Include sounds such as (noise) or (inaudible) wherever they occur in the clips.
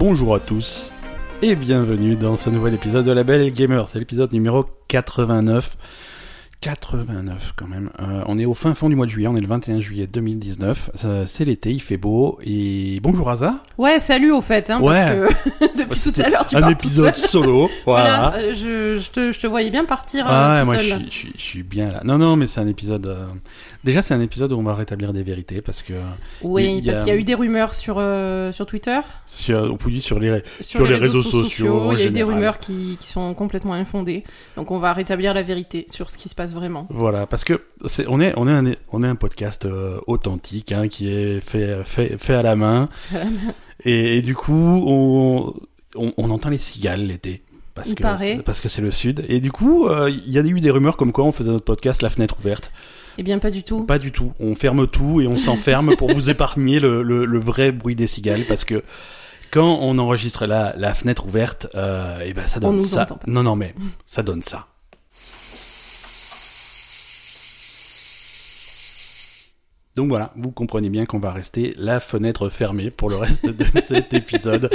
bonjour à tous et bienvenue dans ce nouvel épisode de La Belle Gamer. C'est l'épisode numéro 89. 89 quand même. Euh, on est au fin fond du mois de juillet, on est le 21 juillet 2019. Euh, c'est l'été, il fait beau. Et bonjour Aza. Ouais, salut au fait. Hein, Ouais. (laughs) Parce que depuis tout à l'heure, tu Un tout épisode seul. solo. (laughs) Voilà. Voilà, euh, je, je, te, je te voyais bien partir euh, Ah ouais, tout moi seul. je suis, je, suis, je suis bien là. Non, non, mais c'est un épisode. euh, Déjà, c'est un épisode où on va rétablir des vérités parce que Oui, il y a- parce qu'il y a eu des rumeurs sur, euh, sur Twitter, sur, on sur les, Sur les réseaux sociaux, Il y a eu des rumeurs qui, qui sont complètement infondées. Donc on va rétablir la vérité sur ce qui se passe vraiment. Voilà, parce que c'est, on est, on est un, on est un podcast euh, authentique, hein, qui est fait, fait, fait à la main, (laughs) et, et du coup, on, on, on entend les cigales l'été. Parce que, parce que c'est le sud. Et du coup, euh, il y a eu des rumeurs comme quoi on faisait notre podcast la fenêtre ouverte. Eh bien, pas du tout. Pas du tout. On ferme tout et on s'enferme pour vous (laughs) épargner le, le, le vrai bruit des cigales parce que quand on enregistre la, la fenêtre ouverte, euh, et ben ça donne ça. Non, non, mais ça donne ça. Donc voilà, vous comprenez bien qu'on va rester la fenêtre fermée pour le reste de (laughs) cet épisode.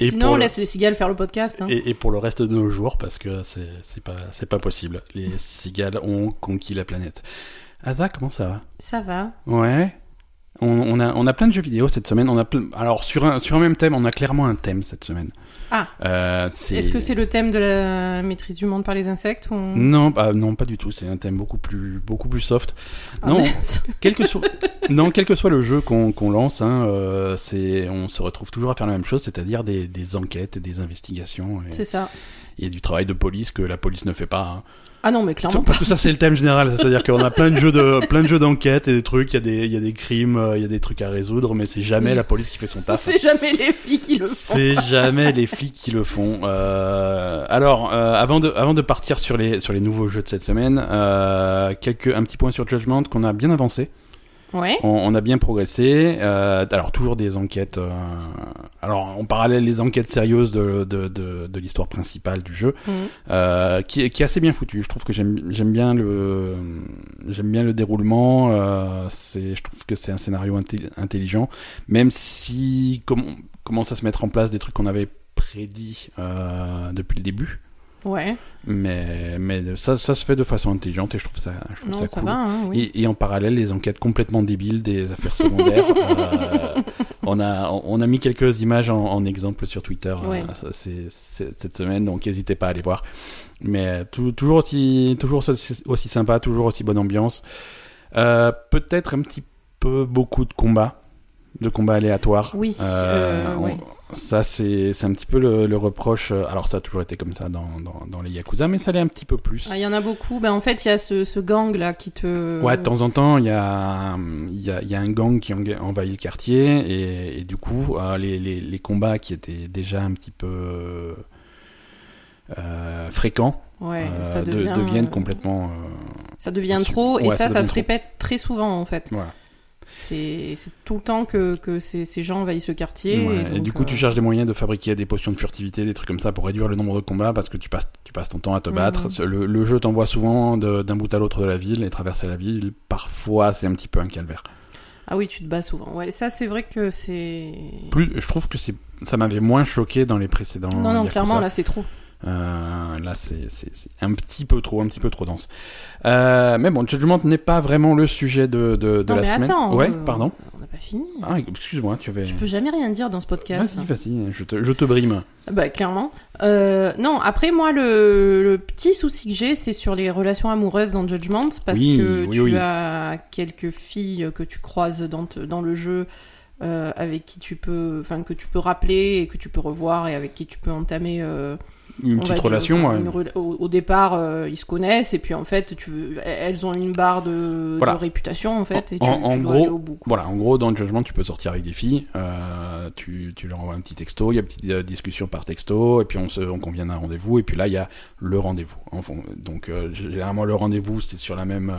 Et Sinon, on le- laisse les cigales faire le podcast. hein. et, et pour le reste de nos jours parce que c'est pas c'est pas possible. Les cigales ont conquis la planète. Asa, comment ça va? Ça va. Ouais. On, on a on a plein de jeux vidéo cette semaine. On a plein- alors sur un sur un même thème, on a clairement un thème cette semaine. Ah. Euh, Est-ce que c'est le thème de la maîtrise du monde par les insectes ou... non, bah, non, pas du tout. C'est un thème beaucoup plus beaucoup plus soft. Ah, non, (laughs) quel que soit non, quel que soit le jeu qu'on lance, hein, euh, on se retrouve toujours à faire la même chose, c'est-à-dire des, des enquêtes et des investigations. Et, C'est ça. Et du travail de police que la police ne fait pas. hein. Ah non, mais clairement. Parce que ça c'est le thème général, c'est-à-dire qu'on a plein de jeux de (laughs) plein de jeux d'enquête et des trucs, il y a des il y a des crimes, euh, il y a des trucs à résoudre, mais c'est jamais la police qui fait son taf. C'est jamais les flics qui le font. C'est jamais les flics qui le font. Euh, alors, euh, avant de avant de partir sur les sur les nouveaux jeux de cette semaine, euh, quelques un petit point sur Judgment qu'on a bien avancé. Ouais. On, on a bien progressé. Euh, alors toujours des enquêtes. euh, alors en parallèle les enquêtes sérieuses de de, de, de l'histoire principale du jeu, Mhm. euh, qui, est- qui est assez bien foutu. Je trouve que j'aime bien le j'aime bien le déroulement. Je trouve que c'est un scénario intelli- intelligent, même si com- commence à se mettre en place des trucs qu'on avait prédit depuis le début. Ouais. Mais mais ça ça se fait de façon intelligente et je trouve ça je trouve Non, ça ça cool. va, hein, oui. Et, et en parallèle, les enquêtes complètement débiles des affaires secondaires. (laughs) euh, on, a, on a mis quelques images en, en exemple sur Twitter euh, cette semaine, donc n'hésitez pas à aller voir. Mais tout- toujours, aussi, toujours aussi, sympa, toujours aussi bonne ambiance. Euh, Peut-être un petit peu beaucoup de combats, de combats aléatoires. Oui, Euh, euh, on- ouais. Ça, c'est c'est un petit peu le, le reproche. euh, Alors, ça a toujours été comme ça dans, dans, dans les Yakuza, mais ça l'est un petit peu plus. Ah, il y en a beaucoup. Ben, en fait, il y a ce, ce gang là qui te. Ouais, de temps en temps, il y a, il y, a, il y a un gang qui envahit le quartier et, et du coup, euh, les, les, les combats qui étaient déjà un petit peu euh, fréquents Ouais, euh, ça de- devient. deviennent complètement. euh, Ça devient trop et ouais, ça ça, se trop. répète très souvent en fait. voilà. C'est c'est tout le temps que, que ces, ces gens envahissent ce quartier. Ouais, et, du coup, euh, tu cherches des moyens de fabriquer des potions de furtivité, des trucs comme ça pour réduire le nombre de combats parce que tu passes, tu passes ton temps à te Mhm. battre. Le, le jeu t'envoie souvent d'un bout à l'autre de la ville et traverser la ville. Parfois, c'est un petit peu un calvaire. Ah oui, tu te bats souvent. Ouais, ça c'est vrai que c'est. Plus, je trouve que c'est, ça m'avait moins choqué dans les précédents. Non, non, Yakuza. clairement, là c'est trop. Euh, là, c'est un petit peu trop, un petit peu trop dense. Euh, mais bon, Judgment n'est pas vraiment le sujet de, de, de non, la mais semaine. attends. ouais, euh, pardon. On n'a pas fini. Ah, excuse-moi, tu avais. Je peux jamais rien dire dans ce podcast. Vas-y, vas-y, je te, je te brime. Bah clairement. Euh, non, après moi le, le petit souci que j'ai c'est sur les relations amoureuses dans Judgment parce Oui, que oui, tu oui. as quelques filles que tu croises dans, te- dans le jeu avec qui tu peux enfin que tu peux rappeler et que tu peux revoir et avec qui tu peux entamer Une petite relation, enfin, ouais. une au, au départ euh, ils se connaissent et puis en fait tu veux, elles ont une barre de, Voilà. de réputation en fait et tu, En- en tu dois gros, aller au bout. Voilà, en gros, dans Judgment, tu peux sortir avec des filles, euh, tu, tu leur envoies un petit texto, il y a une petite euh, discussion par texto, et puis on, se, on convient d'un rendez-vous, et puis là, il y a le rendez-vous. En fond- donc, généralement, le rendez-vous, c'est sur la même...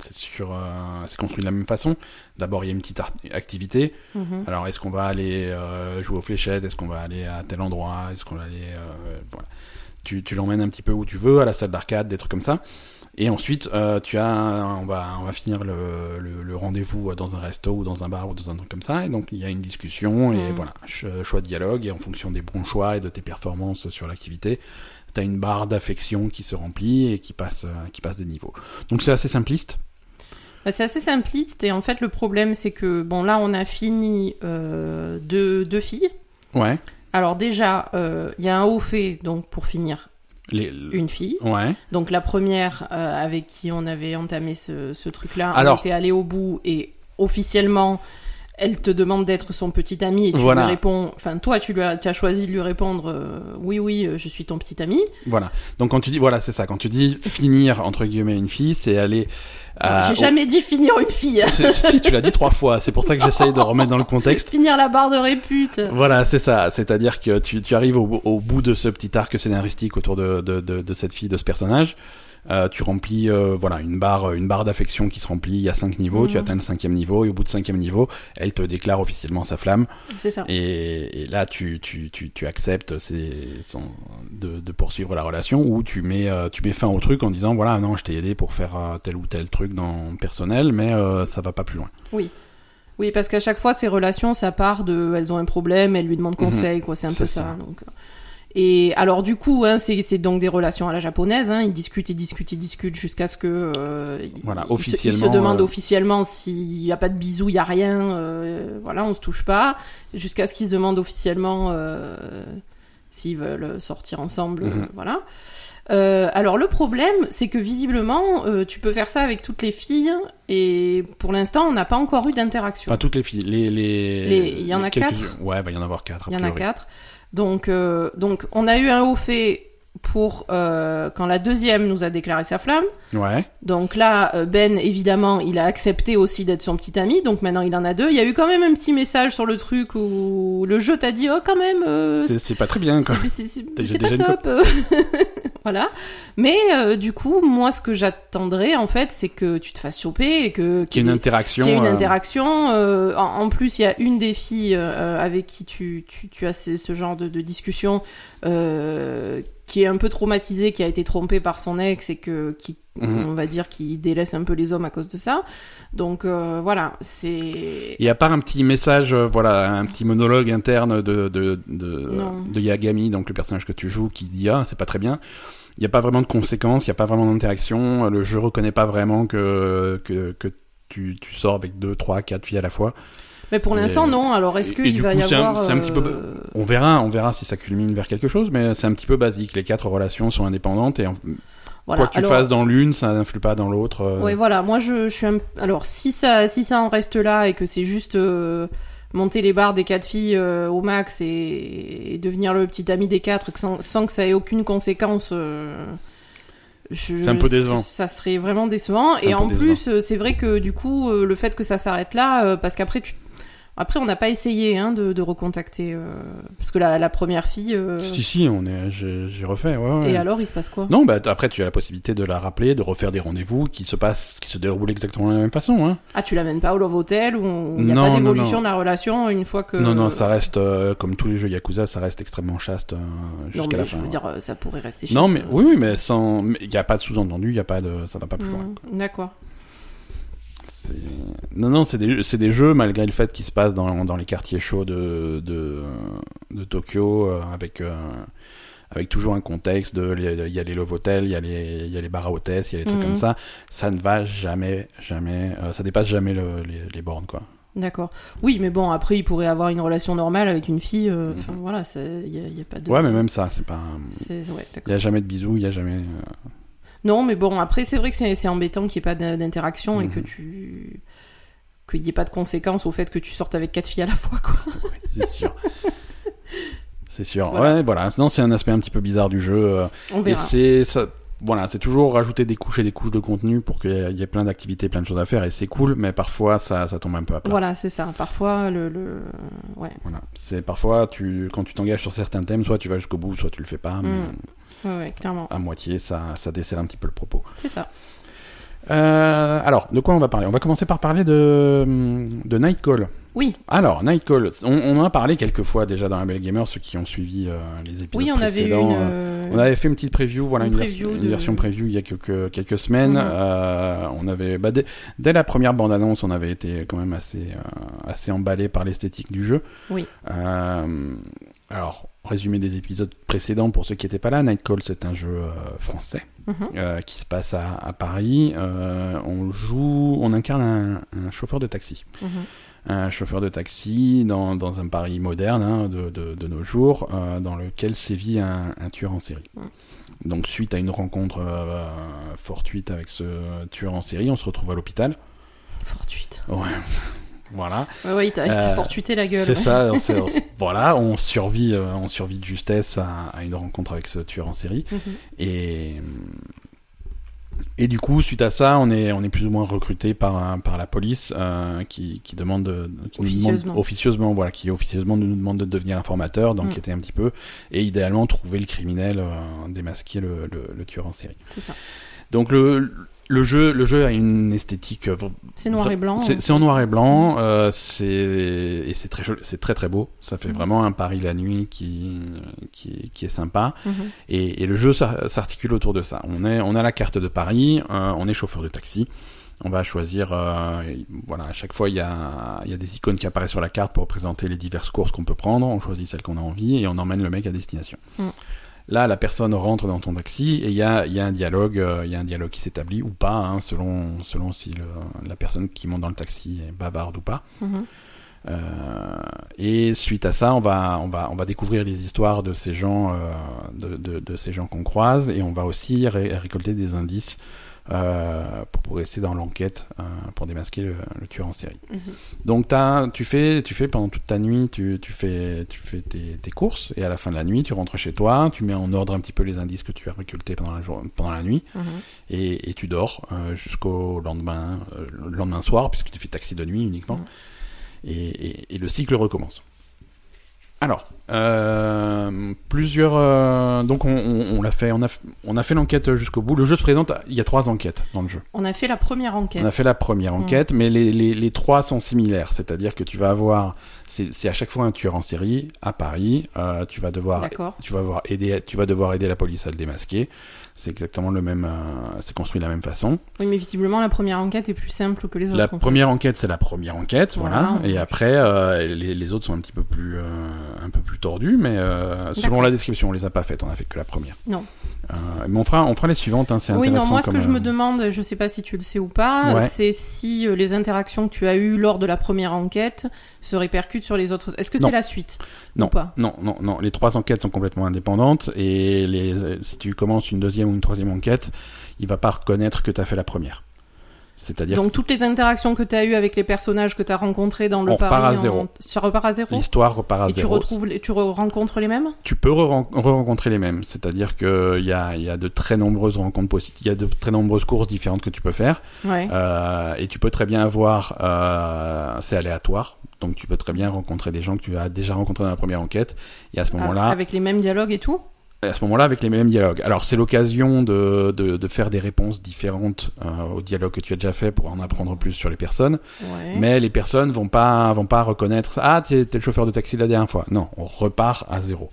euh, c'est sur, euh, c'est construit de la même façon. D'abord, il y a une petite activité. Mhm. Alors, est-ce qu'on va aller euh, jouer aux fléchettes? Est-ce qu'on va aller à tel endroit? Est-ce qu'on va aller... euh, voilà. Tu, tu l'emmènes un petit peu où tu veux, à la salle d'arcade, des trucs comme ça. Et ensuite, tu as, on va, on va finir le, le, le rendez-vous dans un resto ou dans un bar ou dans un truc comme ça. Et donc, il y a une discussion et Mm. voilà, ch- choix de dialogue. Et en fonction des bons choix et de tes performances sur l'activité, tu as une barre d'affection qui se remplit et qui passe, qui passe des niveaux. Donc, c'est assez simpliste. Bah, c'est assez simpliste et en fait le problème c'est que bon là on a fini euh, deux, deux filles. Ouais. Alors déjà euh, il y a un haut fait donc pour finir Les, une fille. Ouais. Donc la première euh, avec qui on avait entamé ce, ce truc-là, Alors- on était allé au bout et officiellement elle te demande d'être son petit ami et tu Voilà. lui réponds, enfin toi tu, lui as, tu as choisi de lui répondre euh, oui oui je suis ton petit ami. Voilà. Donc, quand tu dis, voilà, c'est ça. Quand tu dis finir, entre guillemets, une fille, c'est aller. J'ai jamais dit finir une fille, Si, tu l'as dit trois fois. C'est pour ça que j'essaye de remettre dans le contexte. finir la barre de répute. Voilà, c'est ça. C'est-à-dire que tu, tu arrives au, au bout de ce petit arc scénaristique autour de, de, de, de cette fille, de ce personnage. Euh, tu remplis euh, voilà une barre une barre d'affection qui se remplit. Il y a cinq niveaux. Tu Mhm. atteins le cinquième niveau et au bout de cinquième niveau, elle te déclare officiellement sa flamme. C'est ça. Et, et là, tu, tu, tu, tu acceptes son, de, de poursuivre la relation ou tu mets, euh, tu mets fin au truc en disant voilà, non, je t'ai aidé pour faire tel ou tel truc dans personnel, mais ça va pas plus loin. Oui, parce qu'à chaque fois, ces relations, ça part de. Elles ont un problème, elles lui demandent conseil, quoi. C'est un peu ça. ça. donc. Euh. Et alors, du coup, hein, c'est donc des relations à la japonaise. Hein, ils discutent, ils discutent, ils discutent jusqu'à ce que. euh, ils- Voilà, ils se- Ils se, officiellement, demandent euh, officiellement s'il n'y a pas de bisous, il n'y a rien. euh, voilà, on se touche pas. Jusqu'à ce qu'ils se demandent officiellement euh, s'ils veulent sortir ensemble. euh, Mhm. voilà. Euh, alors le problème, c'est que visiblement, euh, tu peux faire ça avec toutes les filles, et pour l'instant, on n'a pas encore eu d'interaction. Pas toutes les filles. Les, les, Les- il y en a quatre Ouais, va y en avoir quatre. Il y en a quatre. Donc, euh, donc, on a eu un haut fait pour euh, quand la deuxième nous a déclaré sa flamme. Ouais. Donc là, euh, Ben, évidemment, il a accepté aussi d'être son petit ami. Donc maintenant, il en a deux. Il y a eu quand même un petit message sur le truc où le jeu t'a dit, oh, quand même, euh, C'est, pas très bien, quoi. c'est- pas top. (laughs) voilà. Mais euh, du coup, moi, ce que j'attendrais, en fait, c'est que tu te fasses choper et que Qu'il y ait une interaction. qu'il y ait une interaction. en, en plus, il y a une des filles avec qui tu, tu, tu as ce, ce genre de, de discussion qui est un peu traumatisée, qui a été trompée par son ex et que, qui, Mhm. on va dire, qui délaisse un peu les hommes à cause de ça. Donc euh, voilà, c'est. Et à part un petit message, euh, voilà, un petit monologue interne de, de, de Yagami, donc le personnage que tu joues, qui dit ah c'est pas très bien. Il n'y a pas vraiment de conséquences, il n'y a pas vraiment d'interaction. Le jeu reconnaît pas vraiment que que, que tu, tu sors avec deux, trois, quatre filles à la fois. Mais pour l'instant, non. Alors, est-ce qu'il va coup, y un- avoir. c'est un petit peu- euh, On verra, on verra si ça culmine vers quelque chose, mais c'est un petit peu basique. Les quatre relations sont indépendantes et en- voilà. quoi que tu Alors, fasses dans l'une, ça n'influe pas dans l'autre. euh. Ouais, voilà. Moi, je, je suis un... Alors, si ça, si ça en reste là et que c'est juste euh, monter les barres des quatre filles euh, au max et... et devenir le petit ami des quatre que sans, sans que ça ait aucune conséquence. C'est un peu décevant. Ça serait vraiment décevant. Et en décevant. plus, c'est vrai que du coup, le fait que ça s'arrête là, parce qu'après, tu... après, on n'a pas essayé hein, de, de recontacter. euh, Parce que la, la première fille. euh, Si si, on est, j'ai j'ai refait. Ouais, ouais. Et alors, il se passe quoi? Non, bah après tu as la possibilité de la rappeler, de refaire des rendez-vous qui se passent, qui se déroulent exactement de la même façon. Hein. Ah, tu l'amènes pas au Love Hotel où il n'y a Non, pas d'évolution de la relation une fois que. Non, non, ça reste euh, comme tous les jeux Yakuza, ça reste extrêmement chaste Non, jusqu'à mais la je fin. veux ouais. dire, ça pourrait rester chez Non, mais oui, oui, mais sans, il n'y a pas de sous-entendu, il y a pas de, ça va pas plus loin. Hmm, D'accord. Non, non, c'est des, jeux malgré le fait qu'ils se passent dans, dans les quartiers chauds de, de, de Tokyo euh, avec, euh, avec toujours un contexte de, il y a les love hotels, il y a les, il y a les bars à hôtesses, il y a les trucs Mhm. comme ça. Ça ne va jamais, jamais, euh, ça dépasse jamais le- les, les bornes, quoi. D'accord. Oui, mais bon, après, il pourrait avoir une relation normale avec une fille. euh, Enfin, Mhm. voilà, il n'y a, pas de. Ouais, mais même ça, c'est pas, ouais, il d'accord. y a jamais de bisous, il y a jamais, euh, Non, mais bon, après, c'est vrai que c'est embêtant qu'il n'y ait pas d'in- d'interaction et que Mhm. tu. qu'il n'y ait pas de conséquences au fait que tu sortes avec quatre filles à la fois, quoi. c'est sûr. c'est sûr. Voilà. Ouais, voilà. Sinon, c'est un aspect un petit peu bizarre du jeu. euh, On Et verra. c'est ça, voilà, c'est toujours rajouter des couches et des couches de contenu pour qu'il y ait- plein d'activités, plein de choses à faire et c'est cool, mais parfois ça, ça tombe un peu à plat. Voilà, c'est ça. Parfois, le. le... Ouais. Voilà. C'est parfois tu, quand tu t'engages sur certains thèmes, soit tu vas jusqu'au bout, soit tu le fais pas, mais Mm. Ouais, clairement. à moitié ça, ça dessert un petit peu le propos. C'est ça. Euh, alors, de quoi on va parler? On va commencer par parler de, de Nightcall. Oui. Alors, Nightcall, on, on en a parlé quelques fois déjà dans la Belle Gamer, ceux qui ont suivi euh, les épisodes Oui, on avait eu précédents. une. euh, On avait fait une petite preview, voilà, Une une, preview version, une de- version preview il y a quelques, quelques semaines. Mhm. On avait, bah, dès, dès la première bande-annonce, on avait été quand même assez, assez emballé par l'esthétique du jeu. Oui. Alors, résumé des épisodes précédents pour ceux qui n'étaient pas là, Nightcall, c'est un jeu euh, français mhm. euh, qui se passe à, à Paris. Euh, on joue, on incarne un, un chauffeur de taxi Mhm. un chauffeur de taxi dans, dans un Paris moderne hein, de, de, de nos jours, dans lequel sévit un, un tueur en série. Mm. Donc suite à une rencontre fortuite avec ce tueur en série, on se retrouve à l'hôpital. Fortuite. Ouais. Voilà. Ouais, ouais, il t'a Euh, fortuité la gueule. C'est ouais. ça. (laughs) on voilà, on survit, euh, on survit de justesse à, à une rencontre avec ce tueur en série. Mhm. Et, et du coup, suite à ça, on est, on est plus ou moins recruté par, par la police euh, qui, qui demande, de, qui nous demande Officieusement. officieusement, voilà, qui officieusement nous demande de devenir informateur, d'enquêter un petit peu, et idéalement trouver le criminel, euh, démasquer le, le, le tueur en série. C'est ça. Donc le, le jeu, le jeu a une esthétique. euh, C'est noir et blanc. C'est hein. c'est en noir et blanc, euh, c'est et c'est très c'est très très beau. Ça fait Mhm. vraiment un Paris la nuit qui qui, qui est sympa. Mhm. Et, et le jeu s'ar- s'articule autour de ça. On, est, on a la carte de Paris, euh, on est chauffeur de taxi. On va choisir, euh, voilà, à chaque fois il y a, il y a des icônes qui apparaissent sur la carte pour représenter les diverses courses qu'on peut prendre. On choisit celle qu'on a envie et on emmène le mec à destination. Mm. Là, la personne rentre dans ton taxi et il y a, il y a un dialogue, euh, il y a un dialogue qui s'établit ou pas, hein, selon, selon si le- la personne qui monte dans le taxi est bavarde ou pas. Mhm. Euh, et suite à ça, on va, on va, on va découvrir les histoires de ces gens, euh, de, de, de ces gens qu'on croise, et on va aussi ré- récolter des indices pour progresser dans l'enquête, euh, pour démasquer le, le tueur en série. Mhm. Donc t'as, tu fais, tu fais pendant toute ta nuit, tu, tu fais, tu fais tes, tes courses, et à la fin de la nuit, tu rentres chez toi, tu mets en ordre un petit peu les indices que tu as récoltés pendant la, jour, pendant la nuit, Mhm. et, et tu dors euh, jusqu'au lendemain, euh, le lendemain soir, puisque tu fais taxi de nuit uniquement. Mhm. Et, et- et le cycle recommence. Alors, euh, plusieurs. euh, donc on, on- on l'a fait, on a, on a fait l'enquête jusqu'au bout. Le jeu se présente. Il y a trois enquêtes dans le jeu. On a fait la première enquête. On a fait la première Mhm. enquête, mais les, les, les trois sont similaires. C'est-à-dire que tu vas avoir, c'est à chaque fois un tueur en série à Paris. euh, tu vas devoir D'accord. tu vas devoir aider, tu vas devoir aider la police à le démasquer. C'est exactement le même, c'est construit de la même façon. Oui, mais visiblement, la première enquête est plus simple que les autres. La première enquête, c'est la première enquête, voilà. Voilà. Et après, les, les autres sont un petit peu plus, un peu plus tordus, mais euh, selon la description, on les a pas faites. On a fait que la première. Non. Euh, mais on fera, on fera les suivantes. Hein, c'est Oui, intéressant. non, moi, ce que je me euh, demande, je sais pas si tu le sais ou pas, Ouais. c'est si les interactions que tu as eues lors de la première enquête se répercutent sur les autres. Est-ce que c'est la suite Non. Ou pas Non, non, non. Les trois enquêtes sont complètement indépendantes et les, si tu commences une deuxième ou une troisième enquête, il va pas reconnaître que tu as fait la première. C'est-à-dire Donc, toutes les interactions que tu as eues avec les personnages que tu as rencontrés dans le On repart Paris, à zéro. ça repart à que zéro? L'histoire repart à Et tu zéro. retrouves, les- tu re- rencontres les mêmes? Tu peux re- re-rencontrer les mêmes. C'est-à-dire qu'il y a, il y a de très nombreuses rencontres possibles. Il y a de très nombreuses courses différentes que tu peux faire. Ouais. Euh, et tu peux très bien avoir, euh, c'est aléatoire, donc tu peux très bien rencontrer des gens que tu as déjà rencontrés dans la première enquête, et à ce moment-là, Ah, Avec les mêmes dialogues et tout? À ce moment-là avec les mêmes dialogues. Alors c'est l'occasion de, de, de faire des réponses différentes euh, aux dialogues que tu as déjà fait pour en apprendre plus sur les personnes, Ouais. mais les personnes vont pas vont pas reconnaître ah t'es t'es le chauffeur de taxi de la dernière fois. Non, on repart à zéro.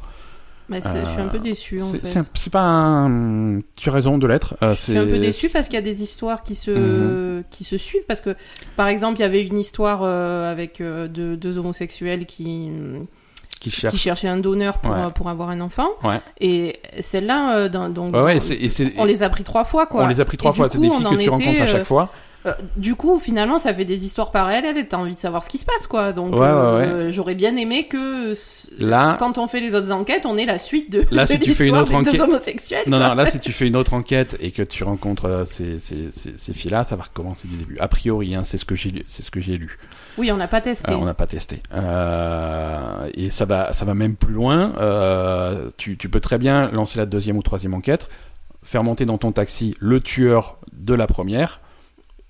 Bah, je suis un peu déçue en C'est fait. pas un... tu as raison de l'être. euh, Je suis un peu déçue parce qu'il y a des histoires qui se Mhm. qui se suivent parce que par exemple il y avait une histoire euh, avec euh, deux, deux homosexuels qui qui cherchaient un donneur pour Ouais. euh, pour avoir un enfant Ouais. et celle-là euh, dans- donc Ouais, et on les a pris trois fois quoi. on les a pris trois Et fois. C'est des filles que tu était, rencontres à chaque euh, fois. Euh, du coup, finalement, ça fait des histoires parallèles. T'as envie de savoir ce qui se passe, quoi. Donc, Ouais, ouais, j'aurais bien aimé que Là, quand on fait les autres enquêtes, on ait la suite de, Là, de (laughs) si tu fais une autre enquête- homosexuels. Non, non, là, si tu fais une autre enquête et que tu rencontres ces, ces, ces, ces filles-là, ça va recommencer du début. A priori, hein, c'est ce que j'ai, c'est ce que j'ai lu. Oui, on n'a pas testé. Euh, on n'a pas testé. Euh, et ça va, ça va même plus loin. Euh, tu, tu peux très bien lancer la deuxième ou troisième enquête, faire monter dans ton taxi le tueur de la première,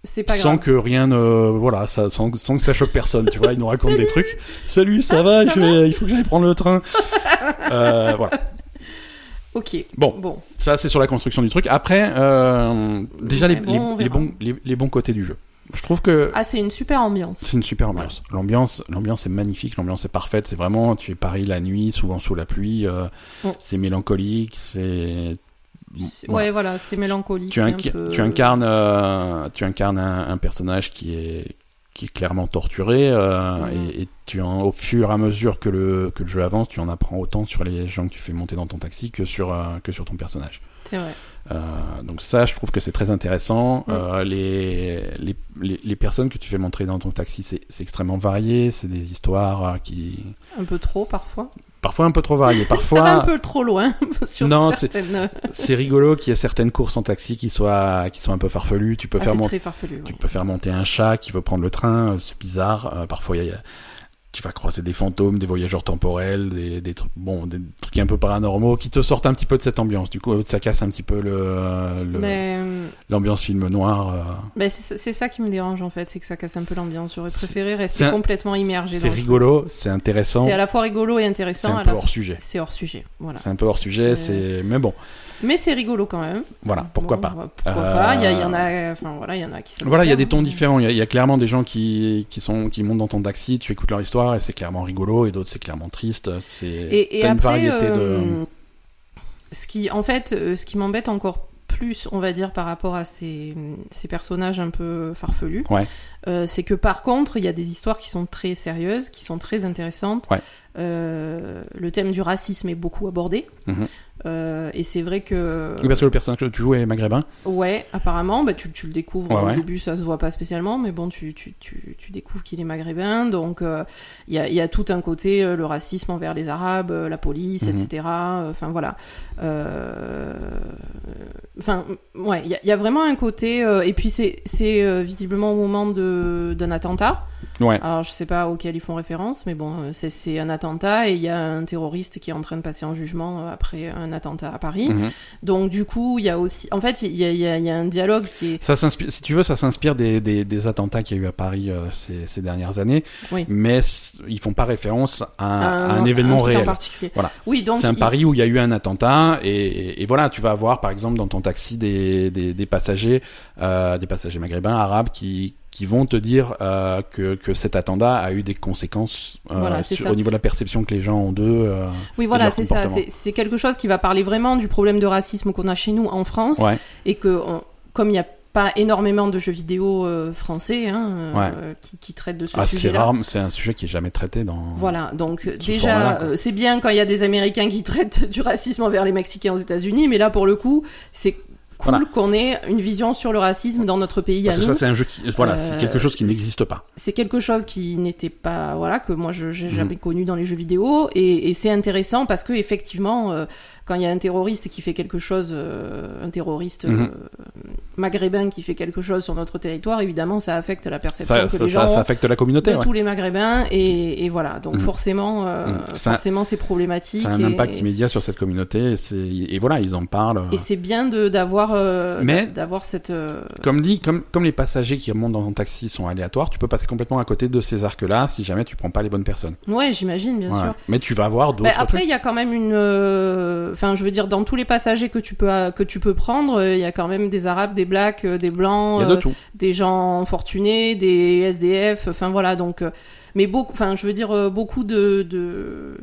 C'est pas sans grave. que rien ne, voilà, ça, sans, sans que ça choque personne. Tu vois, il nous raconte des trucs. Salut, ça va, ça je vais- Il faut que j'aille prendre le train. (laughs) euh, voilà. Ok. Bon. Bon. Ça, c'est sur la construction du truc. Après, euh, déjà, les, bon, bons, les bons côtés du jeu. Je trouve que Ah, c'est une super ambiance. c'est une super ambiance. L'ambiance, l'ambiance est magnifique, l'ambiance est parfaite. C'est vraiment, tu es Paris la nuit, souvent sous la pluie. euh, Mm. C'est mélancolique, c'est. Voilà. Ouais, voilà, c'est mélancolique. tu, c'est un inca- peu- tu incarnes, euh, tu incarnes un, un personnage qui est qui est clairement torturé euh, et, et tu en, au fur et à mesure que le que le jeu avance, tu en apprends autant sur les gens que tu fais monter dans ton taxi que sur euh, que sur ton personnage. C'est vrai. Euh, donc ça, je trouve que c'est très intéressant. Mm. Euh, les, les, les, les personnes que tu fais montrer dans ton taxi, c'est extrêmement varié. C'est des histoires euh, qui Un peu trop parfois. parfois un peu trop variées. (laughs) Ça va un Parfois, peu trop loin (laughs) sur Non, c'est- certaines. c'est rigolo qu'il y ait certaines courses en taxi qui soient qui soient un peu farfelues. Tu peux Ah, faire très farfelu. Tu peux faire monter un chat qui veut prendre le train, euh, c'est bizarre. Euh, parfois, il y a- tu vas croiser des fantômes, des voyageurs temporels, des, des trucs, bon, des trucs un peu paranormaux qui te sortent un petit peu de cette ambiance. Du coup, euh, ça casse un petit peu le, euh, l'ambiance film noir. euh. mais c'est c'est ça qui me dérange en fait, c'est que ça casse un peu l'ambiance. J'aurais C'est- préféré c'est rester un- complètement immergé. C'est rigolo, c'est intéressant, C'est à la fois rigolo et c'est intéressant. un à peu hors sujet. C'est hors sujet. Voilà. C'est un peu hors sujet, C'est- c'est mais bon, Mais c'est rigolo quand même. voilà, pourquoi Bon, pas. Pourquoi Euh, pas Il y, a- il y en a. Enfin voilà, il y en a qui. Voilà, il y a des tons différents. Il y, a- il y a clairement des gens qui, qui sont qui montent dans ton taxi, tu écoutes leur histoire et c'est clairement rigolo, et d'autres c'est clairement triste. C'est Et, et t'as une variété de. euh, ce qui, en fait, euh, ce qui m'embête encore plus, on va dire, par rapport à ces, ces personnages un peu farfelus, Ouais. euh, c'est que par contre, il y a des histoires qui sont très sérieuses, qui sont très intéressantes. Ouais. Euh, le thème du racisme est beaucoup abordé. Mhm. Euh, et c'est vrai que. Oui, parce que le personnage que tu joues est maghrébin. Ouais, apparemment, bah, tu, tu le découvres Ouais, au ouais. début, ça se voit pas spécialement, mais bon, tu, tu, tu, tu découvres qu'il est maghrébin, donc euh, il y, a, y a tout un côté, euh, le racisme envers les Arabes, la police, Mhm. etc. Enfin voilà. Enfin, ouais, il y, a- il y a vraiment un côté, et puis c'est visiblement au moment d'un attentat. Ouais. Alors je sais pas auquel ils font référence, mais bon, c'est- un attentat et il y a un terroriste qui est en train de passer en jugement après un attentat à Paris. Mhm. Donc du coup, il y a aussi, en fait, il y a, il y a- il y a un dialogue qui est, Ça s'inspire, si tu veux, ça s'inspire des, des, des attentats qu'il y a eu à Paris euh, ces, ces dernières années, Oui. mais ils font pas référence à, un- à un, un événement truc en réel. particulier. Voilà. Oui, donc C'est un il- Paris où il y a eu un attentat et, et, et voilà, tu vas avoir par exemple dans ton taxi des, des, des passagers, euh, des passagers maghrébins, arabes qui qui vont te dire euh, que, que cet attentat a eu des conséquences euh, Voilà, sur- au niveau de la perception que les gens ont d'eux. euh, Oui, voilà, c'est ça. C'est quelque chose qui va parler vraiment du problème de racisme qu'on a chez nous en France Ouais. et que, on- comme il n'y a pas énormément de jeux vidéo euh, français hein, euh, qui, qui traitent de ce Ah, c'est sujet-là. c'est un sujet qui est jamais traité dans. Voilà, donc déjà, euh, c'est bien quand il y a des Américains qui (laughs) traitent du racisme envers les Mexicains aux États-Unis, mais là, pour le coup, c'est cool Voilà. qu'on ait une vision sur le racisme dans notre pays Parce à que nous. ça, c'est un jeu qui, voilà, c'est Euh, quelque chose qui n'existe pas. c'est quelque chose qui n'était pas voilà que moi je j'ai Mhm. jamais connu dans les jeux vidéo et, et c'est intéressant parce que effectivement euh, quand il y a un terroriste qui fait quelque chose euh, un terroriste Mhm. euh, maghrébin qui fait quelque chose sur notre territoire évidemment ça affecte la perception Ça, que ça, les gens ça affecte la communauté. de ouais. tous les maghrébins et, et voilà donc Mhm. forcément euh, Mhm. Forcément c'est problématique Ça a un et, impact immédiat sur cette communauté et, voilà, ils en parlent. et c'est bien de d'avoir Mais- d'avoir cette Comme dit, comme, comme les passagers qui remontent dans ton taxi sont aléatoires, tu peux passer complètement à côté de ces arcs-là si jamais tu prends pas les bonnes personnes. ouais j'imagine bien Ouais. sûr Mais tu vas avoir d'autres Bah, après, il y a quand même une. Euh, Enfin, je veux dire, dans tous les passagers que tu peux que tu peux prendre, euh, il y a quand même des Arabes, des Blacks, euh, des Blancs, de euh, des gens fortunés, des SDF. Enfin voilà, donc. euh, mais beaucoup. Enfin, je veux dire, euh, beaucoup de. de...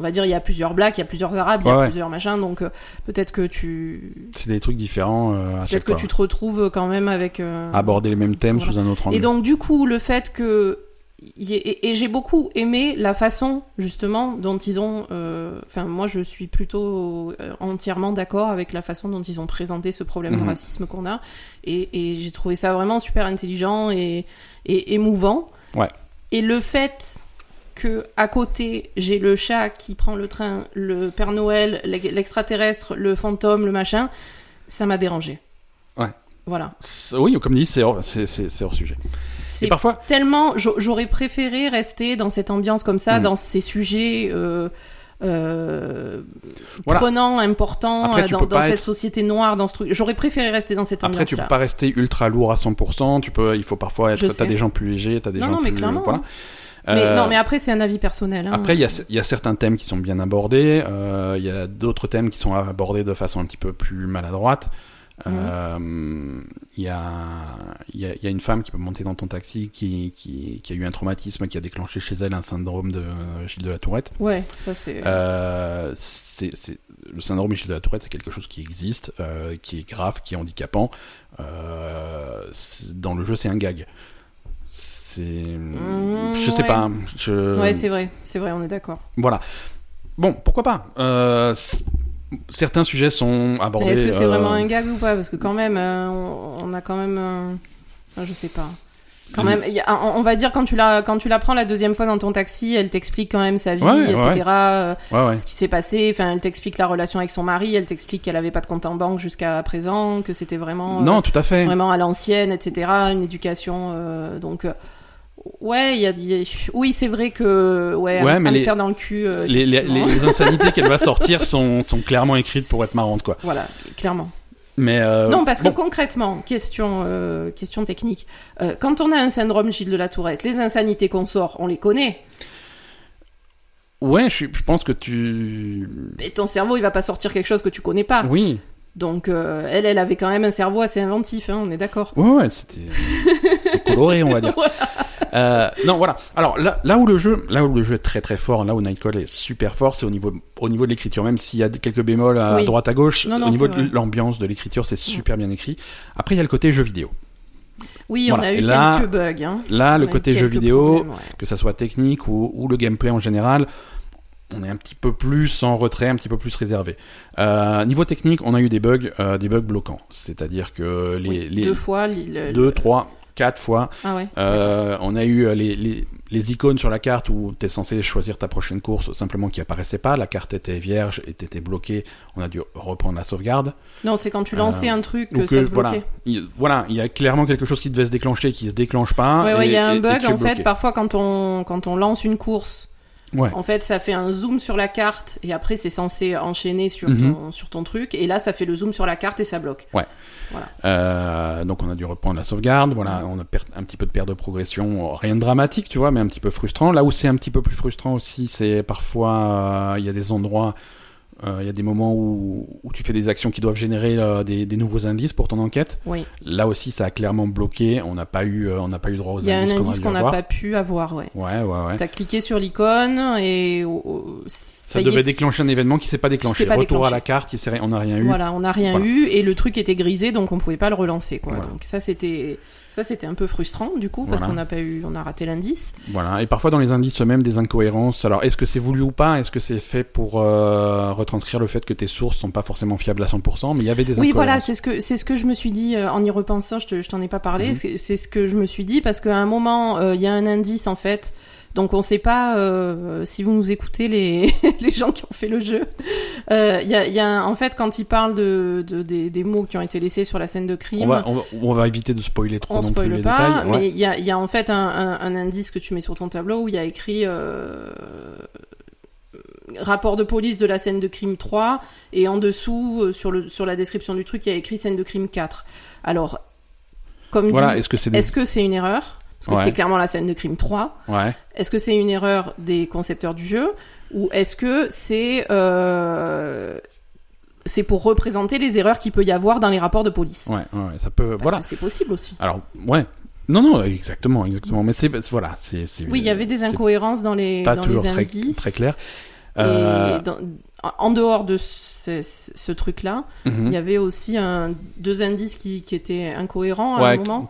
On va dire, il y a plusieurs Blacks, il y a plusieurs Arabes, il y a Ouais, plusieurs machins, donc euh, peut-être que tu. C'est des trucs différents euh, Peut-être que fois. tu te retrouves quand même avec. euh, Aborder les mêmes thèmes Voilà. sous un autre angle. et donc, du coup, le fait que. Et, et j'ai beaucoup aimé la façon, justement, dont ils ont. euh, Enfin, moi, je suis plutôt euh, entièrement d'accord avec la façon dont ils ont présenté ce problème de Mhm. racisme qu'on a. Et, et j'ai trouvé ça vraiment super intelligent et, et émouvant. Ouais. Et le fait que à côté j'ai le chat qui prend le train, le Père Noël, l'ex- l'extraterrestre, le fantôme, le machin, ça m'a dérangé. Ouais. Voilà. Oui, comme dit, hors, c'est hors sujet. C'est Et parfois, tellement j'a- j'aurais préféré rester dans cette ambiance comme ça Mm. dans ces sujets euh, euh, Voilà. prenants importants Après, euh, tu dans, cette être- société noire dans ce truc j'aurais préféré rester dans cette après, ambiance tu là peux pas rester ultra lourd à 100%. Tu peux, il faut parfois être. T'as des gens plus légers, t'as des Non, gens non, mais plus. clairement, Voilà. Mais Euh, non, mais après, c'est un avis personnel. hein. Après, il y a, y a certains thèmes qui sont bien abordés, euh, il y a d'autres thèmes qui sont abordés de façon un petit peu plus maladroite. Euh, Il y, a, il y, a, il y a une femme qui peut monter dans ton taxi qui, qui, qui a eu un traumatisme qui a déclenché chez elle un syndrome de Gilles de la Tourette. Ouais, ça c'est. Euh, c'est, le syndrome Gilles de la Tourette, c'est quelque chose qui existe, euh, qui est grave, qui est handicapant. Euh, dans le jeu, c'est un gag. C'est, Mmh, je sais ouais. pas. Je... Ouais, c'est vrai, c'est vrai, on est d'accord. Voilà. Bon, pourquoi pas Euh, Certains sujets sont abordés. Est-ce que c'est euh, vraiment un gag ou pas? Parce que quand même, euh, on, on a quand même. euh, enfin, je sais pas. Quand même, a- on va dire quand tu la quand tu la prends la deuxième fois dans ton taxi, elle t'explique quand même sa vie, Ouais, etc. ouais. euh, ce qui s'est passé. Enfin, elle t'explique la relation avec son mari, elle t'explique qu'elle avait pas de compte en banque jusqu'à présent, que c'était vraiment euh, Non, tout à fait. vraiment à l'ancienne, etc. Une éducation, euh, donc. Ouais, y a, y a- oui, c'est vrai que ouais, Ouais, mais les- dans le cul. euh, Les, les, effectivement. les (laughs) insanités qu'elle va sortir (laughs) sont, sont clairement écrites pour être marrantes, quoi. Voilà, clairement. Mais euh, Non, parce bon, que concrètement, question, euh, question technique, quand on a un syndrome Gilles de la Tourette, les insanités qu'on sort, on les connaît. ouais, je, pense que tu. Et ton cerveau, il va pas sortir quelque chose que tu connais pas. Oui. Donc, euh, elle, elle avait quand même un cerveau assez inventif, hein, on est d'accord. Ouais, ouais, c'était c'était coloré, on va dire. (laughs) Euh, non, voilà. Alors là, là où le jeu, là où le jeu est très très fort, là où Nightcall est super fort, c'est au niveau au niveau de l'écriture. Même s'il y a quelques bémols à Oui. droite à gauche, Non, non, au niveau de l'ambiance de l'écriture, c'est super bien écrit. Après, il y a le côté jeu vidéo. Oui, Voilà. on a eu là- quelques bugs. Hein. Là, le On côté jeu vidéo, ouais. que ça soit technique ou, ou le gameplay en général, on est un petit peu plus en retrait, un petit peu plus réservé. Euh, niveau technique, on a eu des bugs, euh, des bugs bloquants. C'est-à-dire que les, Oui, les Deux fois. le- deux, le- trois, quatre fois, Ah ouais. euh, on a eu euh, les, les, les icônes sur la carte où tu es censé choisir ta prochaine course, simplement qui apparaissaient pas. La carte était vierge et t'étais bloqué. On a dû reprendre la sauvegarde. Non, c'est quand tu lançais Euh, un truc Ou que ça se voilà, bloquait. il, voilà, il y a clairement quelque chose qui devait se déclencher qui se déclenche pas. Ouais, ouais, et- il y a un et bug en fait. Parfois, quand on quand on lance une course, Ouais. En fait, ça fait un zoom sur la carte et après c'est censé enchaîner sur, Mhm. ton, sur ton truc et là ça fait le zoom sur la carte et ça bloque. Euh, donc on a dû reprendre la sauvegarde, voilà, on a un petit peu de perte de progression, rien de dramatique, tu vois, mais un petit peu frustrant. Là où c'est un petit peu plus frustrant aussi, c'est parfois euh, il y a des endroits, il y a des moments où, où tu fais des actions qui doivent générer euh, des, des nouveaux indices pour ton enquête. Oui. Là aussi, ça a clairement bloqué. On n'a pas eu, euh, on n'a pas eu droit aux Il y a un indices qu'on indice qu'on n'a pas pu avoir, ouais. Ouais, ouais, ouais. T'as cliqué sur l'icône et Ça, devait est, déclencher un événement qui s'est pas déclenché. pas Retour à la carte, on n'a rien eu. Voilà, on n'a rien Voilà. eu et le truc était grisé donc on pouvait pas le relancer quoi. Voilà. Donc ça c'était ça c'était un peu frustrant du coup parce Voilà. qu'on n'a pas eu on a raté l'indice. Voilà, et parfois dans les indices eux-mêmes des incohérences. Alors est-ce que c'est voulu ou pas? Est-ce que c'est fait pour euh, retranscrire le fait que tes sources sont pas forcément fiables à 100% Mais il y avait des Oui, incohérences. voilà, c'est ce que c'est ce que je me suis dit euh, en y repensant. Je te- je t'en ai pas parlé. Mhm. C'est c'est ce que je me suis dit parce qu'à un moment, euh, il y a un indice en fait. Donc on sait pas euh, si vous nous écoutez les, (laughs) les gens qui ont fait le jeu. Euh, Il y, a, il y a en fait quand ils parlent de, de- des, des mots qui ont été laissés sur la scène de crime. On va, on, va, on va éviter de spoiler trop on non plus les pas, détails. Mais il y a, il y a en fait un, un- un indice que tu mets sur ton tableau où il y a écrit euh, rapport de police de la scène de crime 3 et en dessous euh, sur, le, sur la description du truc il y a écrit scène de crime 4. Alors, comme Voilà, est-ce que c'est des... que c'est une erreur? Parce que Ouais. c'était clairement la scène de crime 3. Ouais. Est-ce que c'est une erreur des concepteurs du jeu ou est-ce que c'est euh, c'est pour représenter les erreurs qu'il peut y avoir dans les rapports de police? Ouais, ça peut... Parce voilà. c'est possible aussi. Alors, ouais. Non, non, exactement, exactement. Mais c'est... Voilà, c'est... Oui, il y avait des incohérences dans les, pas dans toujours les très, indices. très clair. Et Euh, dans- en dehors de ce, ce truc-là, mhm. il y avait aussi un, deux indices qui, qui étaient incohérents à un moment,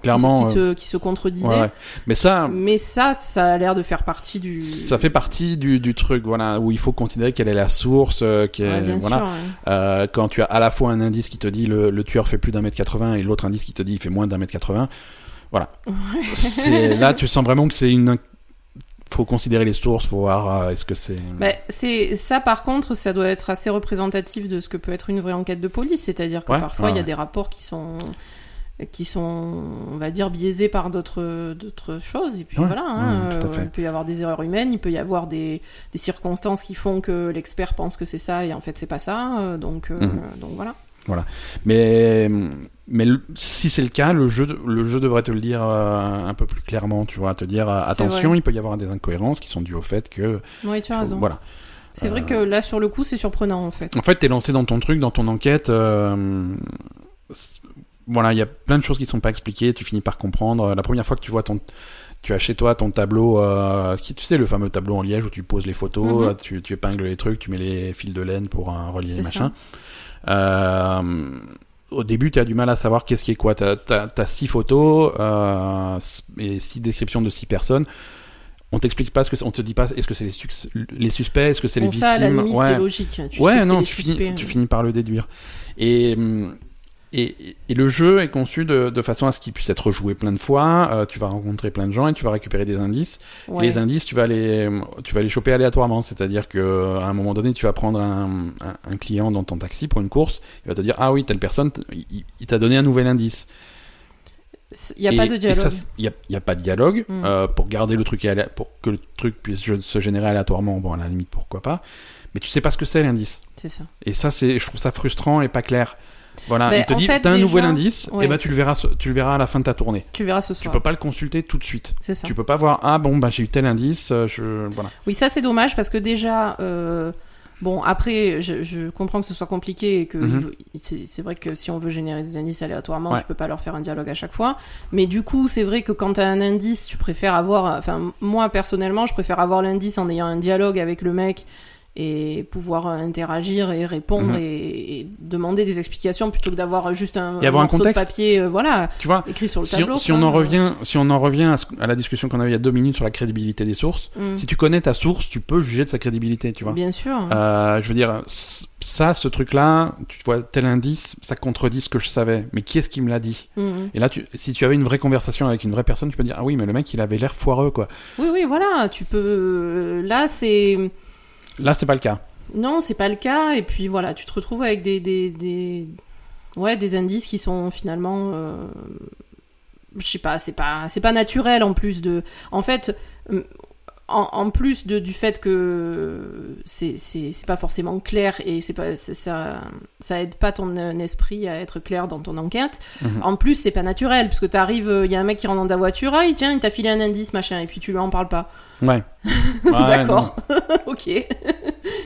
qui- se, qui se contredisaient. Ouais, ouais. Mais ça, Mais ça, ça a l'air de faire partie du. ça fait partie du, du truc, voilà, où il faut considérer quelle est la source, euh, qui est- Ouais, bien voilà. sûr. ouais. Euh, quand tu as à la fois un indice qui te dit le, le tueur fait plus d'un mètre 80 et l'autre indice qui te dit il fait moins d'un mètre 80, voilà. Là, tu sens vraiment que c'est une. Faut considérer les sources, faut voir euh, est-ce que c'est. Bah, c'est ça par contre, ça doit être assez représentatif de ce que peut être une vraie enquête de police, c'est-à-dire que Ouais, parfois ouais, il y a ouais. des rapports qui sont qui sont on va dire biaisés par d'autres d'autres choses et puis Ouais, voilà hein, ouais, à euh, il peut y avoir des erreurs humaines il peut y avoir des, des circonstances qui font que l'expert pense que c'est ça et en fait c'est pas ça euh, donc euh, Mhm. donc voilà Voilà. Mais, mais le- si c'est le cas, le jeu, le jeu devrait te le dire euh, un peu plus clairement, tu vois, te dire euh, attention, il peut y avoir des incohérences qui sont dues au fait que. Oui, tu as faut- raison. voilà. C'est vrai Euh, que là, sur le coup, c'est surprenant en fait. En fait, t'es lancé dans ton truc, dans ton enquête. voilà, il y a plein de choses qui sont pas expliquées. Tu finis par comprendre. La première fois que tu vois ton, tu as chez toi ton tableau, euh, qui, tu sais, le fameux tableau en liège où tu poses les photos, Mhm. tu, tu épingles les trucs, tu mets les fils de laine pour euh, relier machins. Euh, au début, tu as du mal à savoir qu'est-ce qui est quoi. Tu as, six photos euh, et six descriptions de six personnes. On t'explique pas ce que on te dit pas est-ce que c'est les, suc- les suspects, est-ce que c'est les victimes. ça, à la limite, Ouais. c'est logique. Tu ouais, non, tu tu finis par le déduire. Et, hum, et, et le jeu est conçu de, de façon à ce qu'il puisse être joué plein de fois. euh, tu vas rencontrer plein de gens et tu vas récupérer des indices. Ouais. Les indices, tu vas les, tu vas les choper aléatoirement. C'est-à-dire que à un moment donné, tu vas prendre un, un, un client dans ton taxi pour une course. Il va te dire ah oui telle personne, il, il t'a donné un nouvel indice. Il n'y a pas de dialogue. Il n'y a, pas de dialogue pour garder le truc pour que le truc puisse se générer aléatoirement. Bon, à la limite, pourquoi pas. Mais tu sais pas ce que c'est l'indice. C'est ça. Et ça, c'est, je trouve ça frustrant et pas clair. Voilà, il te dit, t'as un nouvel indice, ouais. et ben tu le verras, tu le verras à la fin de ta tournée. Tu verras ce Tu soir. peux pas le consulter tout de suite. C'est ça. Tu peux pas voir, ah bon, bah j'ai eu tel indice, euh, je, voilà. Oui, ça c'est dommage parce que déjà, euh, bon, après, je, je comprends que ce soit compliqué et que Mhm. c'est vrai que si on veut générer des indices aléatoirement, Ouais. tu peux pas leur faire un dialogue à chaque fois. Mais du coup, c'est vrai que quand tu as un indice, tu préfères avoir, enfin, moi personnellement, je préfère avoir l'indice en ayant un dialogue avec le mec et pouvoir euh, interagir et répondre Mhm. et, et demander des explications plutôt que d'avoir juste un, Et avoir un morceau de papier, euh, voilà, Tu vois, écrit sur le si, tableau. on, si on en revient, si on en revient à, ce- à la discussion qu'on avait il y a deux minutes sur la crédibilité des sources, Mm. si tu connais ta source, tu peux juger de sa crédibilité, tu vois. Bien sûr. Euh, je veux dire, ça, ce truc-là, tu vois, tel indice, ça contredit ce que je savais. Mais qui est-ce qui me l'a dit? Mm. Et là, tu, si tu avais une vraie conversation avec une vraie personne, tu peux dire, ah oui, mais le mec, il avait l'air foireux, quoi. Oui, oui, voilà, tu peux. euh, Là, c'est. Là, c'est pas le cas. Non, c'est pas le cas. Et puis voilà, tu te retrouves avec des, des, des... Ouais, des indices qui sont finalement. euh, Je sais pas, c'est pas, c'est pas naturel en plus de. En fait, euh, en, en plus de, du fait que c'est, c'est, c'est pas forcément clair et c'est pas, c'est- ça, ça aide pas ton euh, esprit à être clair dans ton enquête. Mhm. En plus, c'est pas naturel parce que t'arrives, il y a un mec qui rentre dans ta voiture, ah, il- tiens, il t'a filé un indice, machin, et puis tu lui en parles pas. Ouais. (laughs) Ouais, D'accord. (laughs) ok.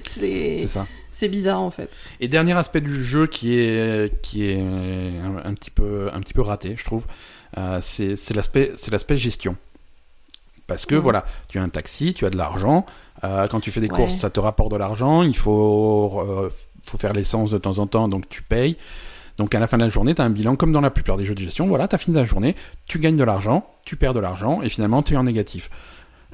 c'est ça. c'est bizarre en fait. Et dernier aspect du jeu qui est qui est un, un petit peu un petit peu raté, je trouve, euh, c'est l'aspect gestion. Parce que voilà, tu as un taxi, tu as de l'argent. euh, quand tu fais des Ouais. courses, ça te rapporte de l'argent. Il faut euh, faut faire l'essence de temps en temps, donc tu payes. Donc à la fin de la journée, tu as un bilan comme dans la plupart des jeux de gestion. Voilà, tu as fini la journée, tu gagnes de l'argent, tu perds de l'argent et finalement tu es en négatif.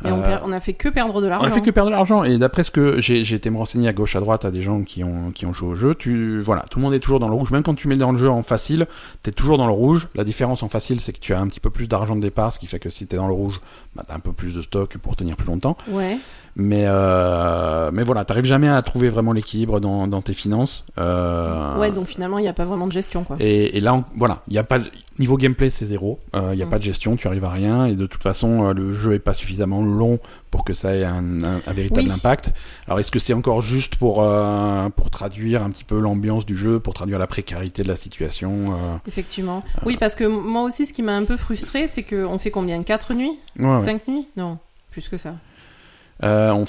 Et on, Euh, on a fait que perdre de on l'argent. a fait que perdre de l'argent. Et d'après ce que j'ai j'ai été me renseigner à gauche, à droite, à des gens qui ont, qui ont joué au jeu, tu, voilà, tout le monde est toujours dans le rouge. Même quand tu mets dans le jeu en facile, t'es toujours dans le rouge. La différence en facile, c'est que tu as un petit peu plus d'argent de départ, ce qui fait que si t'es dans le rouge, bah, t'as un peu plus de stock pour tenir plus longtemps. Ouais. Mais, euh, mais voilà, t'arrives jamais à trouver vraiment l'équilibre dans, dans tes finances. Euh, Ouais, donc finalement, il n'y a pas vraiment de gestion quoi. et, et là, on- voilà, il y a pas niveau gameplay, c'est zéro. Euh, Il n'y a Mm. pas de gestion, tu arrives à rien. Et de toute façon, euh, le jeu est pas suffisamment long pour que ça ait un, un- un véritable Oui. impact. Alors, est-ce que c'est encore juste pour euh, pour traduire un petit peu l'ambiance du jeu, pour traduire la précarité de la situation euh, Effectivement. Oui, parce que moi aussi, ce qui m'a un peu frustré, c'est qu'on fait combien? 4 nuits? Ouais, ouais. 5 nuits? Non, plus que ça. Euh, on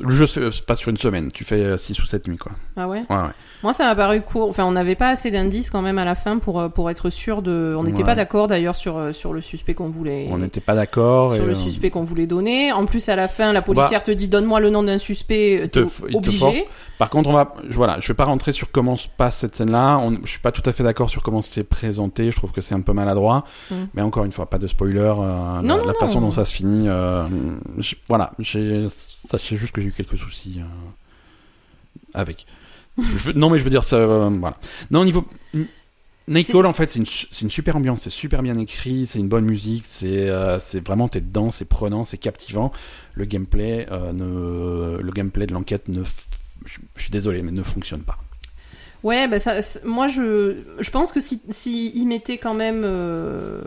Le jeu se se passe sur une semaine. Tu fais 6 ou 7 nuits, quoi. Ah ouais Ouais, ouais. Moi, ça m'a paru court. Enfin, on n'avait pas assez d'indices quand même à la fin pour, euh, pour être sûr de. On n'était Ouais. pas d'accord d'ailleurs sur, euh, sur le suspect qu'on voulait. On n'était pas d'accord. Sur et, le euh, suspect qu'on voulait donner. En plus, à la fin, la policière te dit donne-moi le nom d'un suspect. te il te force. Par contre, on va, je- voilà, je vais pas rentrer sur comment se passe cette scène-là. On- Je suis pas tout à fait d'accord sur comment c'est présenté. Je trouve que c'est un peu maladroit. Mm. Mais encore une fois, pas de spoiler. euh, la, Non, non, la façon dont ça se finit, euh, voilà, juste que j'ai eu quelques soucis euh, avec. Je veux- non, mais je veux dire ça, euh, voilà. Non, au niveau C'est- en fait, c'est une, une super ambiance, c'est super bien écrit, c'est une bonne musique, c'est, euh, vraiment t'es dedans, c'est prenant, c'est captivant. Le gameplay, euh, ne, le gameplay de l'enquête ne, je suis désolé, mais ne fonctionne pas. Ouais, bah ça, moi je, je pense que si, si ils mettaient quand même, euh,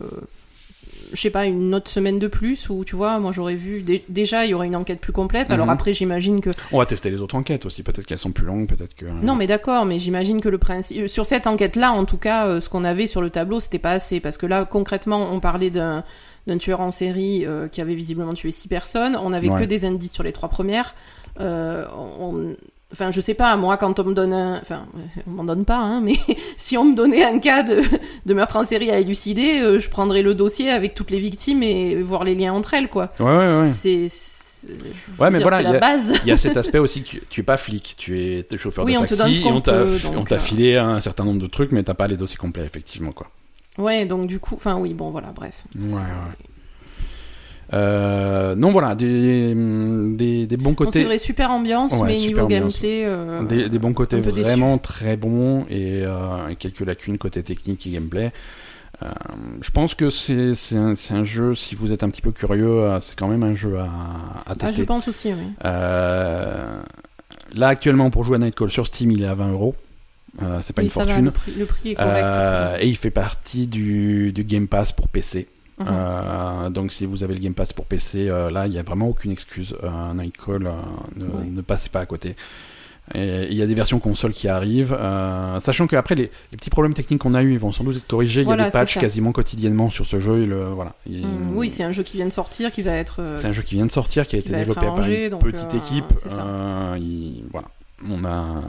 je sais pas, une autre semaine de plus ou tu vois, moi j'aurais vu dé- déjà il y aurait une enquête plus complète. Alors Mhm. après, j'imagine que On va tester les autres enquêtes aussi. Peut-être qu'elles sont plus longues, peut-être que. non, mais d'accord, mais j'imagine que le principe sur cette enquête-là, en tout cas, euh, ce qu'on avait sur le tableau, c'était pas assez parce que là, concrètement, on parlait d'un d'un tueur en série euh, qui avait visiblement tué six personnes. On avait Ouais. que des indices sur les trois premières. Euh, on- Enfin, je sais pas, moi, quand on me donne un... Enfin, euh, on m'en donne pas, hein, mais (laughs) si on me donnait un cas de, de meurtre en série à élucider, euh, je prendrais le dossier avec toutes les victimes et voir les liens entre elles, quoi. Ouais, ouais, ouais. C'est... Ouais, mais dire, voilà, il y a- base. Il y a cet (laughs) aspect aussi que tu, tu es pas flic, tu es chauffeur Oui, de taxi on t'a euh. filé un certain nombre de trucs, mais t'as pas les dossiers complets, effectivement, quoi. Ouais, donc du coup... Enfin, oui, bon, voilà, bref. Ouais, ouais. Euh, non, voilà, des, des, des bons Bon, c'est côtés. vrai, super ambiance, Ouais, mais super niveau ambiance. gameplay. euh, Des, des bons côtés déçu. vraiment très bons et, euh, et quelques lacunes côté technique et gameplay. Euh, je pense que c'est c'est un, c'est un jeu, si vous êtes un petit peu curieux, euh, c'est quand même un jeu à, à Ah, je tester. pense aussi, oui. Euh, là, actuellement, pour jouer à Nightcall sur Steam, il est à 20 euros. Euh, c'est pas Oui, une va, fortune. le, prix, le prix est correct. Euh, et il fait partie du, du Game Pass pour PC. Mhm. Euh, donc si vous avez le Game Pass pour PC, euh, là il n'y a vraiment aucune excuse. Euh, Nightcall, euh, ne, Ouais. ne passez pas à côté. Et il y a des versions console qui arrivent, sachant qu'après les, les petits problèmes techniques qu'on a eu, ils vont sans doute être corrigés. il y a des patchs quasiment quasiment sur ce jeu. Et le, voilà. Il- Hum, oui, c'est un jeu qui vient de sortir, qui va être. c'est un jeu qui vient de sortir, qui a qui été développé arrangé, par une petite équipe. il- voilà. On a.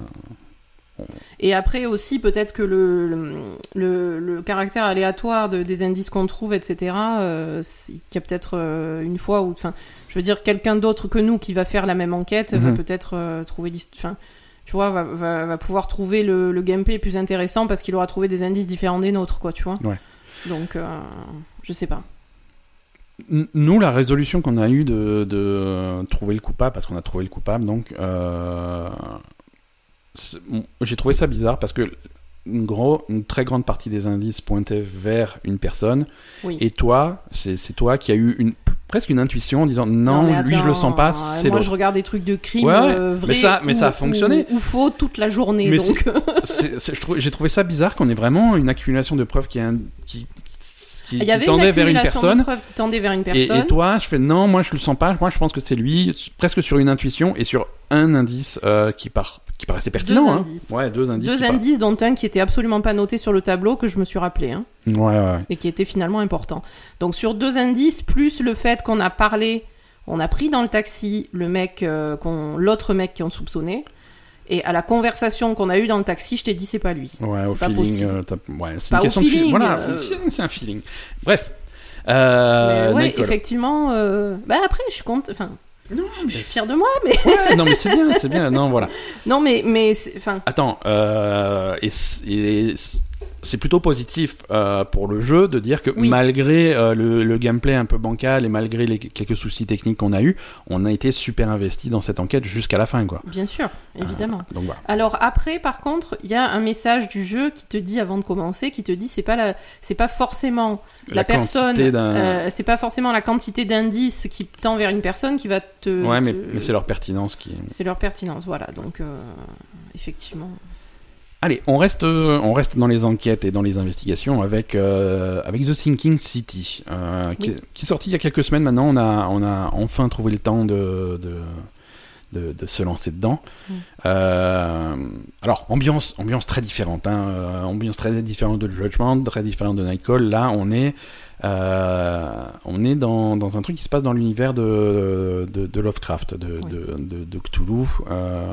Et après aussi, peut-être que le, le, le- le caractère aléatoire de, des indices qu'on trouve, etc., euh, il y a peut-être euh, une fois où. Enfin, je veux dire, quelqu'un d'autre que nous qui va faire la même enquête va Mhm. peut-être euh, trouver. tu vois, va, va, va pouvoir trouver le, le gameplay plus intéressant parce qu'il aura trouvé des indices différents des nôtres, quoi, tu vois. Ouais. Donc, je sais pas. Nous, la résolution qu'on a eue de, de trouver le coupable, parce qu'on a trouvé le coupable, donc, j'ai trouvé ça bizarre parce que une, gros, une très grande partie des indices pointaient vers une personne, Oui. et toi, c'est toi qui as eu une, presque une intuition en disant non, lui je le sens pas, euh, c'est Moi, je regarde des trucs de crime Ouais, euh, Mais ça- mais ou- ça a fonctionné. Ou, ou faux toute la journée. Mais donc, (laughs) J'ai trouvé ça bizarre qu'on ait vraiment une accumulation de preuves qui, qui, qui, il y qui avait tendait une vers une personne. de preuves qui tendait vers une Et, personne. et toi, je fais non, moi je le sens pas. Moi, je pense que c'est lui, presque sur une intuition et sur un indice euh, qui part, qui paraissait pertinent. Deux hein. indices. Ouais, deux indices. Deux indices, dont un qui était absolument pas noté sur le tableau, que je me suis rappelé, hein, Ouais, ouais, ouais. et qui était finalement important. Donc sur deux indices, plus le fait qu'on a parlé, on a pris dans le taxi le mec, euh, qu'on, l'autre mec qu'on soupçonnait, et à la conversation qu'on a eue dans le taxi, je t'ai dit c'est pas lui. Ouais, C'est au pas feeling. possible. euh, ouais, c'est Pas une au question de feeling. feeling, Voilà, euh, c'est un feeling. Bref. Euh, ouais, effectivement. euh, Bah après, je suis contente. Enfin, Non, je suis fière de moi, mais Ouais, non, mais c'est bien, c'est bien. Non, (laughs) voilà. non, mais mais enfin. Attends, euh, et et c'est plutôt positif euh, pour le jeu de dire que Oui. malgré euh, le, le gameplay un peu bancal et malgré les quelques soucis techniques qu'on a eu, on a été super investi dans cette enquête jusqu'à la fin, quoi. Bien sûr, évidemment. Euh, donc voilà. Alors après, par contre, il y a un message du jeu qui te dit avant de commencer, qui te dit c'est pas la, c'est pas forcément la, personne, c'est pas forcément la quantité d'indices qui tend vers une personne qui va te. ouais, mais, te- mais c'est leur pertinence qui. c'est leur pertinence, voilà. Donc effectivement. Allez, on reste, euh, on reste dans les enquêtes et dans les investigations avec euh, avec The Sinking City, euh, qui, Oui. qui est sorti il y a quelques semaines maintenant. On a on a enfin trouvé le temps de de, de, de se lancer dedans. Mm. Euh, alors ambiance ambiance très différente, hein, euh, ambiance très différente de Judgment, très différente de Nightcall. Là, on est euh, on est dans, dans un truc qui se passe dans l'univers de, de, de Lovecraft, de, Oui. de, Cthulhu. Euh,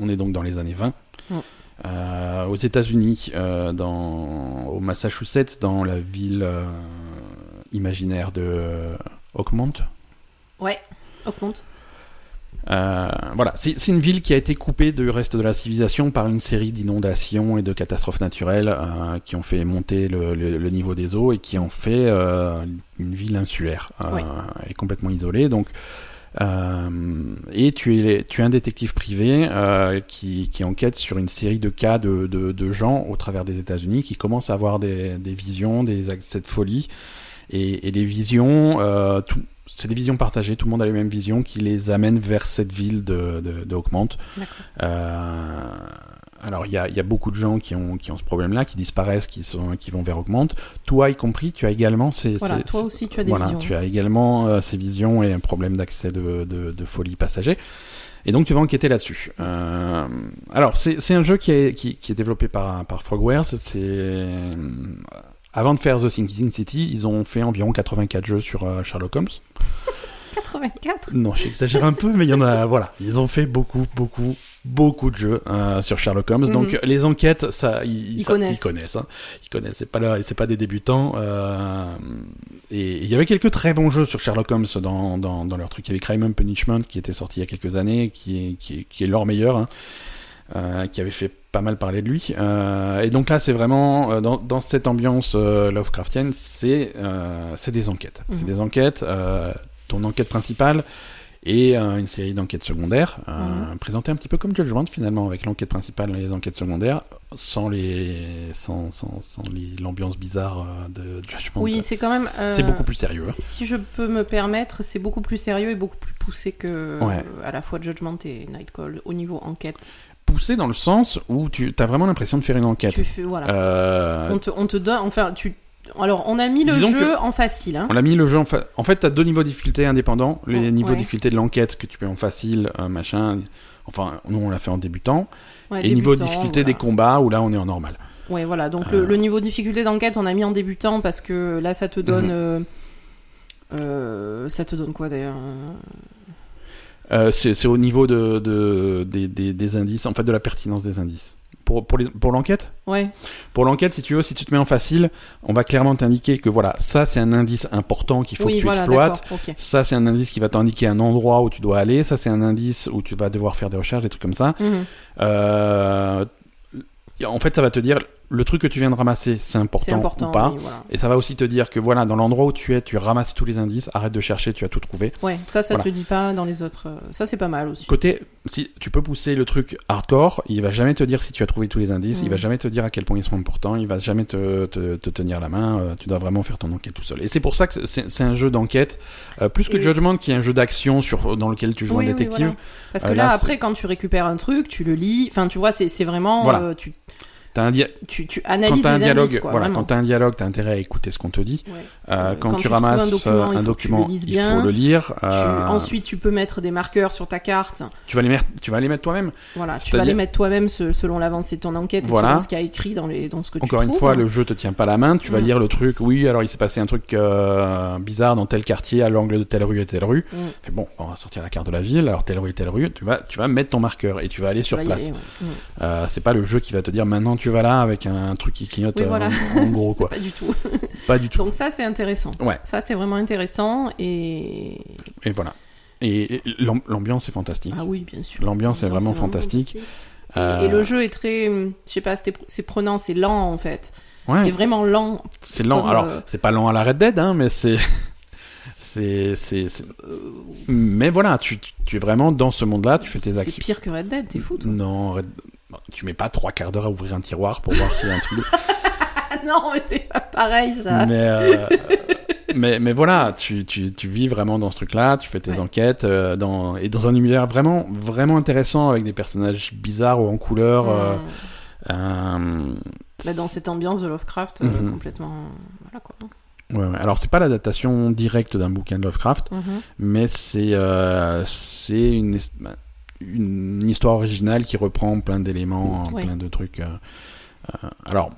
on est donc dans les années 20. Mm. Euh, aux États-Unis, euh, dans, au Massachusetts, dans la ville euh, imaginaire de Oakmont. Ouais. Euh, voilà, c'est une ville qui a été coupée du reste de la civilisation par une série d'inondations et de catastrophes naturelles qui ont fait monter le, le- le niveau des eaux et qui ont fait une ville insulaire et complètement isolée. Donc, et tu es, tu es un détective privé euh, qui, qui enquête sur une série de cas de, de, de gens au travers des États-Unis qui commencent à avoir des, des visions, des accès de folie. Et, et les visions, euh, tout- c'est des visions partagées, tout le monde a les mêmes visions qui les amènent vers cette ville de, de, de. Euh, alors il y a, y a, beaucoup de gens qui ont, qui ont ce problème-là, qui disparaissent, qui, sont, qui vont vers augmente. Toi y compris, tu as également ces... Voilà, toi aussi tu as des voilà, visions. tu as également euh, ces visions et un problème d'accès de, de, de, folie passager. Et donc tu vas enquêter là-dessus. Euh, alors c'est un jeu qui est, qui, qui est développé par, par Frogwares. C'est avant de faire The Sinking City, ils ont fait environ 84 jeux sur euh, Sherlock Holmes. 84 Non, j'exagère un peu, mais il y en a. Voilà, ils ont fait beaucoup, beaucoup, beaucoup de jeux euh, sur Sherlock Holmes. Donc Mhm. les enquêtes, ça, ils, Ils ça- connaissent. Ils connaissent. hein. Ils connaissent. C'est pas là, c'est pas des débutants. euh, et il y avait quelques très bons jeux sur Sherlock Holmes dans, dans, dans leur truc. Il y avait Crime and Punishment qui était sorti il y a quelques années, qui est, qui est, qui est leur meilleur. hein, euh, qui avait fait pas mal parler de lui. Et donc là, c'est vraiment dans, dans cette ambiance Lovecraftienne, c'est c'est des enquêtes. C'est Mhm. des enquêtes. Ton enquête principale et euh, une série d'enquêtes secondaires, euh, présentées un petit peu comme Judgment finalement, avec l'enquête principale et les enquêtes secondaires, sans les sans sans, sans l'ambiance bizarre euh, de Judgment. Oui, c'est quand même. euh, c'est beaucoup plus sérieux. hein. Si je peux me permettre, c'est beaucoup plus sérieux et beaucoup plus poussé que Ouais. à la fois Judgment et Nightcall au niveau enquête. Poussé dans le sens où tu as vraiment l'impression de faire une enquête. Tu fais voilà. Euh, On te, on te donne, enfin tu. Alors on a mis le Disons jeu en facile. Hein. On a mis le jeu en fa... En fait, t'as deux niveaux de difficulté indépendants. Les Oh, niveaux ouais. de difficulté de l'enquête que tu peux en facile, euh, machin. Enfin, nous on l'a fait en débutant. Ouais, et niveau de débutant, difficulté voilà. des combats où là on est en normal. Ouais, voilà. Donc Euh. le, le niveau de difficulté d'enquête, on a mis en débutant parce que là, ça te donne. Mhm. euh, euh, ça te donne quoi d'ailleurs Euh, c'est c'est au niveau de, de des, des, des indices, en fait de la pertinence des indices. Pour, pour, les- pour l'enquête Ouais. Pour l'enquête, si tu veux, si tu te mets en facile, on va clairement t'indiquer que voilà, ça c'est un indice important qu'il faut oui, que tu voilà, exploites. Ça c'est un indice qui va t'indiquer un endroit où tu dois aller. Ça c'est un indice où tu vas devoir faire des recherches, des trucs comme ça. Mhm. Euh, en fait, ça va te dire le truc que tu viens de ramasser, c'est important, ou pas. oui, voilà. Et ça va aussi te dire que voilà, dans l'endroit où tu es, tu as ramassé tous les indices, arrête de chercher, tu as tout trouvé. Ouais, ça, ça Voilà. te le dit pas dans les autres. euh, Ça, c'est pas mal aussi. Côté, si tu peux pousser le truc hardcore, il va jamais te dire si tu as trouvé tous les indices, il va jamais te dire à quel point ils sont importants, il va jamais te, te, te tenir la main, euh, tu dois vraiment faire ton enquête tout seul. Et c'est pour ça que c'est un jeu d'enquête, euh, plus que Et- Judgment qui est un jeu d'action sur dans lequel tu joues Oui, un oui, détective. voilà. Parce que Euh, là, là, après, quand tu récupères un truc, tu le lis. Enfin, tu vois, c'est c'est vraiment. Tu, Un tu, tu quand analyses t'as un dialogue, indices, quoi, voilà, vraiment. quand t'as un dialogue, t'as intérêt à écouter ce qu'on te dit. Ouais. Euh, quand, quand tu tu trouves un ramasses document, euh, il un faut document, il bien. faut le lire. Tu- euh, ensuite, tu peux mettre des marqueurs sur ta carte. tu vas les mettre, tu vas les mettre toi-même. Voilà, tu vas les mettre toi-même se- selon l'avancée de ton enquête et selon ce qu'il y a écrit dans, les, dans ce que Encore tu une trouves. fois, le jeu te tient pas la main. Tu vas Mm. lire le truc. Oui, alors il s'est passé un truc euh, bizarre dans tel quartier, à l'angle de telle rue et telle rue. Mm. Fais, bon, on va sortir la carte de la ville. Alors telle rue et telle rue. Tu vas, tu vas mettre ton marqueur et tu vas aller sur place. Mm. C'est pas le jeu qui va te dire maintenant tu avec un truc qui clignote Oui, euh, voilà. en, en gros (laughs) quoi. Pas du tout. (laughs) Pas du tout. Donc ça, c'est intéressant. Ouais. Ça, c'est vraiment intéressant. Et... Et voilà. Et et l'am- l'ambiance est fantastique. Ah oui, bien sûr. L'ambiance est vraiment c'est fantastique. Et, Euh, et le jeu est très... hum, Je sais pas, c'est c'est prenant, c'est lent, en fait. ouais. C'est vraiment lent. C'est lent. Comme, Alors, euh, c'est pas lent à la Red Dead, hein, mais c'est. (laughs) C'est. c'est- c'est- Mais voilà, tu, tu- es vraiment dans ce monde-là, tu fais tes C'est actions. pire que Red Dead, t'es fou, toi. Non, Red- non, tu mets pas trois quarts d'heure à ouvrir un tiroir pour voir s'il y a un truc. (laughs) Non, mais c'est pas pareil, ça. mais, euh, mais, mais voilà, tu, tu, tu vis vraiment dans ce truc-là, tu fais tes Ouais. enquêtes euh, dans, et dans un univers vraiment, vraiment intéressant avec des personnages bizarres ou en couleur. euh, euh, Bah, dans cette ambiance de Lovecraft, euh, Mhm. complètement... Voilà, quoi. ouais, ouais. Alors, c'est pas l'adaptation directe d'un bouquin de Lovecraft, Mhm. mais c'est euh, c'est une, bah, une histoire originale qui reprend plein d'éléments, Ouais. plein de trucs. euh, euh, alors,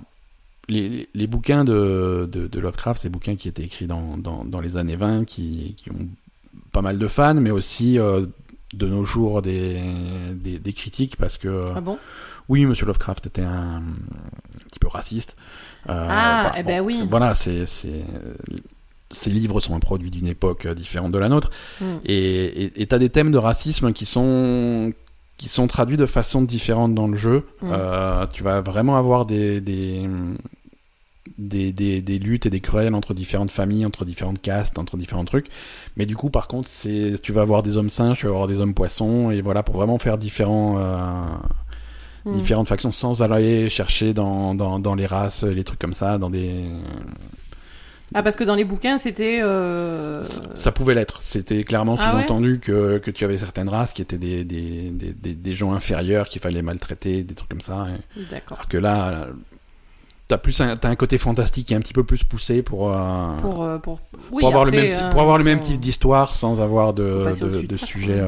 les, bouquins de, de, de Lovecraft, c'est des bouquins qui étaient écrits dans, dans, dans les années 20, qui, qui ont pas mal de fans, mais aussi euh, de nos jours des, des, des critiques, parce que Ah bon? oui, Monsieur Lovecraft était un, un petit peu raciste. Euh, Ah, voilà, eh ben oui. Voilà, c'est, ces livres sont un produit d'une époque euh, différente de la nôtre. Hum. Et et t'as des thèmes de racisme qui sont qui sont traduits de façon différente dans le jeu. Mm. Euh, tu vas vraiment avoir des des, des des des luttes et des querelles entre différentes familles, entre différentes castes, entre différents trucs. Mais du coup, par contre, c'est tu vas avoir des hommes singes, tu vas avoir des hommes poissons, et voilà pour vraiment faire différents euh, Hum. différentes factions sans aller chercher dans, dans, dans les races, les trucs comme ça, dans des Ah, parce que dans les bouquins, c'était. euh, Ça, ça pouvait l'être. C'était clairement Ah ouais sous-entendu que, que tu avais certaines races qui étaient des, des, des, des, gens inférieurs qu'il fallait maltraiter, des trucs comme ça. et- D'accord. Alors que là, t'as plus un, t'as un côté fantastique qui est un petit peu plus poussé pour, euh, Pour, euh, pour... Oui, pour avoir le même, type- pour avoir le même type d'histoire sans avoir de, de, de de ça, sujet,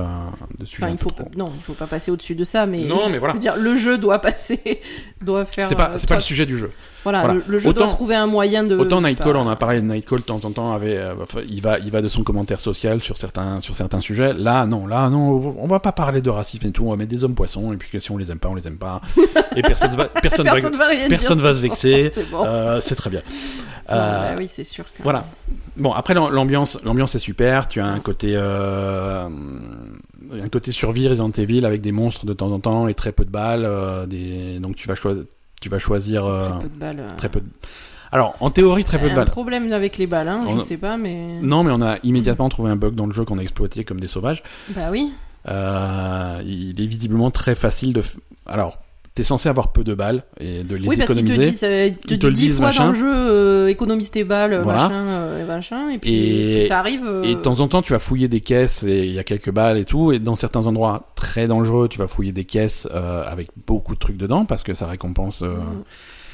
de sujet Enfin, il faut pas... non, il faut pas passer au-dessus de ça, mais. Non, mais voilà. (laughs) Je veux dire, le jeu doit passer, doit faire. C'est pas, euh, pas le sujet du jeu. Voilà, Voilà. Le, le jeu doit Autant- trouver un moyen de. Autant Nightcall, on a parlé de Nightcall de temps en temps, avait, euh, il va, il va de son commentaire social sur certains, sur certains sujets. Là, non, là, non, on va pas parler de racisme et tout. On va mettre des hommes poissons et puis que si on les aime pas, on les aime pas. (laughs) Et personne va, personne, Personne va personne va se vexer. C'est bon. Euh, c'est très bien. Euh, bah oui, c'est sûr. Que... Voilà. Bon, après l'am- l'ambiance, l'ambiance est super. Tu as un côté, euh, un côté survie Resident Evil avec des monstres de temps en temps et très peu de balles. euh, des... Donc tu vas choisir, tu vas choisir euh, Très peu de balles. euh. très peu de- Alors en théorie très peu de un balles. problème avec les balles, hein, je a- sais pas, mais. Non, mais on a immédiatement trouvé un bug dans le jeu qu'on a exploité comme des sauvages. Bah oui. Il est visiblement très facile de. Alors, t'es censé avoir peu de balles et de les oui, parce qu'ils te économiser. disent, euh, ils te Ils te disent fois machin. dans le jeu, euh, économise tes balles, Voilà. machin, euh, et machin, et puis t'arrives. euh, Et de temps en temps, tu vas fouiller des caisses et il y a quelques balles et tout. Et dans certains endroits très dangereux, tu vas fouiller des caisses euh, avec beaucoup de trucs dedans parce que ça récompense. euh,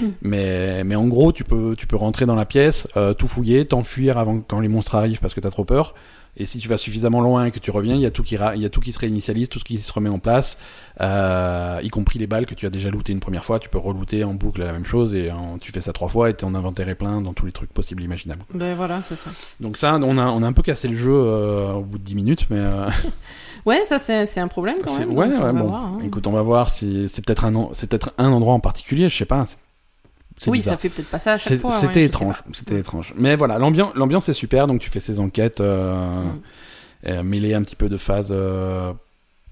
Mm. Mais, mais en gros, tu peux, tu peux rentrer dans la pièce, euh, tout fouiller, t'enfuir avant quand les monstres arrivent parce que t'as trop peur. Et si tu vas suffisamment loin et que tu reviens, il y a tout qui, il y a tout qui se réinitialise, tout ce qui se remet en place, euh, y compris les balles que tu as déjà lootées une première fois. Tu peux relooter en boucle la même chose et en- tu fais ça trois fois et ton inventaire est plein dans tous les trucs possibles et imaginables. Ben voilà, c'est ça. Donc ça, on a, on a un peu cassé le jeu euh, au bout de 10 minutes, mais euh, (laughs) Ouais, ça c'est un problème quand même. ouais, on ouais, bon. voir, hein. Écoute, on va voir si c'est peut-être un, c'est peut-être un endroit en particulier, je sais pas. Oui, bizarre. ça fait peut-être pas ça à chaque fois. C'était étrange, c'était étrange. Mais voilà, l'ambiance, l'ambiance est super, donc tu fais ces enquêtes euh, Mm. euh, mêlées un petit peu de phases euh,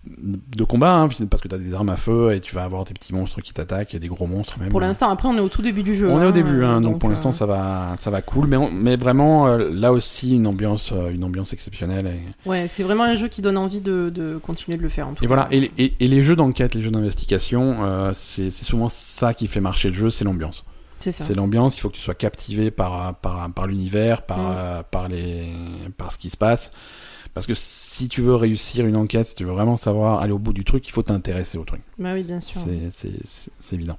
de combat, hein, parce que tu as des armes à feu et tu vas avoir des petits monstres qui t'attaquent, et des gros monstres même. Pour l'instant, après, on est au tout début du jeu. On est hein, au début, hein, donc, donc, pour l'instant euh, ça va, ça va cool, mais, on- mais vraiment euh, là aussi une ambiance, une ambiance exceptionnelle. Et, Ouais, c'est vraiment un jeu qui donne envie de, de continuer de le faire en tout et cas. voilà, et, et- et les jeux d'enquête, les jeux d'investigation, euh, c'est souvent ça qui fait marcher le jeu, c'est l'ambiance. C'est l'ambiance, il faut que tu sois captivé par, par, par l'univers, par, Mm. euh, par, les, par ce qui se passe. Parce que si tu veux réussir une enquête, si tu veux vraiment savoir aller au bout du truc, il faut t'intéresser au truc. Bah oui, bien sûr. C'est- C'est c'est- c'est évident.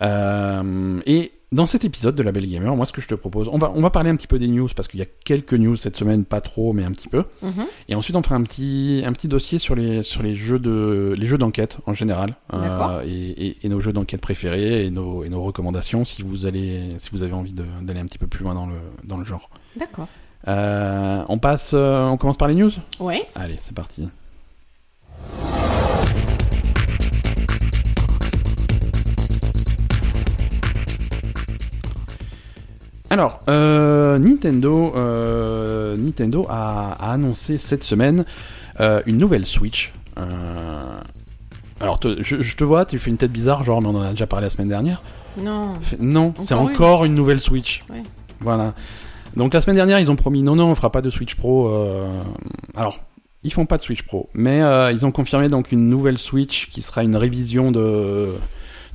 Euh, et dans cet épisode de La Belle Gamer, moi ce que je te propose, on va, on va parler un petit peu des news, parce qu'il y a quelques news cette semaine, pas trop, mais un petit peu. Mhm. Et ensuite, on fera un petit, un petit dossier sur les, sur les jeux de, les jeux d'enquête en général, Euh, et, et- et nos jeux d'enquête préférés et nos, et nos recommandations si vous allez, si vous avez envie d'aller un petit peu plus loin dans le, dans le genre. D'accord. Euh, on passe, euh, on commence par les news? Ouais. Allez, c'est parti. Alors, euh, Nintendo, euh, Nintendo a, a annoncé cette semaine euh, une nouvelle Switch. Alors, te- je, je te vois, tu fais une tête bizarre, genre, mais on en a déjà parlé la semaine dernière. Non. Non, c'est Encore une nouvelle Switch. Ouais. Voilà. Donc la semaine dernière, ils ont promis non, non, on fera pas de Switch Pro. Alors, ils font pas de Switch Pro, mais ils ont confirmé donc une nouvelle Switch qui sera une révision de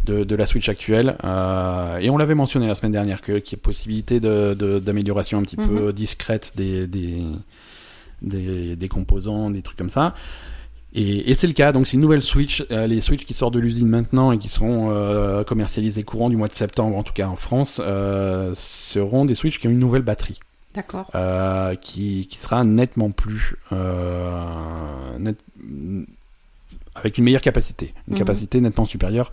de, de la Switch actuelle. euh, Et on l'avait mentionné la semaine dernière que qu'il y a possibilité de de- d'amélioration un petit Mhm. peu discrète des des, des des composants, des trucs comme ça. Et, et c'est le cas, donc c'est une nouvelle Switch, euh, les Switch qui sortent de l'usine maintenant et qui seront euh, commercialisés courant du mois de septembre, en tout cas en France, euh, seront des Switch qui ont une nouvelle batterie, D'accord. qui, qui sera nettement plus... net- avec une meilleure capacité, une Mhm. capacité nettement supérieure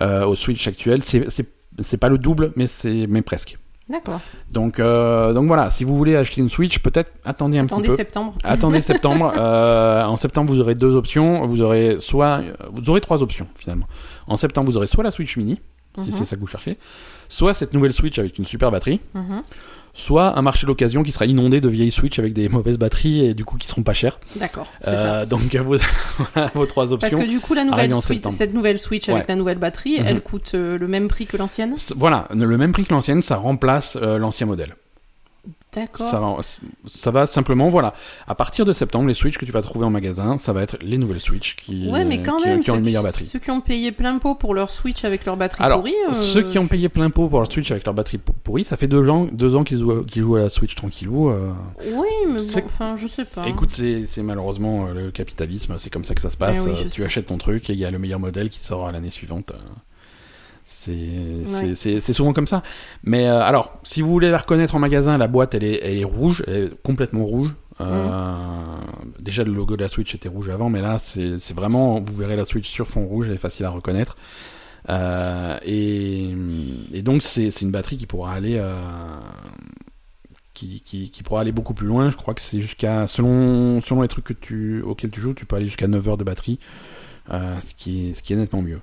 euh, aux Switch actuels. C'est- pas le double, mais c'est mais presque. D'accord. Donc, euh, donc voilà, si vous voulez acheter une Switch, peut-être attendez un Attendez petit peu. septembre. (laughs) Attendez septembre. Euh, en septembre, vous aurez deux options. Vous aurez soit, vous aurez trois options finalement. En septembre, vous aurez soit la Switch Mini, si Mhm. c'est ça que vous cherchez, soit cette nouvelle Switch avec une super batterie, Mhm. Soit un marché d'occasion qui sera inondé de vieilles Switch avec des mauvaises batteries et du coup qui seront pas chères. D'accord. Euh, donc (laughs) vos, trois Parce options. que du coup, la nouvelle Switch, cette nouvelle Switch avec Ouais. la nouvelle batterie, Mhm. elle coûte euh, le même prix que l'ancienne? Voilà, le même prix que l'ancienne, ça remplace euh, l'ancien modèle. D'accord. Ça, va- ça va simplement, voilà. À partir de septembre, les Switch que tu vas trouver en magasin, ça va être les nouvelles Switch qui, Ouais, mais quand qui, même, qui ont une qui- meilleure batterie. Ceux qui ont payé plein pot pour leur Switch avec leur batterie Alors, pourrie. euh, ceux qui ont payé plein pot pour leur Switch avec leur batterie pou- pourrie, ça fait deux ans, deux ans qu'ils jouent, qu'ils jouent à la Switch tranquillou. euh. Oui, mais bon, enfin, je sais pas. Écoute, c'est c'est malheureusement euh, le capitalisme, c'est comme ça que ça se passe. Eh oui, Euh, tu sais. achètes ton truc et il y a le meilleur modèle qui sort l'année suivante. C'est Ouais. souvent comme ça. Mais euh, alors, si vous voulez la reconnaître en magasin, la boîte elle est, elle est rouge, elle est complètement rouge. Euh, Déjà le logo de la Switch était rouge avant, mais là c'est vraiment, vous verrez la Switch sur fond rouge, elle est facile à reconnaître. Euh, et, et donc c'est une batterie qui pourra aller qui, qui, qui pourra aller beaucoup plus loin. Je crois que c'est jusqu'à selon selon les trucs que tu auxquels tu joues, tu peux aller jusqu'à 9 heures de batterie, euh, ce qui est ce qui est nettement mieux.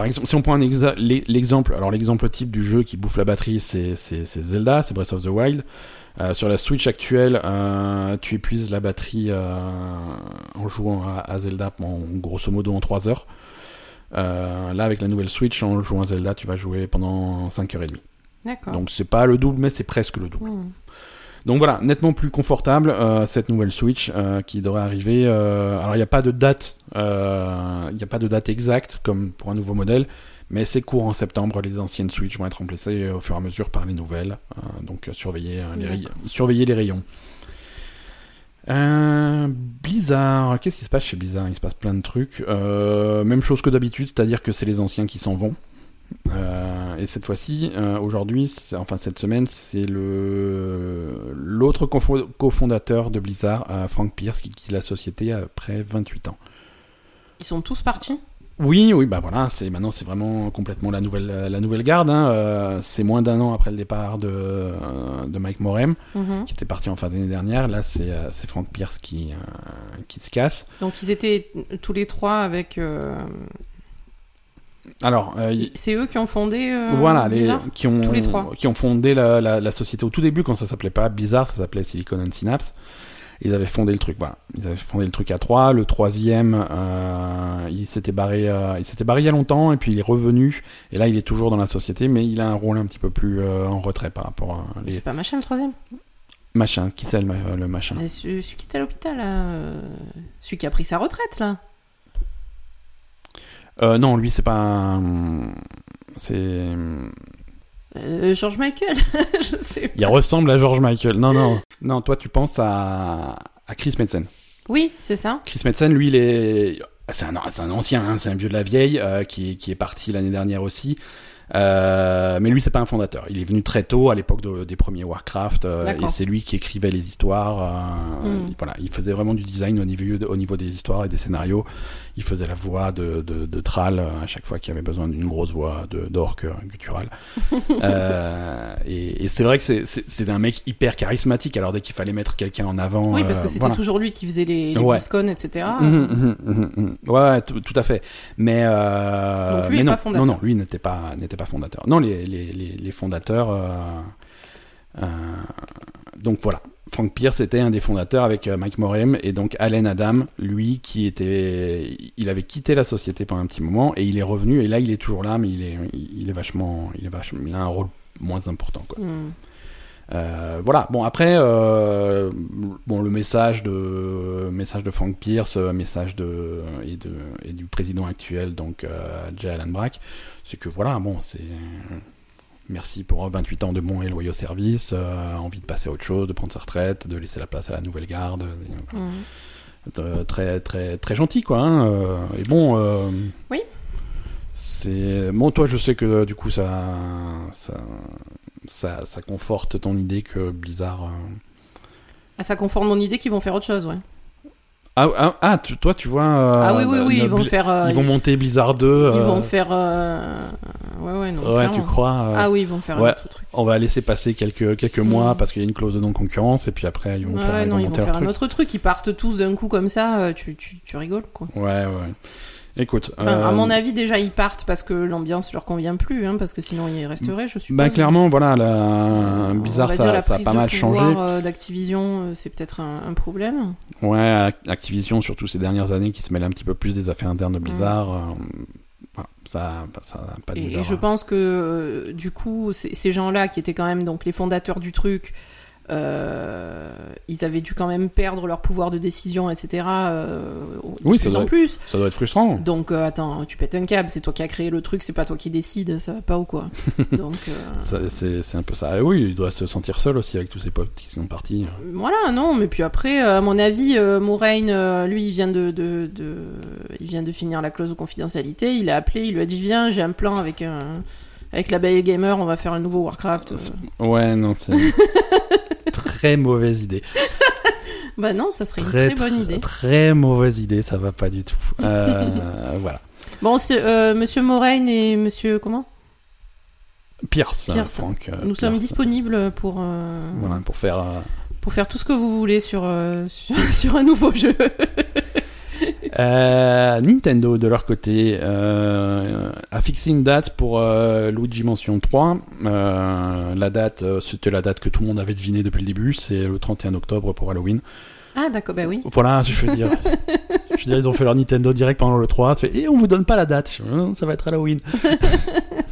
Par exemple, si on prend l'exemple, alors l'exemple type du jeu qui bouffe la batterie, c'est Zelda, c'est Breath of the Wild. Euh, sur la Switch actuelle, euh, tu épuises la batterie euh, en jouant à, à Zelda en grosso modo en 3 heures. Là, avec la nouvelle Switch, en jouant à Zelda, tu vas jouer pendant 5h30. D'accord. Donc c'est pas le double, mais c'est presque le double. Hmm. Donc voilà, nettement plus confortable euh, cette nouvelle Switch euh, qui devrait arriver. euh, alors il n'y a pas de date, il n'y a pas de date exacte comme pour un nouveau modèle, mais c'est court en septembre. Les anciennes Switch vont être remplacées au fur et à mesure par les nouvelles. Donc surveillez, les ray- surveillez les rayons. Euh, Blizzard, qu'est-ce qui se passe chez Blizzard? Il se passe plein de trucs. Euh, même chose que d'habitude, c'est-à-dire que c'est les anciens qui s'en vont. Euh, et cette fois-ci, euh, aujourd'hui, enfin cette semaine, c'est le l'autre cofondateur de Blizzard, euh, Frank Pierce, qui quitte la société après 28 ans. Ils sont tous partis? Oui, oui, bah voilà, c'est maintenant c'est vraiment complètement la nouvelle la nouvelle garde. hein, c'est moins d'un an après le départ de de Mike Morem, Mhm. qui était parti en fin d'année dernière. Là, c'est Frank Pierce qui qui se casse. Donc ils étaient tous les trois avec. Alors, euh, C'est eux qui ont fondé. euh, Voilà, les, qui, ont, Tous les trois. qui ont fondé la, la, la société au tout début quand ça s'appelait pas Blizzard, ça s'appelait Silicon and Synapse. Ils avaient fondé le truc, voilà. Ils avaient fondé le truc à trois. Le troisième, euh, il s'était barré, il s'était barré il y a longtemps et puis il est revenu. Et là, il est toujours dans la société, mais il a un rôle un petit peu plus en retrait par rapport à les C'est pas machin le troisième? Machins. Qui c'est le, le machin? Celui qui était à l'hôpital, là. Celui qui a pris sa retraite, là. Euh, Non, lui, c'est pas. un- C'est. Euh, George Michael (laughs) Je sais pas. Il ressemble à George Michael. Non, non, non. Toi, tu penses à, à Chris Metzen. Oui, c'est ça. Chris Metzen, lui, il est, c'est un, ancien, hein, c'est un vieux de la vieille euh, qui, qui est parti l'année dernière aussi. Euh, mais lui, c'est pas un fondateur. Il est venu très tôt, à l'époque de- des premiers Warcraft, euh, et c'est lui qui écrivait les histoires. euh, Mm. Voilà, il faisait vraiment du design au niveau, au niveau des histoires et des scénarios. Il faisait la voix de, de, de Thrall euh, à chaque fois qu'il y avait besoin d'une grosse voix d'orque euh, guttural. (laughs) euh, et et c'est vrai que c'est- un mec hyper charismatique. Alors dès qu'il fallait mettre quelqu'un en avant, Oui, parce euh, que c'était voilà. toujours lui qui faisait les, les Ouais. BlizzCon, etc. Mhm, mhm, mhm, mhm. Ouais, tout, à fait. Mais, euh, Donc lui mais non, pas non, non, lui n'était pas, pas fondateur. Non, les, les, les, fondateurs. euh, donc voilà, Frank Pierce était un des fondateurs avec euh, Mike Morem et donc Allen Adam, lui qui était, il avait quitté la société pendant un petit moment et il est revenu et là il est toujours là, mais il est, il est vachement, il est vachement, il a un rôle moins important quoi. Hmm. Euh, voilà. Bon après, euh, bon le message de message de Frank Pierce, message de et de et du président actuel donc euh, Jay Allen Brack, c'est que voilà bon c'est merci pour 28 ans de bons et loyaux services, euh, envie de passer à autre chose, de prendre sa retraite, de laisser la place à la nouvelle garde, euh, voilà. Euh, très très très gentil quoi. hein, euh, et bon. euh, Oui. C'est bon toi je sais que du coup ça ça ça, ça conforte ton idée que Blizzard. euh, Ah, ça conforme mon idée qu'ils vont faire autre chose, ouais. Ah, ah, ah, tu- toi tu vois. euh, ah oui, oui, oui, euh, ils vont faire. euh, Ils vont monter Blizzard 2. ils euh, vont faire. Ouais, ouais, non. Ouais, clairement. tu crois Ah oui, ils vont faire ouais. un autre truc. On va laisser passer quelques, quelques mois Mm. parce qu'il y a une clause de non-concurrence et puis après ils vont Ouais, faire, ouais, ils non, vont ils vont monter faire leur un truc. autre truc. Ils partent tous d'un coup comme ça, tu, tu, tu rigoles, quoi. Ouais, ouais. Écoute. Enfin, à euh, mon avis, déjà, ils partent parce que l'ambiance leur convient plus, hein, parce que sinon, ils resteraient, je suppose. Bah clairement, voilà, la... Bizarre, ça, dire la ça a pas de mal pouvoir, changé. euh, d'Activision, euh, c'est peut-être un, un problème. Ouais, Ac- Activision, surtout ces dernières années, qui se mêle un petit peu plus des affaires internes de Blizzard. euh, voilà, ça, ça pas de Et, et je hein. pense que, euh, du coup, ces ces gens-là, qui étaient quand même donc les fondateurs du truc, euh, ils avaient dû quand même perdre leur pouvoir de décision, etc. euh, Oui, ça en plus. Ça doit être frustrant. Donc euh, attends, tu pètes un câble, c'est toi qui as créé le truc, c'est pas toi qui décide, ça va pas ou quoi (laughs) Donc euh, C'est un peu ça. Et oui, il doit se sentir seul aussi avec tous ses potes qui sont partis. voilà, non, mais puis après, à mon avis, Moraine, lui, il vient de, de, de- il vient de finir la clause de confidentialité. Il a appelé, il lui a dit viens, j'ai un plan avec un, avec la Belle Gamer, on va faire un nouveau Warcraft. Ouais, non, c'est (laughs) très mauvaise idée. (laughs) Bah non, ça serait Très, une très bonne idée. Très mauvaise idée, ça va pas du tout. Euh, (laughs) voilà. Bon, euh, Monsieur Moraine et Monsieur comment? Pierce, Pierce. Franck. euh, Nous sommes Pierce. disponibles pour euh, Voilà, pour faire. euh, pour faire tout ce que vous voulez sur euh, (laughs) sur, sur un nouveau jeu. Euh, Nintendo, de leur côté, euh, a fixé une date pour euh, Luigi Mansion 3. Euh, la date, c'était la date que tout le monde avait deviné depuis le début, c'est le 31 octobre pour Halloween. Ah d'accord, bah oui. Voilà, je veux dire. (laughs) je veux dire, ils ont fait leur Nintendo direct pendant le 3. ça fait, Et on vous donne pas la date. Je Non, ça va être Halloween. (laughs)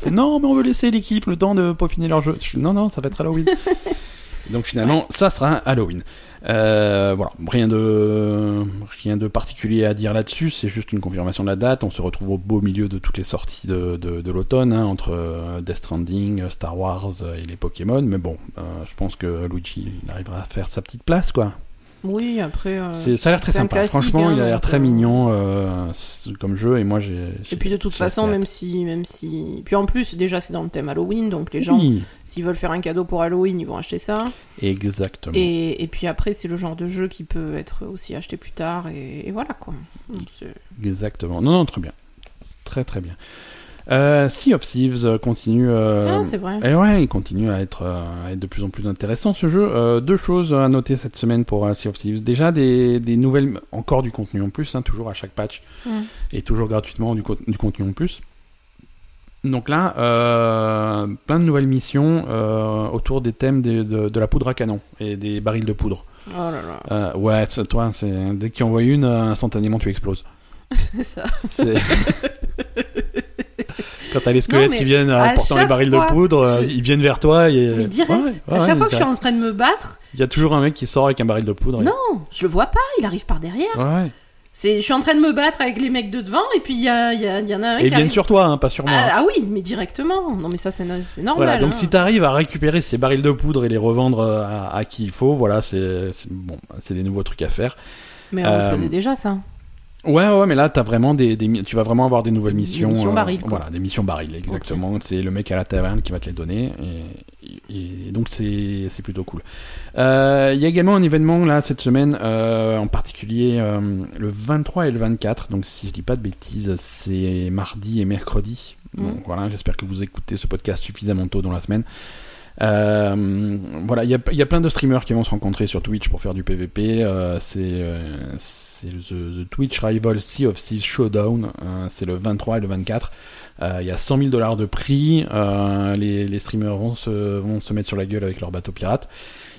Fait, non, mais on veut laisser l'équipe le temps de peaufiner leur jeu. Je non, non, ça va être Halloween. (laughs) Donc finalement, ça sera Halloween. Euh, voilà, rien de rien de particulier à dire là-dessus. C'est juste une confirmation de la date. On se retrouve au beau milieu de toutes les sorties de, de, l'automne, hein, entre euh, Death Stranding, euh, Star Wars euh, et les Pokémon. Mais bon, je pense que Luigi arrivera à faire sa petite place, quoi. Oui, après. euh, C'est- ça a l'air très sympa. Franchement, hein, il a l'air donc, très euh, mignon euh, comme jeu et moi j'ai. Et puis de toute façon, même si, même si, puis en plus déjà c'est dans le thème Halloween, donc les gens, s'ils veulent faire un cadeau pour Halloween, ils vont acheter ça. exactement. Et, et puis après, c'est le genre de jeu qui peut être aussi acheté plus tard, et, et voilà quoi. Donc, Exactement. Non, non, très bien. Très, très bien. Euh, sea of Thieves euh, continue. euh, Ah, c'est vrai. et ouais, il continue à être, euh, à être de plus en plus intéressant ce jeu. Euh, deux choses à noter cette semaine pour Sea of Thieves. Déjà des, des nouvelles, encore du contenu en plus, hein, toujours à chaque patch Mm. et toujours gratuitement du, co- du contenu en plus. Donc là, plein de nouvelles missions autour des thèmes des- de, de la poudre à canon et des barils de poudre. Oh là là, ouais, toi, dès que tu envoies une, instantanément tu exploses. (laughs) c'est ça. (laughs) Quand t'as les squelettes qui viennent euh, à portant les barils fois- de poudre, euh, ils viennent vers toi et Mais direct. Ouais, ouais, à chaque ouais, fois que je suis en train de me battre, il y a toujours un mec qui sort avec un baril de poudre. et- non, je le vois pas, il arrive par derrière. Ouais, je suis en train de me battre avec les mecs de devant, et puis il y, a, il y, a- il y en a un Et qui ils viennent arrive. sur toi, hein, pas sur moi. Ah, ah oui, mais directement. Non, mais ça, c'est, no- c'est normal. voilà, donc hein. si t'arrives à récupérer ces barils de poudre et les revendre euh, à, à qui il faut, voilà, c'est bon, c'est des nouveaux trucs à faire. Mais on Euh, le faisait déjà, ça. Ouais, ouais, mais là, t'as vraiment des, tu vas vraiment avoir des nouvelles Des missions. missions euh. Voilà, des missions barils, exactement. C'est le mec à la taverne qui va te les donner, et, et donc c'est plutôt cool. Euh, Il y a également un événement là cette semaine, euh, en particulier euh, le 23 et le 24. Donc si je dis pas de bêtises, c'est mardi et mercredi. Mm. Donc voilà, j'espère que vous écoutez ce podcast suffisamment tôt dans la semaine. Euh, voilà, il y a, y a plein de streamers qui vont se rencontrer sur Twitch pour faire du PVP. euh, c'est euh, c'est the, the Twitch Rival Sea of Thieves Showdown. euh, c'est le 23 et le 24. Euh, Il y a 100 000 dollars de prix. euh, les, les streamers vont se, vont se mettre sur la gueule avec leur bateau pirate.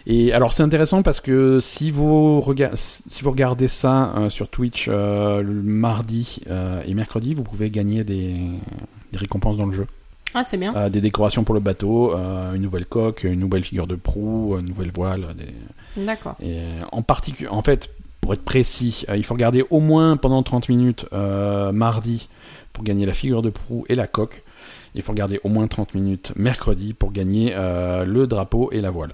Et alors c'est intéressant parce que si vous, rega- si vous regardez ça sur Twitch le mardi et mercredi, vous pouvez gagner des, des récompenses dans le jeu. Ah, c'est bien. Euh, des décorations pour le bateau, euh, une nouvelle coque, une nouvelle figure de proue, une nouvelle voile. Des... D'accord. Et en particulier, en fait, pour être précis, euh, il faut regarder au moins pendant 30 minutes euh, mardi pour gagner la figure de proue et la coque. Il faut regarder au moins 30 minutes mercredi pour gagner euh, le drapeau et la voile.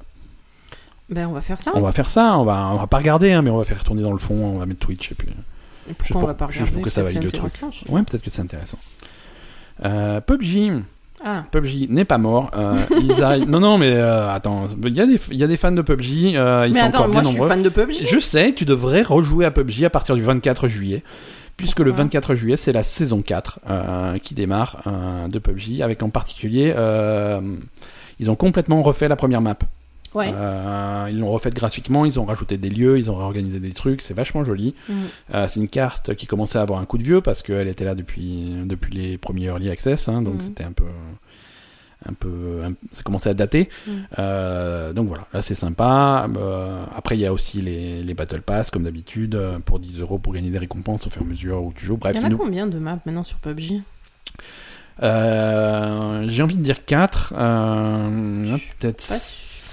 Ben, on va faire ça. On va faire ça, on va, on va pas regarder, hein, mais on va faire tourner dans le fond, on va mettre Twitch et puis. Et pourquoi juste on pour- va pas juste regarder pour que ça valide le truc. Ouais, peut-être que c'est intéressant. Euh, PUBG, Ah, PUBG n'est pas mort. euh, (laughs) ils arrivent- Non, non, mais euh, attends, il y, a des- il y a des fans de PUBG, euh, ils mais sont attends, encore moi bien je suis nombreux. fan de PUBG. Je sais, tu devrais rejouer à PUBG à partir du 24 juillet. Puisque le Pourquoi 24 juillet, c'est la saison 4 euh, qui démarre de PUBG, avec en particulier, ils ont complètement refait la première map. Ouais. Euh, ils l'ont refaite graphiquement, ils ont rajouté des lieux, ils ont réorganisé des trucs, c'est vachement joli. Mm. Euh, c'est une carte qui commençait à avoir un coup de vieux parce qu'elle était là depuis, depuis les premiers early access, hein, donc Mhm. c'était un peu, un peu, un- ça commençait à dater. Mhm. Euh, donc voilà, là c'est sympa. Euh, après il y a aussi les, les battle pass comme d'habitude pour 10 euros pour gagner des récompenses au fur et à mesure où tu joues. Bref, Il y en a combien de maps maintenant sur PUBG Euh, J'ai envie de dire 4 euh, Je suis peut-être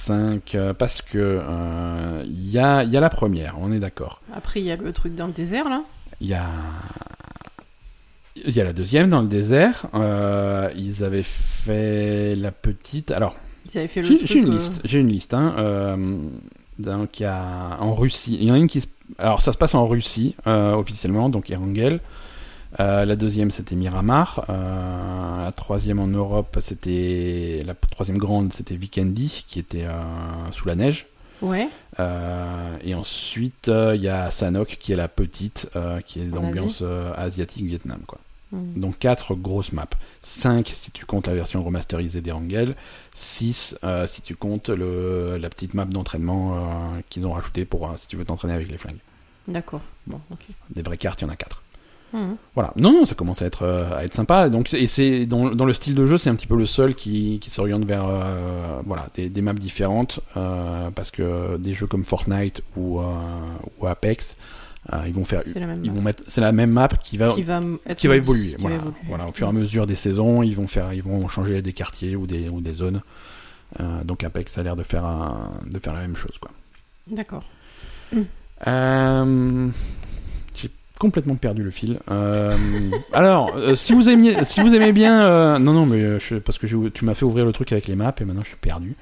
5 euh, parce que euh, il y, a, y a la première, on est d'accord. Après, il y a le truc dans le désert, là. Il y a. Il y a la deuxième dans le désert. Euh, ils avaient fait la petite. Alors, Ils avaient fait le j'ai une euh, liste. J'ai une liste. Hein, euh, donc, il y a en Russie. Il y en a une qui se. Alors, ça se passe en Russie euh, officiellement, donc Erangel. Euh, la deuxième, c'était Miramar. Euh, la troisième en Europe, c'était la troisième grande, c'était Vikendi, qui était euh, sous la neige. Ouais. Et ensuite, il y a Sanok, qui est la petite, qui est d'ambiance euh, asiatique Vietnam, quoi. Mm. Donc quatre grosses maps. 5 si tu comptes la version remasterisée d'Erangel. 6 euh, si tu comptes le, la petite map d'entraînement qu'ils ont rajouté pour si tu veux t'entraîner avec les flingues. D'accord. Bon, ok. Des vraies cartes, il y en a 4. Mhm. Voilà. Non, non, ça commence à être, euh, à être sympa. Donc, c'est- et c'est dans, dans le style de jeu, c'est un petit peu le seul qui, qui s'oriente vers euh, voilà des, des maps différentes euh, parce que des jeux comme Fortnite ou, euh, ou Apex, ils vont faire, C'est la même. ils vont mettre, c'est la même map qui va qui va qui évoluer. qui voilà, va évoluer. voilà, au fur et à mesure des saisons, ils vont faire, ils vont changer des quartiers ou des ou des zones. Donc Apex a l'air de faire un- de faire la même chose, quoi. D'accord. Euh, complètement perdu le fil. Euh, alors, euh, si vous aimiez, si vous aimez bien, euh, non non, mais je- parce que je- tu m'as fait ouvrir le truc avec les maps et maintenant je suis perdu.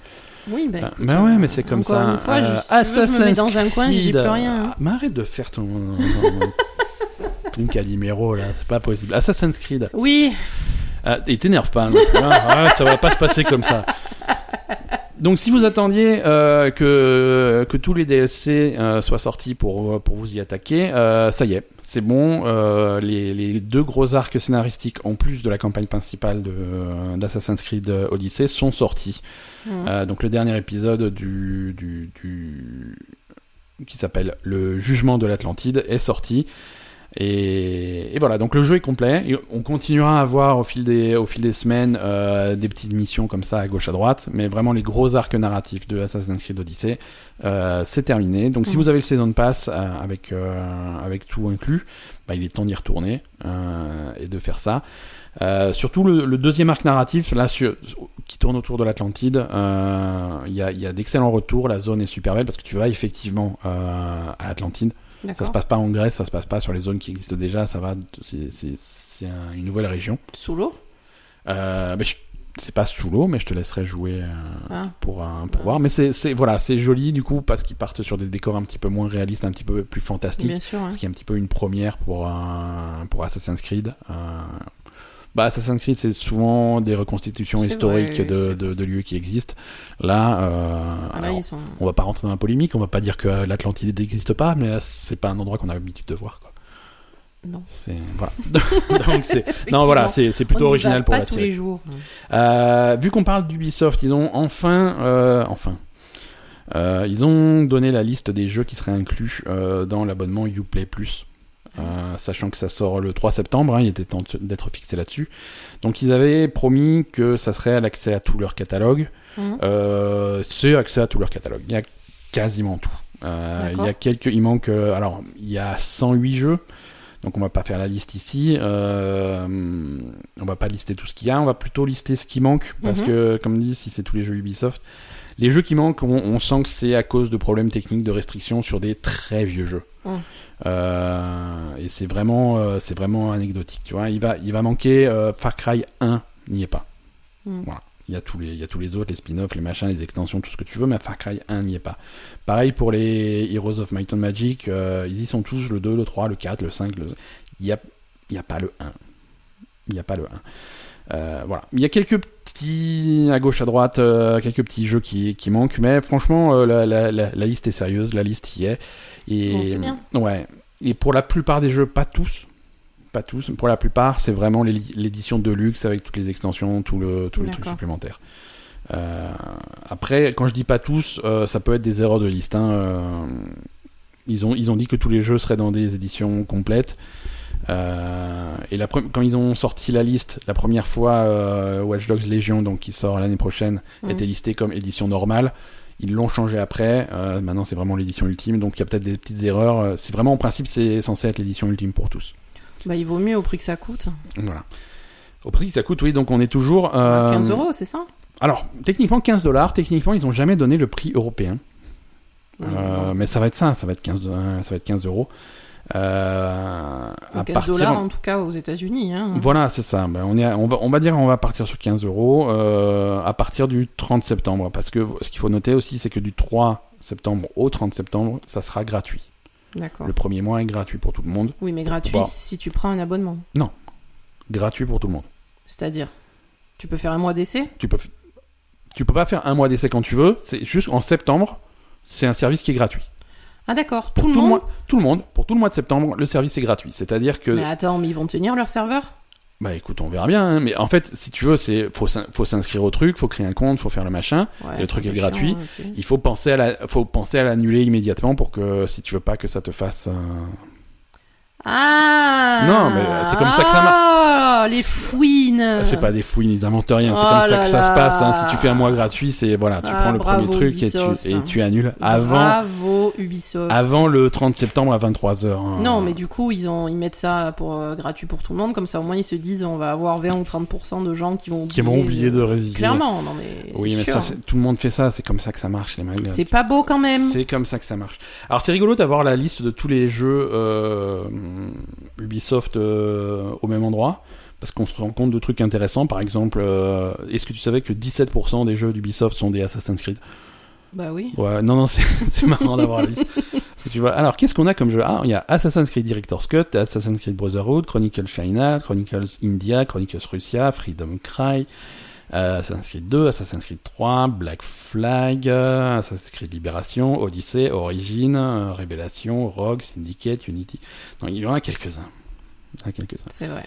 Oui, bah, Ah, écoute, bah ouais, mais c'est comme encore ça. Une fois, je, si tu veux, je me mets Assassin's dans un coin, je dis Creed, plus rien. hein. ah, mais arrête de faire ton ton Calimero là, c'est pas possible. Assassin's Creed. Oui, Ah, et t'énerve pas, non plus, hein. Arrête, (laughs) ça va pas se passer comme ça. Donc si vous attendiez euh, que, que tous les DLC euh, soient sortis pour, pour vous y attaquer, euh, ça y est, c'est bon. euh, les, les deux gros arcs scénaristiques en plus de la campagne principale de, d'Assassin's Creed Odyssey sont sortis. Mhm. Euh, donc le dernier épisode du, du, du qui s'appelle Le Jugement de l'Atlantide est sorti. Et, et voilà, donc le jeu est complet. Et on continuera à avoir au fil des, au fil des semaines euh, des petites missions comme ça à gauche à droite, mais vraiment les gros arcs narratifs de Assassin's Creed Odyssey, euh, c'est terminé. Donc si Mhm. vous avez le Season Pass euh, avec, avec tout inclus, bah, il est temps d'y retourner et de faire ça. Surtout le, le deuxième arc narratif, là, sur- qui tourne autour de l'Atlantide, il y a, y a d'excellents retours. La zone est super belle parce que tu vas effectivement à l'Atlantide. Ça se passe pas en Grèce, ça se passe pas sur les zones qui existent déjà. Ça va, c'est c'est- c'est un- une nouvelle région. Sous l'eau? Euh, je- c'est pas sous l'eau, mais je te laisserai jouer euh, Ah. pour, pour Ah. voir. Mais c'est c'est- voilà, c'est joli du coup parce qu'ils partent sur des décors un petit peu moins réalistes, un petit peu plus fantastiques. Bien sûr. hein. Ce qui est un petit peu une première pour, un- pour Assassin's Creed. Euh, bah, Assassin's Creed, c'est souvent des reconstitutions historiques vrai, de, de, de lieux qui existent. Là, euh, Ah, là, alors, ils sont. on va pas rentrer dans la polémique, on va pas dire que l'Atlantide n'existe pas, mais c'est pas un endroit qu'on a l'habitude de voir. Quoi. Non. C'est voilà. (laughs) Donc c'est non voilà, c'est c'est plutôt va original pour pas la tous série. les jours. Euh, vu qu'on parle d'Ubisoft, ils ont enfin, euh, enfin, euh, ils ont donné la liste des jeux qui seraient inclus dans l'abonnement Uplay Plus. Euh, sachant que ça sort le 3 septembre, hein, il était temps d'être fixé là-dessus. Donc ils avaient promis que ça serait à l'accès à tout leur catalogue. Mhm. Euh, c'est accès à tout leur catalogue. Il y a quasiment tout. Euh, il y a quelques, il manque, alors il y a 108 jeux. Donc on va pas faire la liste ici. On va pas lister tout ce qu'il y a. On va plutôt lister ce qui manque parce Mhm. que, comme dit, si c'est tous les jeux Ubisoft, les jeux qui manquent, on, on sent que c'est à cause de problèmes techniques, de restrictions sur des très vieux jeux. Euh, et c'est vraiment, euh, c'est vraiment anecdotique. Tu vois, il va, il va manquer euh, Far Cry 1, n'y est pas. Mhm. Voilà. Il y, a tous les, il y a tous les autres, les spin-offs, les machins, les extensions, tout ce que tu veux, mais Far Cry 1 n'y est pas. Pareil pour les Heroes of Might and Magic, ils y sont tous, le 2, le 3, le 4, le 5, le... il n'y a, il y a pas le 1. Il n'y a pas le 1. Euh, voilà. Il y a quelques petits, à gauche, à droite, euh, quelques petits jeux qui, qui manquent, mais franchement, euh, la, la, la, la liste est sérieuse, la liste y est. Et, Bon, bien. Ouais. Et pour la plupart des jeux, pas tous, pas tous, pour la plupart, c'est vraiment l'édition de luxe avec toutes les extensions, tout le, tous les trucs supplémentaires. Après, quand je dis pas tous, ça peut être des erreurs de liste. hein, ils, ont, ils ont dit que tous les jeux seraient dans des éditions complètes. Euh, et la quand ils ont sorti la liste, la première fois, euh, Watch Dogs Legion, donc qui sort l'année prochaine, Mhm. était listé comme édition normale. Ils l'ont changé après. euh, maintenant, c'est vraiment l'édition ultime. Donc, il y a peut-être des petites erreurs. C'est vraiment, en principe, c'est censé être l'édition ultime pour tous. Bah, il vaut mieux au prix que ça coûte. Voilà. Au prix que ça coûte, oui. Donc, on est toujours. euh, 15 euros, c'est ça? Alors, techniquement 15 dollars. Techniquement, ils ont jamais donné le prix européen. Mais ça va être ça, ça va être 15, euh, ça va être 15 euros. Euh, à 15 partir- dollars en tout cas aux États-Unis. Hein. Voilà, c'est ça. Ben, on, est, à- on, va, on va dire on va partir sur 15 euros euh, à partir du 30 septembre. Parce que ce qu'il faut noter aussi, c'est que du 3 septembre au 30 septembre, ça sera gratuit. D'accord. Le premier mois est gratuit pour tout le monde. Oui, mais gratuit si tu prends un abonnement. Gratuit pour tout le monde. C'est-à-dire, tu peux faire un mois d'essai? Tu peux, tu peux pas faire un mois d'essai quand tu veux. C'est juste en septembre, c'est un service qui est gratuit. Ah d'accord, Pour tout, le monde. mois, tout le monde, pour tout le mois de septembre, le service est gratuit. C'est-à-dire que, Mais attends, mais ils vont tenir leur serveur? Bah écoute, on verra bien. hein. mais en fait, si tu veux, c'est faut faut s'inscrire au truc, faut créer un compte, faut faire le machin. Ouais, le truc est gratuit. Il faut penser à la, faut penser à l'annuler immédiatement pour que si tu veux pas que ça te fasse. euh, Ah Non, mais c'est comme ça que ça Ah, les fouines C'est pas des fouilles, ils inventent rien. C'est Oh comme ça que ça se passe. hein. Si tu fais un mois gratuit, c'est voilà, tu Ah, prends le bravo, premier truc et tu, et hein. tu annules avant, Bravo Ubisoft. avant le 30 septembre à 23h. Non, mais du coup, ils, ont, ils mettent ça pour, euh, gratuit pour tout le monde, comme ça au moins ils se disent on va avoir 20 ou 30% de gens qui vont oublier. Qui vont oublier de résilier. Clairement, non mais. Oui, mais sûr. ça, tout le monde fait ça. C'est comme ça que ça marche, les mecs. C'est pas beau quand même. C'est comme ça que ça marche. Alors c'est rigolo d'avoir la liste de tous les jeux euh, Ubisoft euh, au même endroit. Parce qu'on se rend compte de trucs intéressants. Par exemple, euh, est-ce que tu savais que 17% des jeux d'Ubisoft sont des Assassin's Creed? Bah oui. Ouais, non, non, c'est (laughs) marrant d'avoir la liste. (laughs) Parce que tu vois, alors qu'est-ce qu'on a comme jeu? Ah, il y a Assassin's Creed Director's Cut, Assassin's Creed Brotherhood, Chronicles China, Chronicles India, Chronicles Russia, Freedom Cry, euh, Assassin's Creed 2, Assassin's Creed 3, Black Flag, euh, Assassin's Creed Libération, Odyssey, Origin, euh, Révélation, Rogue, Syndicate, Unity. Non, il y en a quelques-uns. Il y en a quelques-uns. C'est vrai.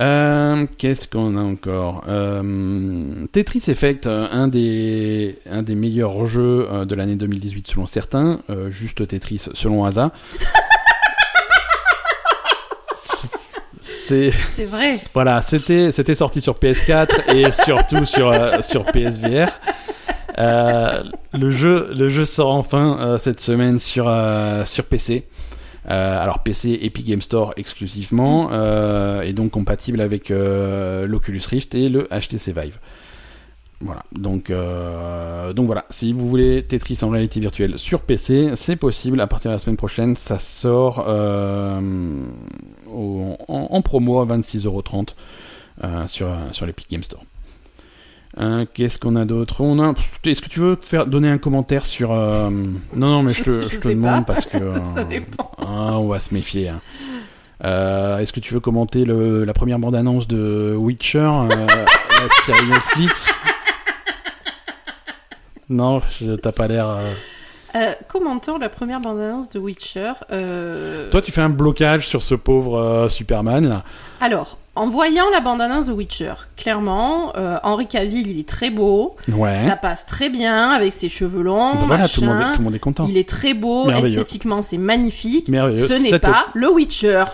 Euh, Qu'est-ce qu'on a encore? Euh, Tetris Effect, euh, un des, un des meilleurs jeux euh, de l'année 2018 selon certains, euh, juste Tetris selon Asa. (laughs) C'est vrai. (laughs) Voilà, c'était c'était sorti sur PS4 et surtout sur euh, sur PSVR. Euh, le jeu le jeu sort enfin euh, cette semaine sur sur PC. Alors PC Epic Game Store exclusivement euh, et donc compatible avec l'Oculus Rift et le HTC Vive. Voilà, donc euh, donc voilà, si vous voulez Tetris en réalité virtuelle sur PC, c'est possible. À partir de la semaine prochaine, ça sort euh, au- en, en promo à 26,30€ euh, sur sur l'Epic Game Store. Euh, Qu'est-ce qu'on a d'autre? On a. Est-ce que tu veux te faire donner un commentaire sur euh, Non, non, mais je te, (laughs) Je je te demande pas. parce que (laughs) Ça dépend. ah, on va se méfier. hein. Euh, Est-ce que tu veux commenter le, la première bande-annonce de Witcher, euh, (laughs) la série Netflix? Non, t'as pas l'air. Euh. Commentons la première bande-annonce de Witcher. euh, Toi, tu fais un blocage sur ce pauvre euh, Superman là. Alors, en voyant la bande-annonce de Witcher, clairement, Henri Cavill, il est très beau, Ouais. ça passe très bien avec ses cheveux longs, Bah voilà, tout le, monde est, tout le monde est content. Il est très beau, esthétiquement c'est magnifique. Merveilleux. Ce n'est pas le Witcher.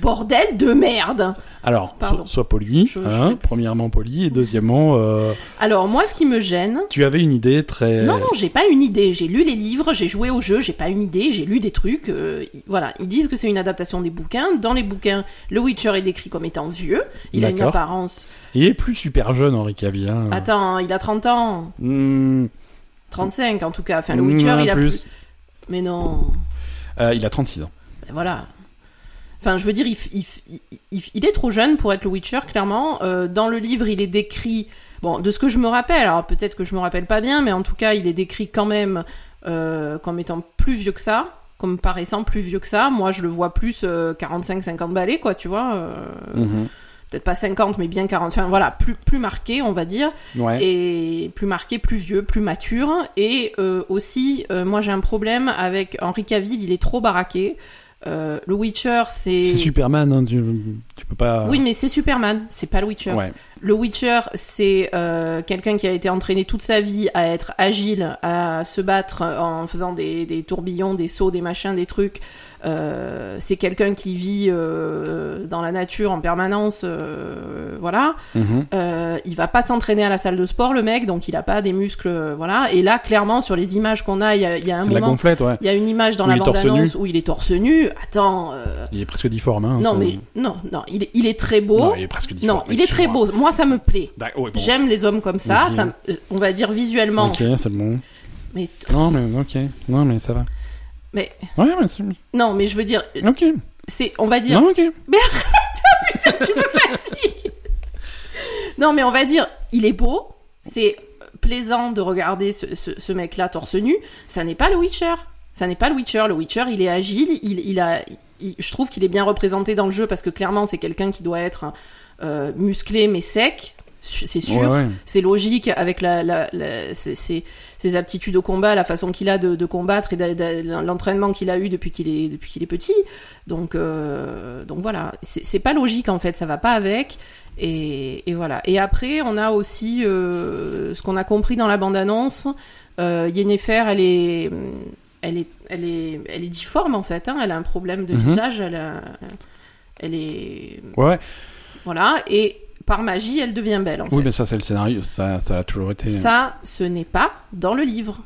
Bordel de merde. Alors, so- sois poli. Je- hein, premièrement poli et deuxièmement, euh, Alors moi, ce qui me gêne, tu avais une idée très. Non, non, j'ai pas une idée. J'ai lu les livres, j'ai joué au jeu, j'ai pas une idée, j'ai lu des trucs. euh, voilà, ils disent que c'est une adaptation des bouquins. Dans les bouquins, le Witcher est décrit comme étant vieux. Il a une apparence. Il est plus super jeune, Henri Cavill. hein. Attends, il a 30 ans. Hmm, 35 en tout cas. Enfin, le hmm, Witcher, il a plus. plus. Mais non. Euh, il a 36 ans. Ben voilà. Enfin, je veux dire, il, est trop jeune pour être le Witcher, clairement. Euh, dans le livre, il est décrit. Bon, de ce que je me rappelle, alors peut-être que je me rappelle pas bien, mais en tout cas, il est décrit quand même euh, comme étant plus vieux que ça, comme paraissant plus vieux que ça. Moi, je le vois plus 45-50 balais, quoi, tu vois. euh, Mhm. Peut-être pas 50, mais bien 40. Enfin, voilà, plus, plus marqué, on va dire Ouais. et plus marqué, plus vieux, plus mature. Et euh, aussi, euh, moi j'ai un problème avec Henri Cavill, il est trop baraqué. Euh, le Witcher, c'est. C'est Superman, hein, tu, tu peux pas. Oui, mais c'est Superman, c'est pas le Witcher. Ouais. Le Witcher, c'est euh, quelqu'un qui a été entraîné toute sa vie à être agile, à se battre en faisant des, des tourbillons, des sauts, des machins, des trucs. Euh, c'est quelqu'un qui vit euh, dans la nature en permanence, euh, voilà. Mhm. Euh, il va pas s'entraîner à la salle de sport, le mec, donc il a pas des muscles, voilà. Et là, clairement, sur les images qu'on a, il y a, il y a un la moment, gonflette, ouais. il y a une image dans Où la bande-annonce où il est torse nu. Attends, Il est presque difforme. Hein, non ça- mais non, non, il est, il est très beau. Non, il est presque difforme. Non, il est très beau. Moi, ça me plaît. D'accord, ouais, bon. J'aime les hommes comme ça, euh, on va dire visuellement. Ok, c'est bon. Mais, Non, mais ok. Non, mais ça va. Mais Ouais, mais c'est... non, mais je veux dire, Ok. c'est, on va dire, Non, ok. (laughs) tu me fatigues. Non, mais on va dire, il est beau, c'est plaisant de regarder ce, ce- ce mec-là torse nu. Ça n'est pas le Witcher. Ça n'est pas le Witcher. Le Witcher, il est agile, il, il a, il- je trouve qu'il est bien représenté dans le jeu parce que clairement, c'est quelqu'un qui doit être euh, musclé mais sec. C'est sûr. Ouais, ouais. C'est logique avec la, la, la- ses, ses- ses aptitudes au combat, la façon qu'il a de, de combattre et l'entraînement qu'il a eu depuis qu'il est, depuis qu'il est petit. Donc, euh, donc voilà, c'est pas logique en fait, ça va pas avec. Et, et voilà. Et après, on a aussi euh, ce qu'on a compris dans la bande-annonce. Euh, Yennefer, elle est, elle est, elle est, elle est difforme en fait. hein, elle a un problème de Mhm. visage. Elle, a- elle est, ouais. voilà. Et par magie, elle devient belle. En Oui, fait. mais ça, c'est le scénario. Ça, ça a toujours été. Ça, ce n'est pas dans le livre.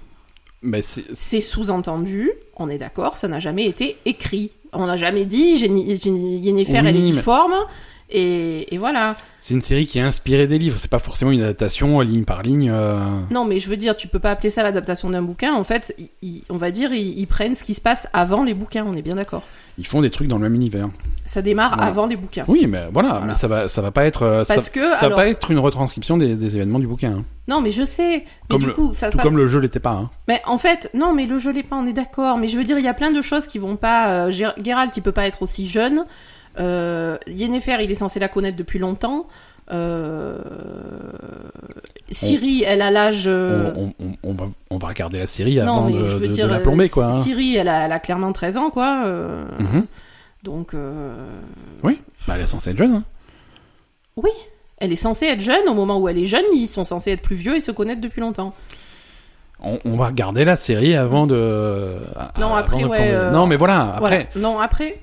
Mais c'est... Sous-entendu, on est d'accord, ça n'a jamais été écrit. On n'a jamais dit Yennefer, elle est mais- difforme, et, et voilà. c'est une série qui est inspirée des livres. C'est pas forcément une adaptation ligne par ligne. euh, Non, mais je veux dire, tu peux pas appeler ça l'adaptation d'un bouquin. En fait, ils- on va dire, ils, ils prennent ce qui se passe avant les bouquins, on est bien d'accord. Ils font des trucs dans le même univers. Ça démarre Voilà. avant les bouquins. Oui, mais voilà. Voilà. Mais ça va, ça va pas être. euh, ça, Parce que, ça alors... va pas être une retranscription des, des événements du bouquin. hein. Non, mais je sais. Mais Comme du le- coup, ça se Tout passe comme le jeu l'était pas. Hein. Mais en fait, non, mais le jeu l'est pas, on est d'accord. Mais je veux dire, il y a plein de choses qui vont pas. euh, Geralt, il peut pas être aussi jeune. Euh, Yennefer, il est censé la connaître depuis longtemps. Euh... Ciri, elle a l'âge. euh, On, va, on va regarder la série non, avant de, je veux de- de dire, la plomber, quoi. hein. Ciri, elle a, elle a clairement 13 ans, quoi. euh, Mhm. Donc, Oui, bah, elle est censée être jeune. hein. oui, elle est censée être jeune. Au moment où elle est jeune, ils sont censés être plus vieux et se connaître depuis longtemps. On, on va regarder la série avant de. Non, avant après, de ouais, euh, Non, mais voilà, après. Voilà. Non, après,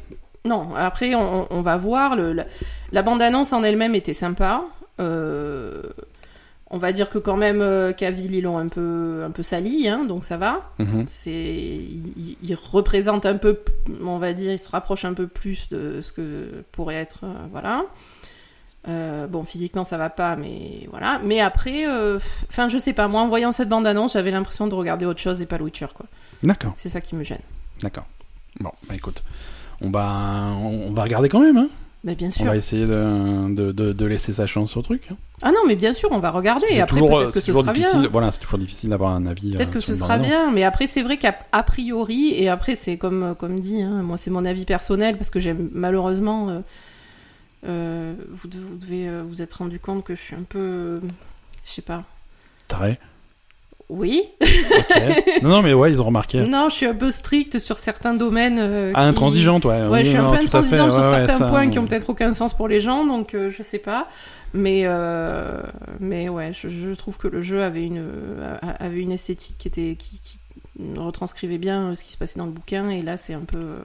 non, après, on, on va voir. Le, la, la bande-annonce en elle-même était sympa. Euh, on va dire que quand même, euh, Cavill, ils l'ont un peu, un peu sali, hein, donc ça va. Mhm. C'est, il, représente un peu, on va dire, il se rapproche un peu plus de ce que pourrait être, euh, voilà. Euh, bon, physiquement, ça va pas, mais voilà. Mais après, enfin, je sais pas, moi, en voyant cette bande-annonce, j'avais l'impression de regarder autre chose et pas le Witcher, quoi. D'accord, C'est ça qui me gêne. d'accord. Bon, bah écoute, on va, on, on va regarder quand même. Hein. Bien On sûr. va essayer de, de, de, de laisser sa chance au truc. hein. Ah non, mais bien sûr, on va regarder. Et après, toujours, peut-être que c'est ce toujours sera difficile. bien. Voilà, c'est toujours difficile d'avoir un avis. Peut-être euh, que ce sera bien, mais après, c'est vrai qu'à a priori, et après, c'est comme, comme dit, hein, moi, c'est mon avis personnel, parce que j'aime malheureusement. euh, euh, vous, de- vous devez euh, vous être rendu compte que je suis un peu. euh, je sais pas. Taré. Oui. Non, non, mais ouais, ils ont remarqué. Non, je suis un peu stricte sur certains domaines. euh, Ah, qui- intransigeante, ouais. Ouais, Oui, je suis un peu intransigeante sur ouais, certains ça, points qui euh, ont peut-être aucun sens pour les gens, donc euh, je sais pas. Mais, euh, mais ouais, je, je trouve que le jeu avait une, avait une esthétique qui, était, qui, qui retranscrivait bien ce qui se passait dans le bouquin, et là c'est un peu.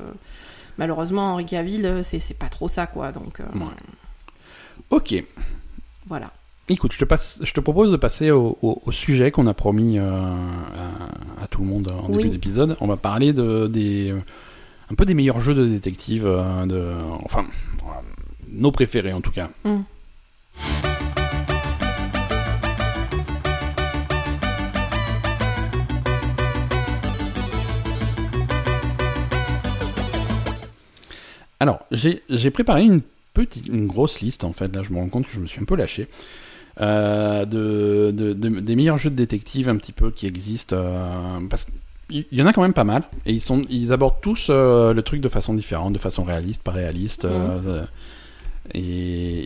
malheureusement, Henri Cavill, c'est c'est pas trop ça, quoi. Donc Ouais. Ok. voilà. Écoute, je te, passe, je te propose de passer au, au- au sujet qu'on a promis euh, à, à tout le monde en Oui. début d'épisode. On va parler de, des, euh, un peu des meilleurs jeux de détective, euh, de, enfin, nos préférés en tout cas. Mm. Alors, j'ai j'ai préparé une petite, une grosse liste en fait. Là, je me rends compte que je me suis un peu lâché. Euh, de, de- de- des meilleurs jeux de détective un petit peu qui existent. euh, parce qu'il y en a quand même pas mal. Et ils, sont, ils abordent tous euh, le truc de façon différente, de façon réaliste, pas réaliste. euh, et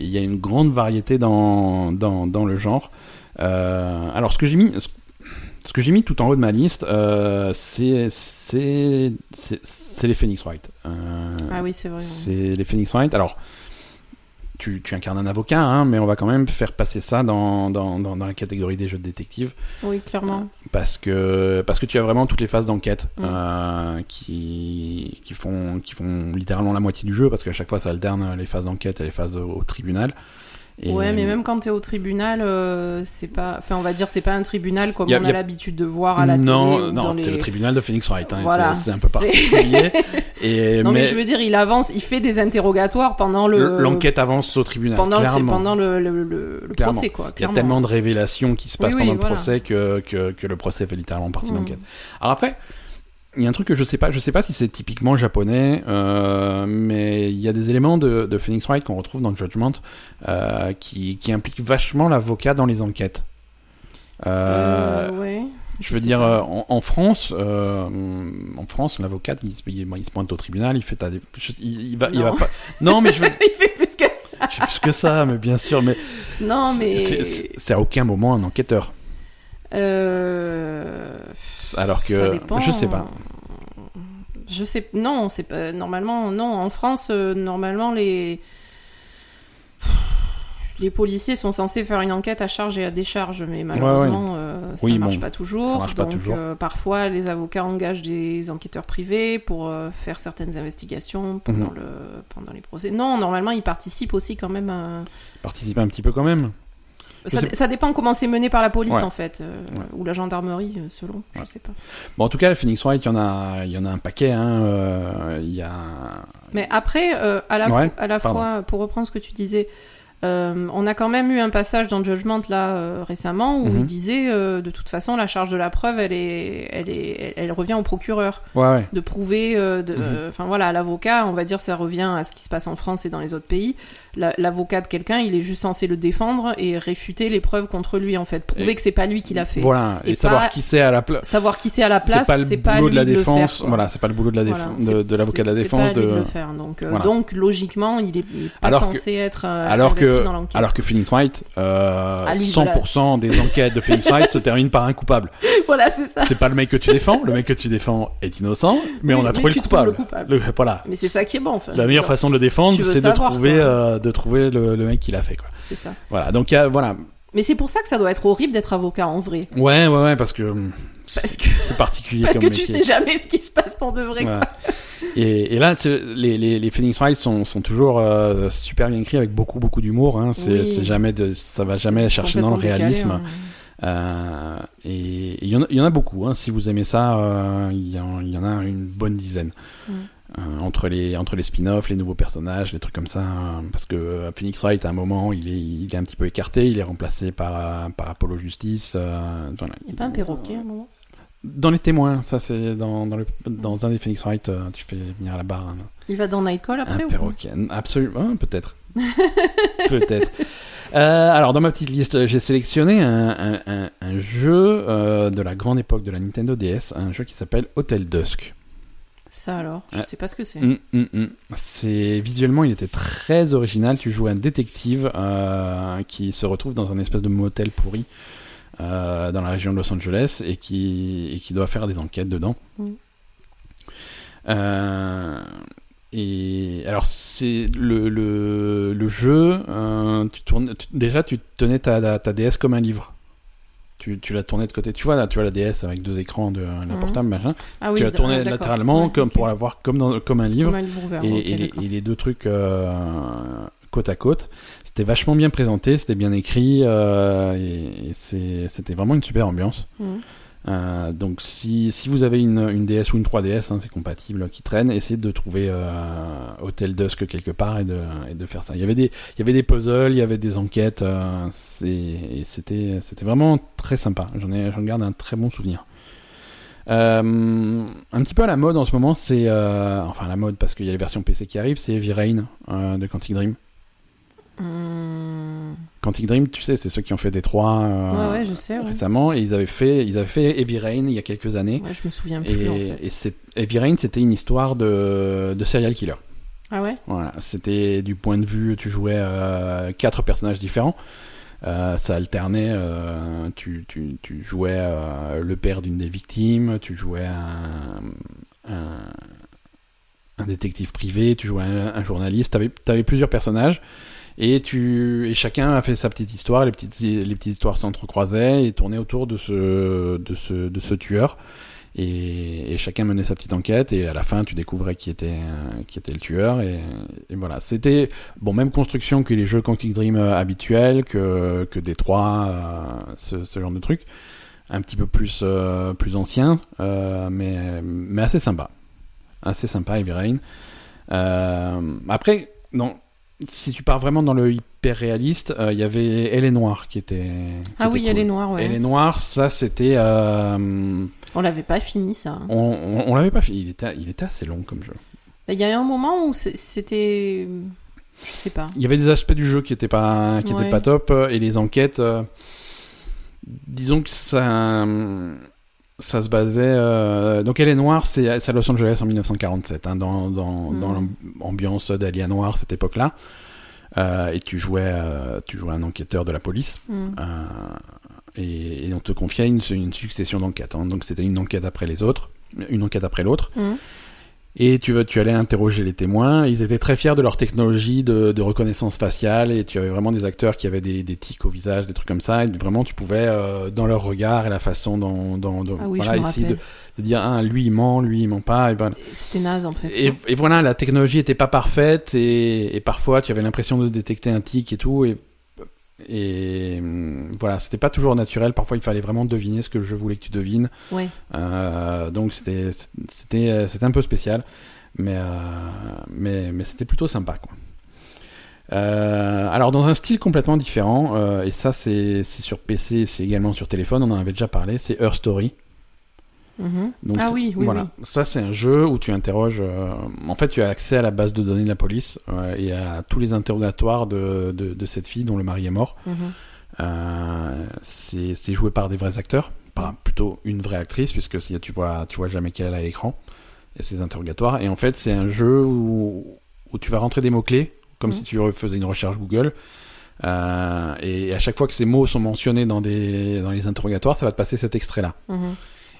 il y a une grande variété dans, dans, dans le genre. Alors, ce que j'ai mis. ce- Ce que j'ai mis tout en haut de ma liste, euh, c'est c'est c'est- c'est les Phoenix Wright. Euh, Ah oui, c'est vrai. c'est les Phoenix Wright. Alors, tu, tu incarnes un avocat, hein, mais on va quand même faire passer ça dans, dans, dans, dans la catégorie des jeux de détective. Oui, clairement. Parce que, parce que tu as vraiment toutes les phases d'enquête Mm. euh, qui, qui, font, qui font littéralement la moitié du jeu, parce qu'à chaque fois ça alterne les phases d'enquête et les phases au, au tribunal. Et- Ouais, mais même quand t'es au tribunal, euh, c'est pas. Enfin, on va dire, c'est pas un tribunal comme a- on a, a- l'habitude de voir à la télé. non, ou non, dans c'est le tribunal de Phoenix Wright. hein, Voilà, c'est un peu particulier. (laughs) Et Non, mais, mais je veux dire, il avance, il fait des interrogatoires pendant le. l'enquête avance au tribunal. pendant, le, clairement. pendant le, le, le- le Clairement. procès, quoi. Il y a clairement. tellement de révélations qui se passent Oui, oui, pendant le voilà. procès que, que, que le procès fait littéralement partie de Mm. l'enquête. Alors après, il y a un truc que je sais pas, je sais pas si c'est typiquement japonais, euh, mais il y a des éléments de, de Phoenix Wright qu'on retrouve dans Judgment euh, qui, qui impliquent vachement l'avocat dans les enquêtes. Euh, Euh, ouais. je veux dire, en, en France, en France, l'avocat, il, se- il, il se pointe au tribunal, il fait ta, il, il va, il va Non. pas. Non, mais je veux, (laughs) il fait plus que ça. je plus que ça, mais bien sûr, mais Non, mais. c'est à aucun moment un enquêteur. Euh... Alors que ça dépend. je sais pas. Je sais non, c'est pas normalement non en France euh, normalement les les policiers sont censés faire une enquête à charge et à décharge, mais malheureusement euh, ça Oui, marche bon, pas toujours. ça marche pas donc toujours. euh, parfois les avocats engagent des enquêteurs privés pour euh, faire certaines investigations pendant Mhm. le pendant les procès. Non, normalement ils participent aussi quand même. à- Participer un petit peu quand même. Je Ça, dépend comment c'est mené par la police Ouais. en fait, euh, Ouais. ou la gendarmerie euh, selon. Je Ouais. sais pas. Bon, en tout cas, Phoenix Wright, il y en a, il y en a un paquet. Hein. euh, Il y a. Mais après, euh, à la, à fois, pour reprendre ce que tu disais, on a quand même eu un passage dans Judgment là récemment où Mhm. il disait de toute façon la charge de la preuve elle est elle est elle, revient au procureur de prouver Mhm. enfin voilà à l'avocat on va dire ça revient à ce qui se passe en France et dans les autres pays La- l'avocat de quelqu'un il est juste censé le défendre et réfuter les preuves contre lui en fait prouver Et- que c'est pas lui qui l'a fait Voilà. Et, Et savoir qui c'est à la place. savoir qui c'est à la place C'est pas le boulot de la défense. voilà, c'est pas le boulot de la défense, l'avocat de la défense de. le faire. Donc, euh, Voilà. donc logiquement, il est, il est pas Alors que- censé être euh, Alors que, dans alors que Phoenix Wright, euh, Ah, lui, 100% des enquêtes de Phoenix Wright se terminent par un coupable. (laughs) voilà, c'est ça. C'est pas le mec que tu défends, le mec que tu défends est innocent, mais Oui, on a trouvé le coupable. le coupable. Le- voilà. Mais c'est ça qui est bon. Enfin, La meilleure façon de le défendre, c'est de trouver, euh, de trouver le, le mec qui l'a fait, quoi. C'est ça. Voilà. Donc, il y a- voilà. Mais c'est pour ça que ça doit être horrible d'être avocat en vrai. Ouais, ouais, ouais, parce que hum, Parce c'est que, c'est particulier parce comme que tu métier. sais jamais ce qui se passe pour de vrai. quoi. Et, et là, les, les, les Phoenix Wright sont, sont toujours euh, super bien écrits avec beaucoup beaucoup d'humour. Hein. C'est Oui. c'est jamais de, ça va jamais chercher dans le décalé, réalisme. hein. Euh, et il y, en a- il y en a beaucoup. Hein. Si vous aimez ça, euh, il y, en, il y en a une bonne dizaine. Mm. Euh, entre les entre les spin-offs, les nouveaux personnages, les trucs comme ça, euh, parce que euh, Phoenix Wright à un moment il est il est un petit peu écarté, il est remplacé par euh, par Apollo Justice. euh. Il n'y a pas un perroquet à un moment? Dans les témoins, ça c'est dans dans, le, dans un des Phoenix Wright, tu fais venir à la barre un, Il va dans Nightcall après un perroquet, absolument, hein, peut-être, (laughs) peut-être. Euh, alors dans ma petite liste, j'ai sélectionné un, un, un, un jeu euh, de la grande époque de la Nintendo DS, un jeu qui s'appelle Hotel Dusk. Ça alors, je Ouais. sais pas ce que c'est. Hum, hum, hum. C'est visuellement, il était très original. Tu joues un détective euh, qui se retrouve dans un espèce de motel pourri euh, dans la région de Los Angeles et qui et qui doit faire des enquêtes dedans. Euh, et alors c'est le, le, le jeu. euh, tu tournes, tu- déjà, tu tenais ta, ta DS comme un livre. Tu, tu la tournais de côté. Tu vois là, tu vois la DS avec deux écrans de la Mhm. portable, machin. Ah oui, tu la tournais ah, latéralement Ouais, comme pour la voir comme dans comme un livre Comme un livre ouvert. et, les, d'accord. et les deux trucs euh, côte à côte. C'était vachement bien présenté, c'était bien écrit, euh, et, c'était vraiment une super ambiance. Mhm. Euh, donc si, si vous avez une, une DS ou une 3DS, hein, c'est compatible, qui traîne, essayez de trouver euh, Hotel Dusk quelque part et de, et de faire ça. Il y avait des, il y avait des puzzles, il y avait des enquêtes, euh, et c'était, vraiment très sympa. J'en garde un très bon souvenir. Euh, un petit peu à la mode en ce moment, c'est euh, enfin à la mode parce qu'il y a les versions PC qui arrivent, c'est Heavy Rain euh, de Quantic Dream. Quantic Dream, tu sais, c'est ceux qui ont fait Détroit euh, Ouais, ouais, je sais. Ouais. récemment, et ils avaient fait, ils avaient fait Heavy Rain il y a quelques années. Ouais, je me souviens plus. Et, en fait. et Heavy Rain, c'était une histoire de, de serial killer. Ah ouais? Voilà, c'était du point de vue, tu jouais euh, quatre personnages différents. Euh, ça alternait. euh, tu, tu, tu jouais euh, le père d'une des victimes, tu jouais un, un, un détective privé, tu jouais un, un journaliste. T'avais avais plusieurs personnages et tu et chacun a fait sa petite histoire. Les petites les petites histoires s'entrecroisaient et tournaient autour de ce de ce de ce tueur. Et, et chacun menait sa petite enquête et à la fin tu découvrais qui était qui était le tueur et, et voilà c'était bon même construction que les jeux Quantic Dream euh, habituels que que Détroit euh, ce, ce genre de truc un petit peu plus euh, plus ancien euh, mais mais assez sympa assez sympa, Heavy Rain. Euh, après, non, si tu pars vraiment dans le hyper réaliste, euh, il y avait Elle est noire qui était. qui Ah était oui, cool. elle est noire, ouais. Elle est noire, ça c'était. euh, On l'avait pas fini, ça. on on, on l'avait pas fait. Il était, il était assez long comme jeu. Il y a eu un moment où c'était. Je sais pas. Il y avait des aspects du jeu qui étaient pas, qui étaient pas top euh, et les enquêtes. euh, disons que ça, ça se basait. euh, donc Elle est noire, c'est à Los Angeles en 1947, hein, dans, dans, Mhm. dans l'ambiance d'Alia Noir cette époque-là. Euh, et tu jouais, euh, tu jouais un enquêteur de la police. Hmm. Euh, et, et on te confiait une, une succession d'enquêtes. hein. Donc c'était une enquête après les autres, une enquête après l'autre. Hmm. Et tu, tu allais interroger les témoins. Ils étaient très fiers de leur technologie de, de reconnaissance faciale. Et tu avais vraiment des acteurs qui avaient des, des tics au visage, des trucs comme ça. Et vraiment, tu pouvais, euh, dans leur regard et la façon dont, dont, dont- Ah oui, voilà, essayer de, dire ah, lui il ment, lui il ment pas. Et, ben, C'était naze, en fait. et, et voilà, la technologie était pas parfaite. Et, et parfois, tu avais l'impression de détecter un tic et tout. Et, et hum, voilà, c'était pas toujours naturel. Parfois, il fallait vraiment deviner ce que je voulais que tu devines. Ouais. Euh, donc c'était c'était c'était un peu spécial, mais euh, mais mais c'était plutôt sympa quoi. Euh, alors dans un style complètement différent, et ça c'est c'est sur PC, c'est également sur téléphone, on en avait déjà parlé, c'est Her Story. Mhm. Donc, Ah oui, oui, voilà. oui. Ça c'est un jeu où tu interroges. euh, en fait, tu as accès à la base de données de la police euh, et à tous les interrogatoires de, de de cette fille dont le mari est mort. Mhm. Euh, c'est joué par des vrais acteurs, par plutôt une vraie actrice, puisque si tu vois, tu vois jamais qu'elle est à l'écran, et ses interrogatoires. Et en fait, c'est un jeu où, où tu vas rentrer des mots-clés, comme Mhm. si tu faisais une recherche Google. Euh, et à chaque fois que ces mots sont mentionnés dans, des, dans les interrogatoires, ça va te passer cet extrait-là.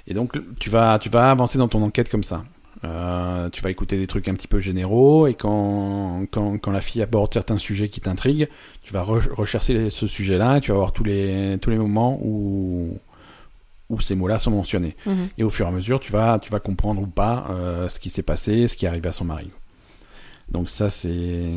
Et donc, tu vas, tu vas avancer dans ton enquête comme ça. Euh, tu vas écouter des trucs un petit peu généraux et quand, quand, quand la fille aborde certains sujets qui t'intriguent, tu vas re- rechercher ce sujet-là et tu vas voir tous les, tous les moments où, où ces mots-là sont mentionnés. Mhm. Et au fur et à mesure, tu vas, tu vas comprendre ou pas euh, ce qui s'est passé, ce qui est arrivé à son mari. Donc ça, c'est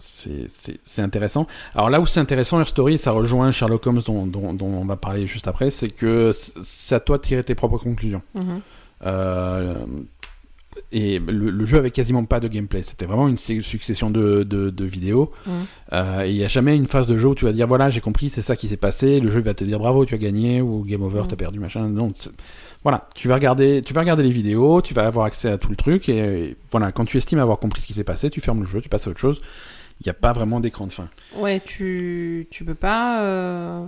c'est- intéressant. Alors là où c'est intéressant, Her Story, ça rejoint Sherlock Holmes dont, dont, dont on va parler juste après, c'est que c'est à toi de tirer tes propres conclusions. Mhm. Euh, et le, le jeu avait quasiment pas de gameplay. C'était vraiment une su- succession de, de, de vidéos. Mhm. Euh, et il y a jamais une phase de jeu où tu vas dire voilà j'ai compris c'est ça qui s'est passé. Le jeu va te dire bravo tu as gagné ou game over Mhm. t'as perdu machin. Non voilà tu vas regarder tu vas regarder les vidéos, tu vas avoir accès à tout le truc et, et voilà quand tu estimes avoir compris ce qui s'est passé tu fermes le jeu, tu passes à autre chose. Il n'y a pas vraiment d'écran de fin. Ouais, tu, tu peux pas. euh,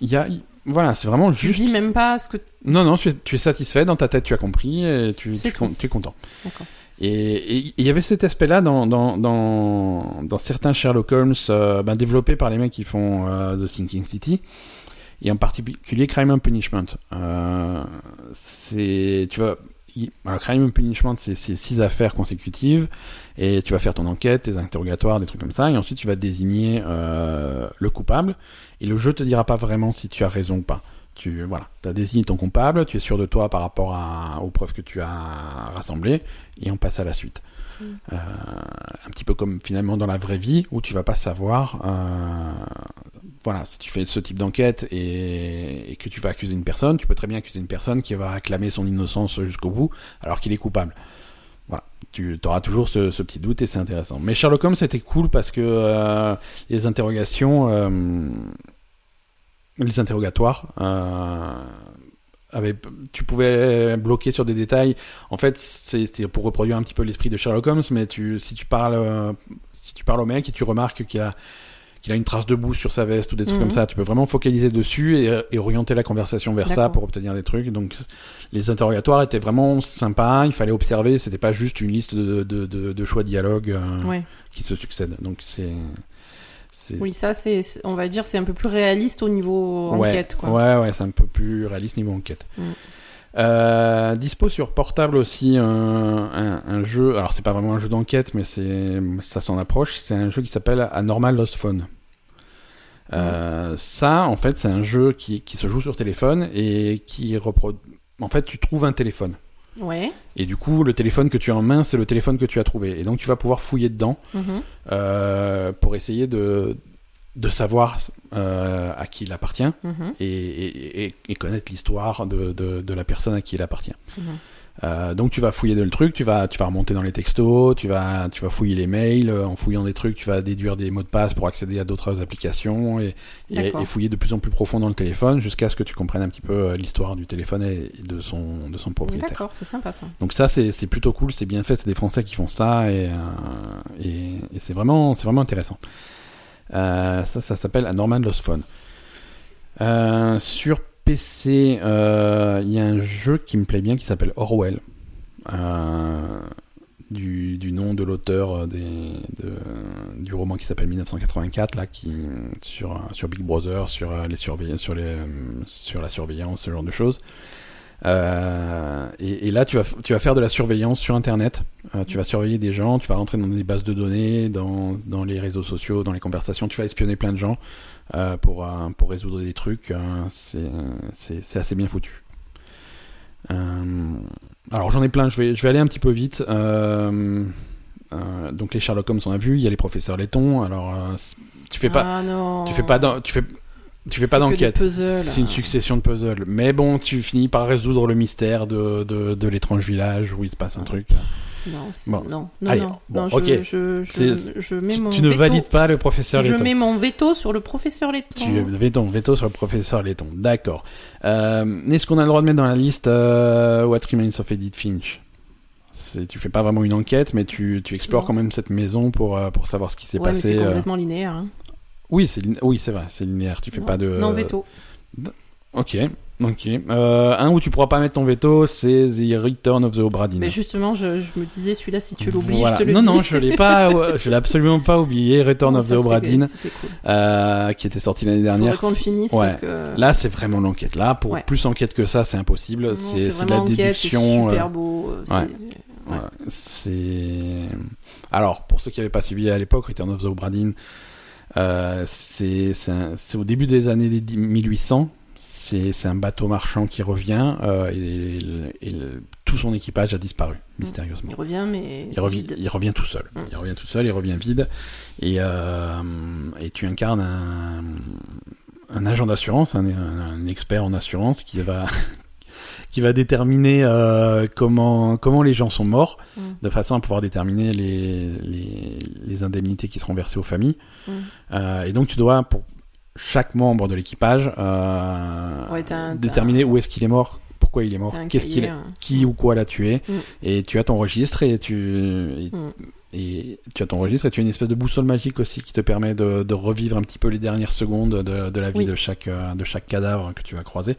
Il y a il- voilà c'est vraiment Tu juste. dis même pas ce que. Non non tu es, tu es satisfait dans ta tête tu as compris et tu, tu, tu es content. D'accord. Et il y avait cet aspect-là dans, dans, dans, dans certains Sherlock Holmes euh, ben, développés par les mecs qui font euh, The Thinking City, et en particulier Crime and Punishment. Euh, c'est, tu vois, alors Crime and Punishment, c'est six affaires consécutives, et tu vas faire ton enquête, tes interrogatoires, des trucs comme ça, et ensuite tu vas désigner euh, le coupable, et le jeu te dira pas vraiment si tu as raison ou pas. Tu voilà, as désigné ton coupable, tu es sûr de toi par rapport à, aux preuves que tu as rassemblées, et on passe à la suite. Mm. Euh, un petit peu comme finalement dans la vraie vie où tu vas pas savoir euh, voilà si tu fais ce type d'enquête et, que tu vas accuser une personne tu peux très bien accuser une personne qui va acclamer son innocence jusqu'au bout alors qu'il est coupable. Voilà. Tu auras toujours ce, petit doute et c'est intéressant. Mais Sherlock Holmes c'était cool parce que euh, les interrogations euh, les interrogatoires euh, tu pouvais bloquer sur des détails. En fait, c'est pour reproduire un petit peu l'esprit de Sherlock Holmes, mais si tu parles, si tu parles au mec et tu remarques qu'il a, qu'il a une trace de boue sur sa veste ou des trucs Mhm. comme ça, tu peux vraiment focaliser dessus et, et orienter la conversation vers ça pour obtenir des trucs. Donc, les interrogatoires étaient vraiment sympas. Il fallait observer. C'était pas juste une liste de, de, de, de choix de dialogue euh, Ouais. qui se succèdent. Donc, c'est, Oui, ça, c'est, on va dire, c'est un peu plus réaliste au niveau ouais, enquête, quoi. Ouais, ouais, c'est un peu plus réaliste niveau enquête. Mm. Euh, dispo sur portable aussi un, un, un jeu. Alors c'est pas vraiment un jeu d'enquête, mais c'est ça s'en approche. C'est un jeu qui s'appelle Anormal Lost Phone. Euh, Ça, en fait, c'est un jeu qui, qui se joue sur téléphone et qui reproduit. En fait, tu trouves un téléphone. Ouais. Et du coup, le téléphone que tu as en main, c'est le téléphone que tu as trouvé. Et donc, tu vas pouvoir fouiller dedans Mhm. euh, pour essayer de, de savoir euh, à qui il appartient Mhm. et, et, et- et connaître l'histoire de, de, de la personne à qui il appartient. Mhm. Euh, donc tu vas fouiller le truc, tu vas, tu vas remonter dans les textos, tu vas, tu vas fouiller les mails. euh, En fouillant des trucs, tu vas déduire des mots de passe pour accéder à d'autres applications et, et, fouiller de plus en plus profond dans le téléphone jusqu'à ce que tu comprennes un petit peu euh, l'histoire du téléphone et de son, de son propriétaire. D'accord, c'est sympa ça. Donc ça c'est c'est plutôt cool, c'est bien fait, c'est des Français qui font ça et, euh, et, et c'est vraiment c'est vraiment intéressant. Euh, ça ça s'appelle A Norman Lost Phone. Euh, sur PC, euh, il y a un jeu qui me plaît bien qui s'appelle Orwell. Du, du nom de l'auteur de- du roman qui s'appelle 1984 là qui sur sur Big Brother sur les sur les sur la surveillance ce genre de choses euh, et, et là, tu vas, tu vas faire de la surveillance sur Internet. Euh, tu vas surveiller des gens, tu vas rentrer dans des bases de données, dans, dans les réseaux sociaux, dans les conversations. Tu vas espionner plein de gens euh, pour, pour résoudre des trucs. c'est assez bien foutu. Alors, j'en ai plein. Je vais, je vais aller un petit peu vite. Donc, les Sherlock Holmes, on a vu. Il y a les professeurs Letton. Alors, tu fais pas, Ah non. tu fais pas, tu fais, tu fais pas d'enquête. C'est une succession de puzzles. Mais bon, tu finis par résoudre le mystère de, de, de l'étrange village où il se passe un truc. Non, Bon. non, non, Allez, non. bon, non, je, ok. je, je, je mets mon tu ne veto. valides pas le professeur Je Letton. mets mon veto sur le professeur Letton. Tu mets ton veto sur le professeur Letton. D'accord. Euh, Est-ce qu'on a le droit de mettre dans la liste euh, What Remains of Edith Finch? Tu fais pas vraiment une enquête, mais tu, tu explores quand même cette maison pour, euh, pour savoir ce qui s'est Ouais, passé. c'est euh. complètement linéaire. hein. Oui, c'est oui, c'est vrai, c'est linéaire. Tu fais non. pas de. Non, veto. Ok, ok. Euh, un où tu pourras pas mettre ton veto, c'est The Return of the Obra Dinn. Mais justement, je, je me disais, celui-là, si tu l'oublies, Voilà. je te le non, dis. non, je l'ai pas, (laughs) je l'ai absolument pas oublié. Return Non, of the ça, Obra c'est- Dinn, C'était cool. euh, qui était sorti l'année dernière. qu'on le finisse Ouais. parce que. Là, c'est vraiment l'enquête. Là, pour Ouais. plus enquête que ça, c'est impossible. C'est de la enquête, déduction. C'est super euh, beau. euh, c'est- ouais. Alors, pour ceux qui n'avaient pas suivi à l'époque, Return of the Obra Dinn, euh, c'est c'est au début des années 1800. C'est un bateau marchand qui revient euh, et, et le- tout son équipage a disparu mystérieusement. Il revient, mais. Il revient, vide. il revient tout seul. Mm. Il revient tout seul, il revient vide. Et, euh, et tu incarnes un, un agent d'assurance, un, un- un expert en assurance qui va, qui va déterminer euh, comment, comment les gens sont morts, Mm. de façon à pouvoir déterminer les, les, les indemnités qui seront versées aux familles. Mm. Euh, et donc tu dois, pour chaque membre de l'équipage, euh, Ouais, déterminer où est-ce qu'il est mort, pourquoi il est mort, qu'est-ce qu'il hein. qui ou quoi l'a tué Mm. et tu as ton registre et tu et, Mm. et tu as ton registre et tu as une espèce de boussole magique aussi qui te permet de, de revivre un petit peu les dernières secondes de, de la vie Oui. de chaque euh, de chaque cadavre que tu vas croiser.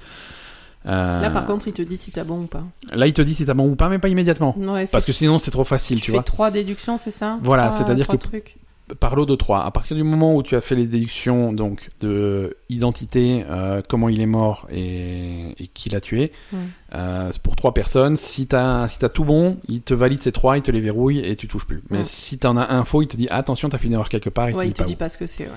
Euh, Là, par contre, il te dit si t'as bon ou pas. là, il te dit si t'as bon ou pas, mais pas immédiatement. Ouais, Parce que sinon, c'est trop facile, tu tu fais vois. trois déductions, c'est ça? Voilà, Trois- c'est-à-dire trois que- trucs. Par lot de 3. À partir du moment où tu as fait les déductions donc de identité, euh, comment il est mort et, et qui l'a tué, Mm. euh, c'est pour trois personnes. Si t'as si tout bon, il te valide ces trois, il te les verrouille et tu touches plus. Mais si t'en as un faux, il te dit attention, t'as fait une erreur quelque part, il Ouais, te il dit te pas dit pas ce que c'est, ouais.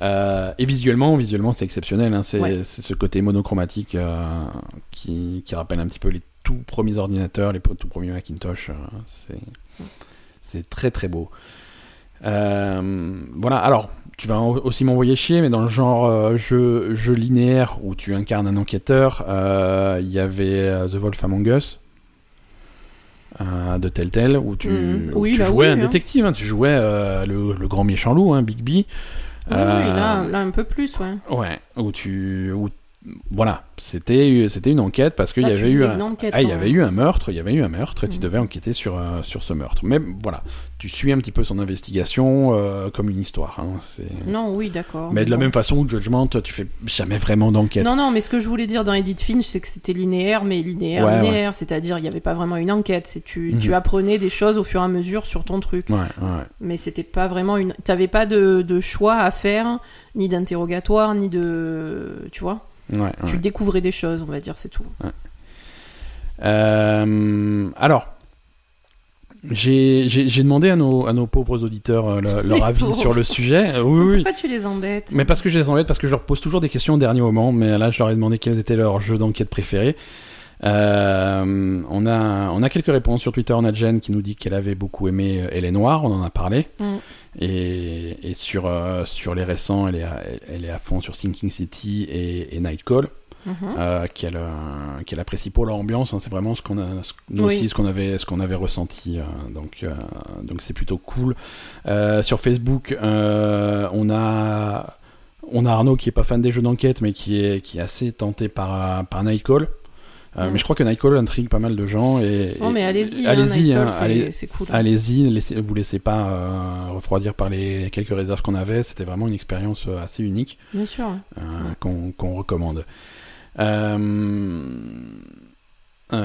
Euh, et visuellement, visuellement, c'est exceptionnel. Hein, c'est Ouais. ce côté monochromatique euh, qui, qui rappelle un petit peu les tout premiers ordinateurs, les tout premiers Macintosh. euh, c'est très très beau. Euh, voilà. Alors, tu vas au- aussi m'envoyer chier, mais dans le genre euh, jeu, jeu linéaire où tu incarnes un enquêteur, euh, il y avait The Wolf Among Us. de Telltale où tu, Mhm. où Oui, tu là, jouais oui, un hein. détective, hein, tu jouais le, le grand méchant loup, hein, Big B. Oui, Euh, oui, là, là, un peu plus, ouais. Ouais, où tu, où, voilà, c'était, c'était une enquête parce qu'il y avait eu un, enquête, ah, il y quand avait eu un meurtre, il y avait eu un meurtre et tu Mhm. devais enquêter sur, euh, sur ce meurtre. Mais voilà, tu suis un petit peu son investigation euh, comme une histoire. Hein. Non, oui, d'accord. Mais de la même façon que Judgment, tu fais jamais vraiment d'enquête. Non, non, mais ce que je voulais dire dans Edith Finch, c'est que c'était linéaire, mais linéaire, Ouais, linéaire. C'est-à-dire, il n'y avait pas vraiment une enquête. C'est tu, Mhm. tu apprenais des choses au fur et à mesure sur ton truc. Ouais. Mais c'était pas vraiment une. T'avais pas de, de choix à faire, ni d'interrogatoire, ni de. Tu vois ouais, ouais. Tu découvrais des choses, on va dire, c'est tout. Euh, alors, j'ai, demandé à nos, à nos pauvres auditeurs euh, le- (laughs) leur avis pauvres. sur le sujet. Euh, Oui, oui. Pourquoi tu les embêtes Mais parce que je les embête, parce que je leur pose toujours des questions au dernier moment, mais là je leur ai demandé quels étaient leurs jeux d'enquête préférés. Euh, on, a, on a quelques réponses sur Twitter, on a Jen qui nous dit qu'elle avait beaucoup aimé Elle est noire, on en a parlé. Mm. Et, et sur, euh, sur les récents, elle est, à, elle est à fond sur Sinking City et, et Nightcall. Mhm. euh, qu'elle euh, qu'elle apprécie pour leur ambiance. hein. c'est vraiment ce qu'on a, ce- nous Oui. aussi ce qu'on avait, ce qu'on avait ressenti. euh, donc donc c'est plutôt cool. Sur Facebook, on a on a Arnaud qui est pas fan des jeux d'enquête, mais qui est qui est assez tenté par par Nightcall. Euh, Mm. Mais je crois que Nightcall intrigue pas mal de gens et Non, mais et- allez-y, allez-y, hein, hein, allez- c'est cool. Allez-y, laissez, vous laissez pas euh, refroidir par les quelques réserves qu'on avait. C'était vraiment une expérience euh, assez unique Bien sûr. euh, qu'on recommande.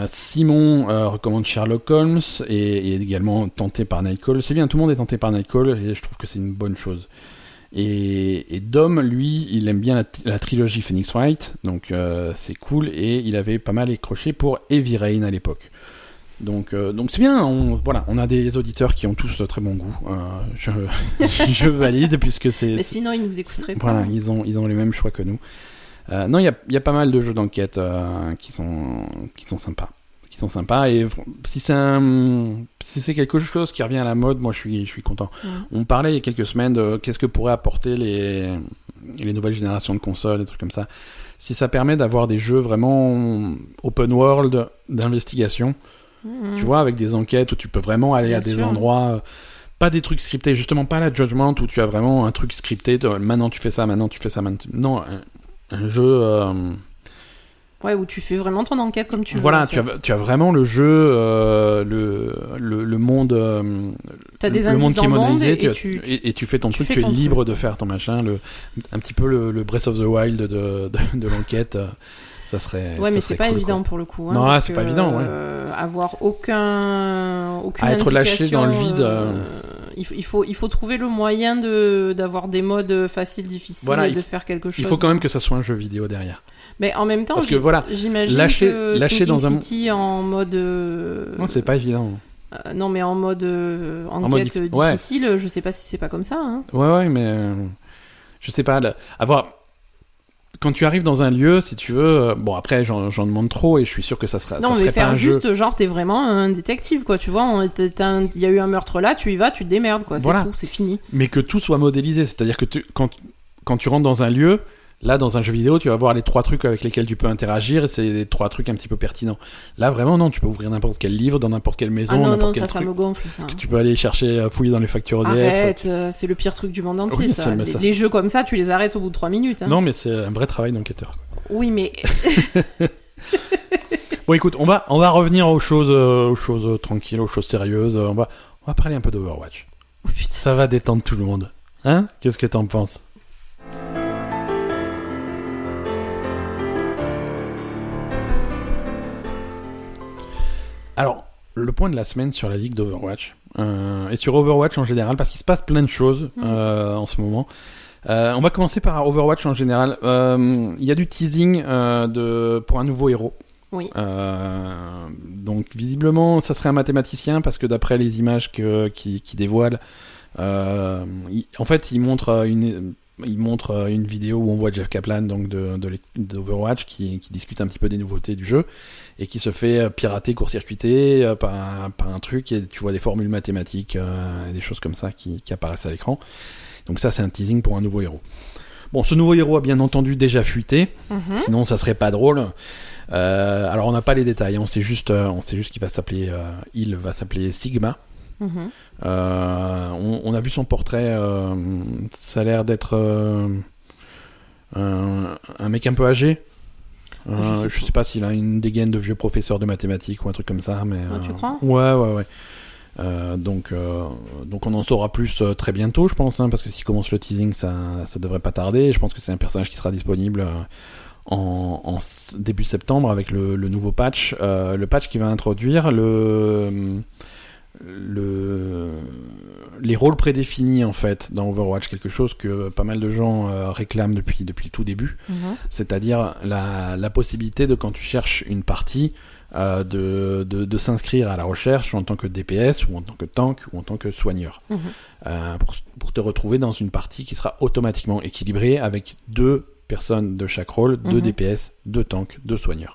Simon recommande Sherlock Holmes et, et est également tenté par Nightcall. C'est bien, tout le monde est tenté par Nightcall et je trouve que c'est une bonne chose. Et, et Dom, lui, il aime bien la, la trilogie Phoenix Wright, donc euh, c'est cool. Et il avait pas mal écroché pour Heavy Rain à l'époque. Donc, euh, donc c'est bien. On, voilà, on a des auditeurs qui ont tous euh, très bon goût. Euh, je, (laughs) je valide puisque c'est Mais sinon, ils nous écouteraient pas. voilà, ils ont, ils ont les mêmes choix que nous. Euh, non, il y a, y a pas mal de jeux d'enquête qui, sont, qui sont sympas. Sont sympas. Et si c'est un, si c'est quelque chose qui revient à la mode, moi je suis, je suis content. On parlait il y a quelques semaines de qu'est-ce que pourraient apporter les, les nouvelles générations de consoles, des trucs comme ça. Si ça permet d'avoir des jeux vraiment open world d'investigation, Mhm. tu vois, avec des enquêtes où tu peux vraiment aller Bien à des endroits, euh, pas des trucs scriptés, justement pas la Judgment où tu as vraiment un truc scripté, de, maintenant tu fais ça, maintenant tu fais ça, maintenant non, un, un jeu, euh, Ouais, où tu fais vraiment ton enquête comme tu veux. voilà, en tu as, tu as vraiment le jeu, euh, le, le, le monde, euh, des le monde qui est modélisé, et, tu, et as- tu, et, et tu fais ton truc, fais tu es libre truc. de faire ton machin, le, un petit peu le, le Breath of the Wild de, de, de l'enquête, ça serait. Ouais, ça mais c'est pas cool, évident quoi. pour le coup. hein, Non, c'est pas évident, ouais. euh, avoir aucun, aucune À être lâché dans le vide, euh, il, faut, il faut, il faut trouver le moyen de d'avoir des modes faciles, difficiles, Voilà, et de faire quelque chose. Il faut quand même que ça soit un jeu vidéo derrière. Mais en même temps, Parce que voilà, j'imagine lâcher- que lâcher dans un- City en mode. euh, Non, c'est pas évident. euh, non, mais en mode euh, mode enquête dif- euh, ouais. difficile, je sais pas si c'est pas comme ça. Hein. Ouais, ouais, mais euh, je sais pas. là, avoir quand tu arrives dans un lieu, si tu veux, euh, bon après j'en demande trop et je suis sûr que ça sera. Non, ça mais pas faire un jeu. juste, genre, t'es vraiment un détective, quoi. Tu vois, un- il y a eu un meurtre là, tu y vas, tu te démerdes, quoi. C'est Voilà. tout, c'est fini. mais que tout soit modélisé. C'est-à-dire que tu, quand quand tu rentres dans un lieu, là dans un jeu vidéo, tu vas voir les trois trucs avec lesquels tu peux interagir et c'est les trois trucs un petit peu pertinents. Là vraiment non, tu peux ouvrir n'importe quel livre dans n'importe quelle maison, Ah non, non, quel ça, ça me gonfle, ça. Tu peux aller chercher, euh, fouiller dans les factures EDF. Arrête, euh, c'est le pire truc du monde entier, Oui, ça. Les, ça- les jeux comme ça, tu les arrêtes au bout de 3 minutes. Hein. Non, mais c'est un vrai travail d'enquêteur. Oui, mais (laughs) (laughs) Bon, écoute, on va, on va revenir aux choses, euh, aux choses tranquilles, aux choses sérieuses. On va, on va parler un peu d'Overwatch. Oh. Ça va détendre tout le monde. Hein? Qu'est-ce que t'en penses? Alors, le point de la semaine sur la ligue d'Overwatch, euh, et sur Overwatch en général, parce qu'il se passe plein de choses Mhm. euh, en ce moment. Euh, on va commencer par Overwatch en général. Il y a du teasing de, pour un nouveau héros. Oui. Donc visiblement, ça serait un mathématicien parce que d'après les images que, qui, qui dévoilent, il- en fait, il montre une, il montre euh, une vidéo où on voit Jeff Kaplan donc de, d'Overwatch qui, qui discute un petit peu des nouveautés du jeu et qui se fait euh, pirater, court-circuiter euh, par, un, par un truc et tu vois des formules mathématiques euh, et des choses comme ça qui, qui apparaissent à l'écran. Donc ça, c'est un teasing pour un nouveau héros. Bon, ce nouveau héros a bien entendu déjà fuité. Mhm. Sinon, ça serait pas drôle. Euh, alors, on n'a pas les détails. On sait juste, on sait juste qu'il va s'appeler, euh, il va s'appeler Sigma. Mhm. Euh, on, on a vu son portrait. euh, ça a l'air d'être euh, un, un mec un peu âgé. Euh, Je sais je sais pas s'il a une dégaine de vieux professeur de mathématiques ou un truc comme ça, mais. Ah, tu crois? Ouais, ouais, ouais. Donc, donc on en saura plus très bientôt, je pense, hein, parce que s'il commence le teasing, ça, ça devrait pas tarder. Je pense que c'est un personnage qui sera disponible en, début septembre avec le, le nouveau patch, le patch qui va introduire le, le, les rôles prédéfinis en fait dans Overwatch, quelque chose que pas mal de gens euh, réclament depuis depuis le tout début Mhm. c'est-à-dire la, la possibilité de quand tu cherches une partie euh, de, de, de s'inscrire à la recherche en tant que DPS ou en tant que tank ou en tant que soigneur Mhm. Euh, pour, pour te retrouver dans une partie qui sera automatiquement équilibrée avec deux personnes de chaque rôle, deux Mhm. DPS, deux tanks, deux soigneurs.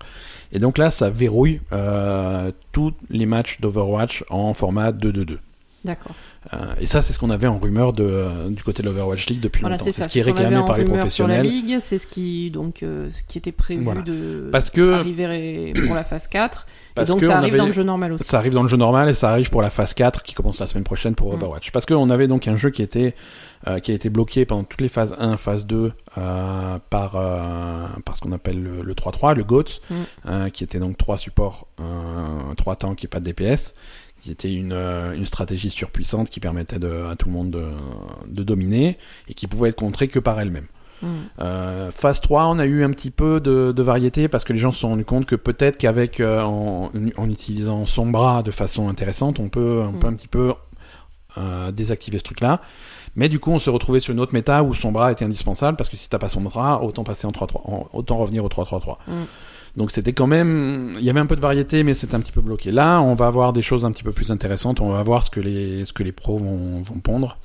Et donc là, ça verrouille euh, tous les matchs d'Overwatch en format 2-2-2. D'accord. Euh, et ça, c'est ce qu'on avait en rumeur de, euh, du côté de l'Overwatch League depuis Voilà, longtemps. c'est C'est ça. ce qui est réclamé par les rumeur Sur la professionnels. ligue, c'est ce qui donc euh, ce qui était prévu Voilà. de Parce que- arriver pour la phase 4 et Parce donc que ça arrive avait- dans le jeu normal aussi. Ça arrive dans le jeu normal et ça arrive pour la phase 4 qui commence la semaine prochaine pour Mm. Overwatch. Parce qu'on avait donc un jeu qui était qui a été bloqué pendant toutes les phases 1, phase 2 euh, par par ce qu'on appelle le, le 3-3, le GOAT, Mm. qui était donc trois supports, euh, trois tanks et pas de DPS, qui était une, euh, une stratégie surpuissante qui permettait de, à tout le monde de, de dominer et qui pouvait être contrée que par elle-même. Mm. Euh, phase 3, on a eu un petit peu de, de variété parce que les gens se sont rendus compte que peut-être qu'avec euh, en, en utilisant Sombra de façon intéressante, on peut, on peut Mm. un petit peu euh, désactiver ce truc-là. Mais du coup, on se retrouvait sur une autre méta où Sombra était indispensable parce que si t'as pas Sombra, autant passer en 3-3, en- autant revenir au 3-3-3. Donc c'était quand même, il y avait un peu de variété, mais c'était un petit peu bloqué. Là, on va avoir des choses un petit peu plus intéressantes. On va voir ce que les, ce que les pros vont, vont pondre.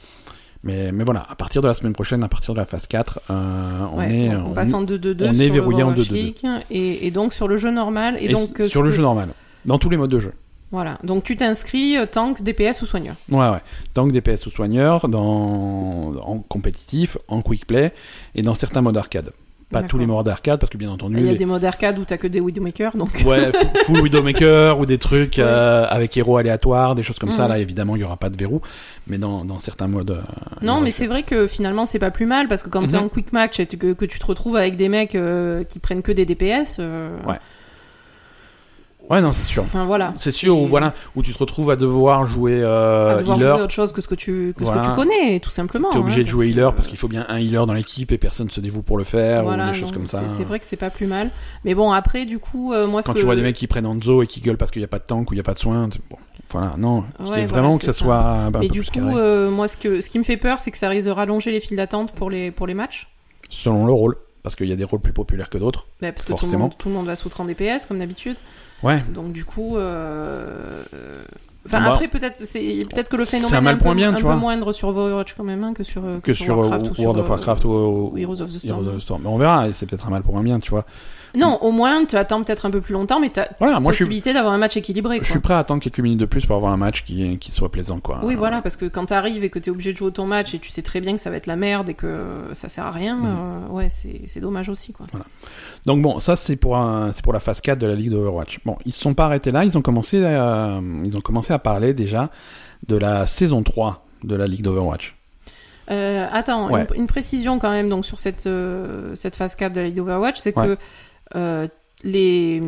Mais, mais voilà, à partir de la semaine prochaine, à partir de la phase 4, euh, on Ouais, est, on on- passe en 2-2-2 on sur est verrouillé en Overwatch 2-2-2. League, et, et donc sur le jeu normal et, et donc euh, sur le jeu normal, dans tous les modes de jeu. Voilà. Donc tu t'inscris euh, tank, DPS ou soigneur. Ouais, ouais. Tank, DPS ou soigneur, dans, en compétitif, en quick play, et dans certains modes arcade. Pas tous les modes arcade, parce que bien entendu, Il y a les- des modes arcade où t'as que des Widowmaker, donc Ouais, (laughs) full Widowmaker ou des trucs Ouais. euh, avec héros aléatoires, des choses comme ça. Mhm. Là, évidemment, il y aura pas de verrou, mais dans, dans certains modes. euh, Non, mais c'est vrai que finalement c'est pas plus mal parce que quand t'es Mhm. en quick match et que, que tu te retrouves avec des mecs euh, qui prennent que des DPS, euh, Ouais. Ouais, non, c'est sûr. enfin voilà. C'est sûr, où, voilà, où tu te retrouves à devoir jouer euh, à devoir healer. jouer autre chose que ce que tu, que ce que tu connais, tout simplement. T'es obligé hein, de jouer que- healer parce qu'il faut bien un healer dans l'équipe et personne se dévoue pour le faire Voilà, ou des choses comme ça. c'est- vrai que c'est pas plus mal. Mais bon, après, du coup, euh, moi, Quand que... tu vois des mecs qui prennent Anzo et qui gueulent parce qu'il n'y a pas de tank ou il n'y a pas de soin, tu- bon, voilà, non. Ouais, voilà, vraiment que ça ça. soit un Mais du coup, euh, moi, ce, que, ce qui me fait peur, c'est que ça risque de rallonger les files d'attente pour les, pour les matchs. selon le rôle, parce qu'il y a des rôles plus populaires que d'autres. Bah, parce que tout le, Forcément. monde, tout le monde va se foutre en DPS, comme d'habitude. Ouais. Donc, du coup... euh, euh, Enfin, Bah, après, peut-être peut-être que le phénomène mal est un, peu, un bien, un tu peu vois. moindre sur Overwatch quand même hein, que sur, Que sur Warcraft euh, ou World of Warcraft ou, ou Heroes of the Storm. Heroes of the Storm. Mais on verra, c'est peut-être un mal pour un bien, tu vois. Non, au moins, tu attends peut-être un peu plus longtemps, mais t'as Voilà, moi je suis, possibilité d'avoir un match équilibré. je suis prêt à attendre quelques minutes de plus pour avoir un match qui, qui soit plaisant, quoi. Oui, voilà, parce que quand t'arrives et que t'es obligé de jouer ton match et tu sais très bien que ça va être la merde et que ça sert à rien, Mhm. euh, ouais, c'est c'est dommage aussi, quoi. Donc bon, ça c'est pour un, c'est pour la phase 4 de la ligue d'Overwatch. Bon, ils se sont pas arrêtés là, ils ont commencé à, ils ont commencé à parler déjà de la saison 3 de la ligue d'Overwatch. Euh, attends, Ouais. une, une précision quand même donc sur cette, euh, cette phase 4 de la Ligue d'Overwatch, c'est Ouais. que euh, les...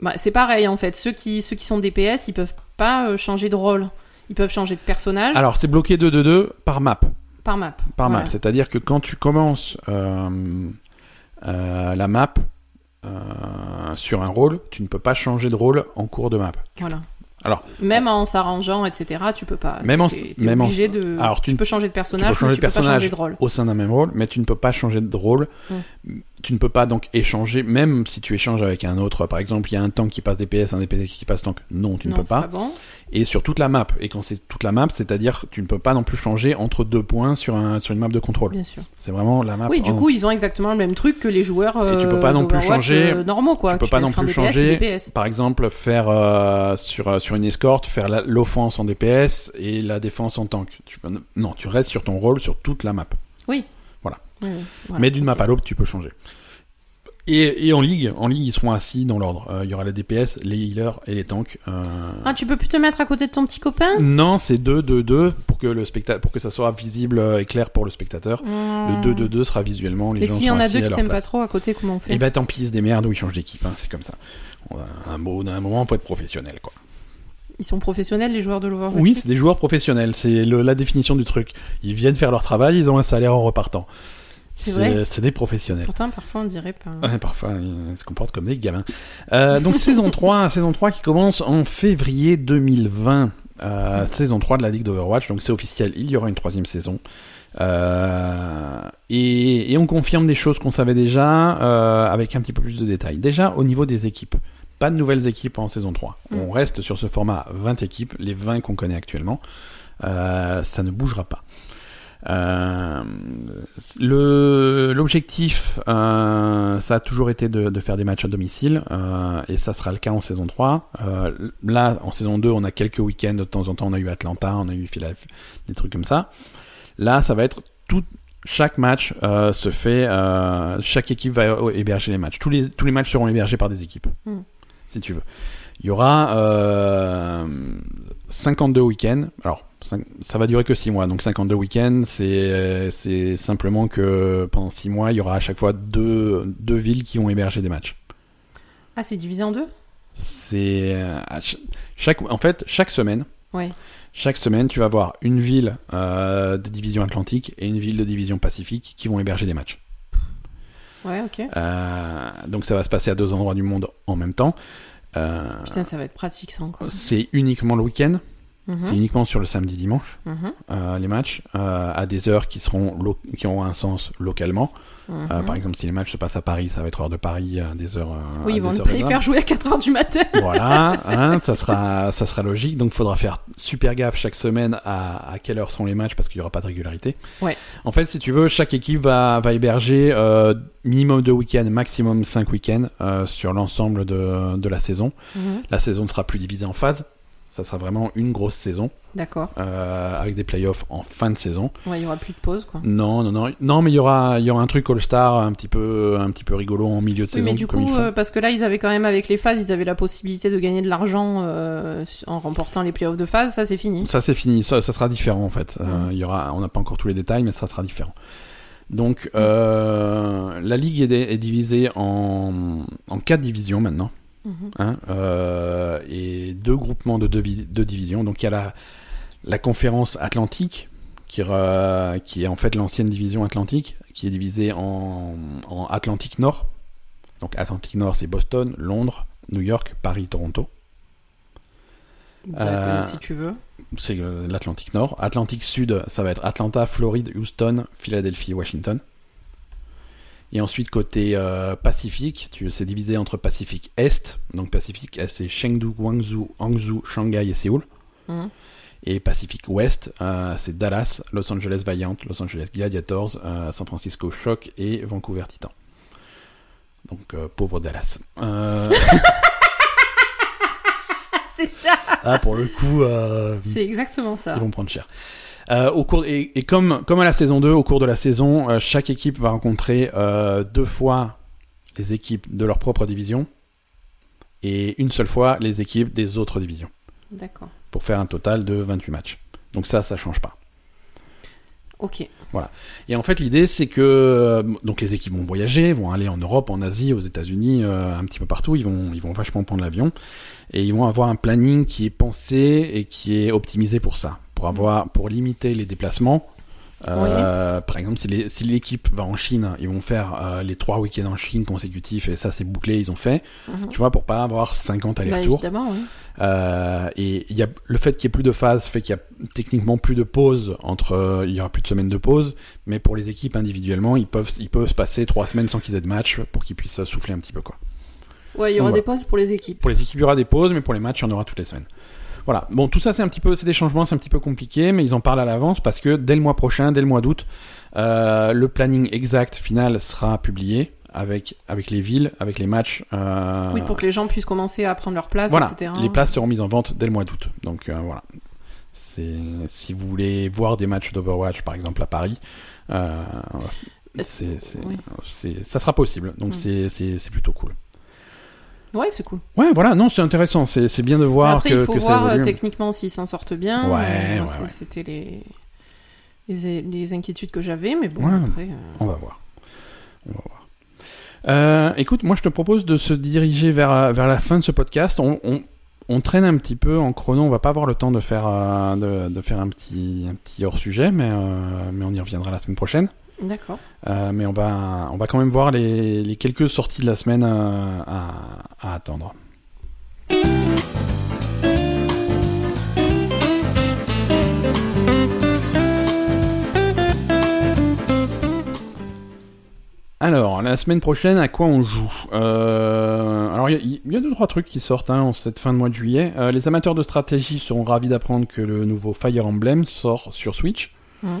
Bah, c'est pareil en fait, ceux qui, ceux qui sont DPS, ils peuvent pas euh, changer de rôle. Ils peuvent changer de personnage Alors c'est bloqué 2-2-2 par map. par map. Par Voilà. map, c'est-à-dire que quand tu commences euh, euh, la map euh, sur un rôle, tu ne peux pas changer de rôle en cours de map. Voilà. Alors, même en s'arrangeant, etc., tu peux pas. Même en- t'es même en- obligé de. alors, tu tu ne- peux changer de tu personnage, peux changer mais de tu peux pas personnage changer de rôle. au sein d'un même rôle, mais tu ne peux pas changer de rôle. Tu ne peux pas donc échanger, même si tu échanges avec un autre. Par exemple, il y a un tank qui passe DPS, un DPS qui passe tank. Non, tu ne Non, peux pas. pas bon. Et sur toute la map. Et quand c'est toute la map, c'est-à-dire tu ne peux pas non plus changer entre deux points sur, un, sur une map de contrôle. Bien sûr. C'est vraiment la map. Oui, du en- coup, ils ont exactement le même truc que les joueurs Et tu peux euh, pas non plus changer- euh, normaux, quoi. tu peux pas non plus DPS, changer. Par exemple, faire euh, sur, euh, sur une escorte, faire l'offense en DPS et la défense en tank. Tu peux- non, tu restes sur ton rôle sur toute la map. Voilà. Mais d'une map à l'autre, tu peux changer. Et, et en ligue, en ligue, ils seront assis dans l'ordre. Euh, Il y aura les DPS, les healers et les tanks. Euh, Ah, tu peux plus te mettre à côté de ton petit copain? Non, c'est 2 2 2 pour que le pour que ça soit visible euh, et clair pour le spectateur. Le 2 2 2 sera visuellement les Mais gens s'il y en a deux à qui s'aiment pas trop à côté, comment on fait? Et bah tant pis, ils se démerdent ou ils changent d'équipe, hein, c'est comme ça. A un mot d'un moment, faut être professionnel quoi. Ils sont professionnels, les joueurs de l'Overwatch Oui, c'est des joueurs professionnels, c'est le- la définition du truc. Ils viennent faire leur travail, ils ont un salaire en repartant. C'est des professionnels. Pourtant, parfois, on dirait pas. Ouais, parfois, ils se comportent comme des gamins. Euh, donc, saison 3, (laughs) saison 3 qui commence en février 2020. Euh, saison 3 de la Ligue d'Overwatch, donc c'est officiel, il y aura une troisième saison. Euh, et, et on confirme des choses qu'on savait déjà avec un petit peu plus de détails. Déjà, au niveau des équipes, pas de nouvelles équipes en saison 3. Mm. On reste sur ce format 20 équipes, les 20 qu'on connaît actuellement. Ça ne bougera pas. Euh, le l'objectif, euh, ça a toujours été de, de faire des matchs à domicile, euh, et ça sera le cas en saison 3. Euh, là, en saison 2, on a quelques week-ends, de temps en temps, on a eu Atlanta, on a eu Philadelphie, des trucs comme ça. Là, ça va être tout, chaque match euh, se fait, euh, chaque équipe va héberger les matchs. Tous les, tous les matchs seront hébergés par des équipes, Mm. si tu veux. Il y aura euh, 52 week-ends. Alors, ça va durer que 6 mois. Donc 52 week-ends, c'est euh, c'est simplement que pendant 6 mois, il y aura à chaque fois deux, deux villes qui vont héberger des matchs. Ah, c'est divisé en deux? C'est euh, chaque, en fait, chaque semaine, Ouais. chaque semaine, tu vas avoir une ville euh, de division Atlantique et une ville de division Pacifique qui vont héberger des matchs. Ouais, ok. Euh, donc ça va se passer à deux endroits du monde en même temps. Euh, Putain, ça va être pratique ça encore. c'est uniquement le week-end, Mhm, c'est uniquement sur le samedi dimanche mhm, euh, les matchs euh, à des heures qui seront qui auront un sens localement. mhm. Euh, par exemple, si les matchs se passent à Paris, ça va être heure de Paris à des heures. oui, ils vont heures les faire jouer à 4h du matin. (laughs) Voilà, hein, (laughs) ça sera ça sera logique. Donc, faudra faire super gaffe chaque semaine à, à quelle heure seront les matchs parce qu'il y aura pas de régularité. Ouais. En fait, si tu veux, chaque équipe va va héberger minimum deux week-ends, maximum cinq week-ends sur l'ensemble de de la saison. Mhm, La saison ne sera plus divisée en phases. Ça sera vraiment une grosse saison D'accord. euh, avec des playoffs en fin de saison. Ouais, il y aura plus de pause quoi. Non, non, non, non, mais il y aura, il y aura un truc All-Star un petit peu, un petit peu rigolo en milieu de Oui, saison. mais du comme coup, euh, parce que là, ils avaient quand même, avec les phases, ils avaient la possibilité de gagner de l'argent euh, en remportant les playoffs de phase, ça c'est fini. Ça c'est fini, ça, ça sera différent en fait. Il y aura, on n'a pas encore tous les détails, mais ça sera différent. Donc la ligue est divisée en, en quatre divisions maintenant, Mhm. hein, euh, et deux groupements de deux, vi- deux divisions. Donc il y a la, la conférence Atlantique, qui, re- qui est en fait l'ancienne division Atlantique, qui est divisée en, en Atlantique Nord. Donc Atlantique Nord, c'est Boston, Londres, New York, Paris, Toronto. Euh, si tu veux. c'est euh, l'Atlantique Nord. Atlantique Sud, ça va être Atlanta, Floride, Houston, Philadelphie, Washington. Et ensuite, côté euh, Pacifique, c'est divisé entre Pacifique Est. Donc Pacifique Est, c'est Chengdu, Guangzhou, Hangzhou, Shanghai et Séoul. Mhm. Et Pacifique Ouest, euh, c'est Dallas, Los Angeles Valiant, Los Angeles Gladiators, euh, San Francisco Shock et Vancouver Titan. Donc, euh, pauvre Dallas. (laughs) C'est ça ah, pour le coup, C'est exactement ça. Ils vont prendre cher. Euh, au cours et, et comme comme à la saison 2, au cours de la saison, euh, chaque équipe va rencontrer euh, deux fois les équipes de leur propre division et une seule fois les équipes des autres divisions D'accord. pour faire un total de 28 matchs. Donc ça, ça change pas. Ok. Et en fait, l'idée, c'est que donc les équipes vont voyager, vont aller en Europe, en Asie, aux États-Unis, euh, un petit peu partout. Ils vont, ils vont vachement prendre l'avion et ils vont avoir un planning qui est pensé et qui est optimisé pour ça, pour avoir, pour limiter les déplacements. Euh, Par exemple, si l'équipe va en Chine, ils vont faire euh, les trois week-ends en Chine consécutifs et ça, c'est bouclé, ils ont fait. Mhm. Tu vois, pour pas avoir 50 Bah, allers-retours. évidemment, oui. Euh, et y a le fait qu'il y ait plus de phases fait qu'il y a techniquement plus de pauses entre il y aura plus de semaines de pause mais pour les équipes individuellement ils peuvent ils peuvent se passer trois semaines sans qu'ils aient de match pour qu'ils puissent souffler un petit peu quoi Ouais, il y aura Donc, des pauses pour les équipes. pour les équipes il y aura des pauses mais pour les matchs il y en aura toutes les semaines voilà bon tout ça c'est un petit peu c'est des changements c'est un petit peu compliqué mais ils en parlent à l'avance parce que dès le mois prochain dès le mois d'août euh, le planning exact final sera publié avec avec les villes avec les matchs euh, Oui, pour que les gens puissent commencer à prendre leur place, voilà, etc. les places seront mises en vente dès le mois d'août. Donc euh, voilà. C'est si vous voulez voir des matchs d'Overwatch par exemple à Paris, euh, c'est, c'est, Oui. c'est- ça sera possible. Donc Mm. c'est plutôt cool. Ouais, c'est cool. Ouais, voilà, non, c'est intéressant. C'est, c'est bien de voir Après, que, il faut que voir euh, techniquement s'ils s'en sortent bien. Ouais, ouais. C'était les... Les, les inquiétudes que j'avais, mais bon, après. euh, On va voir. On va voir. Euh, écoute, moi je te propose de se diriger vers, vers la fin de ce podcast. On, on, on traîne un petit peu en chrono, on va pas avoir le temps de faire, de, de faire un petit, un petit hors-sujet, mais, euh, mais on y reviendra la semaine prochaine. D'accord. Euh, mais on va, on va quand même voir les, les quelques sorties de la semaine euh, à, à attendre. Alors, la semaine prochaine, à quoi on joue? Euh, Alors, il y, a- il y a deux trois trucs qui sortent hein, en cette fin de mois de juillet. Euh, les amateurs de stratégie seront ravis d'apprendre que le nouveau Fire Emblem sort sur Switch. Mhm.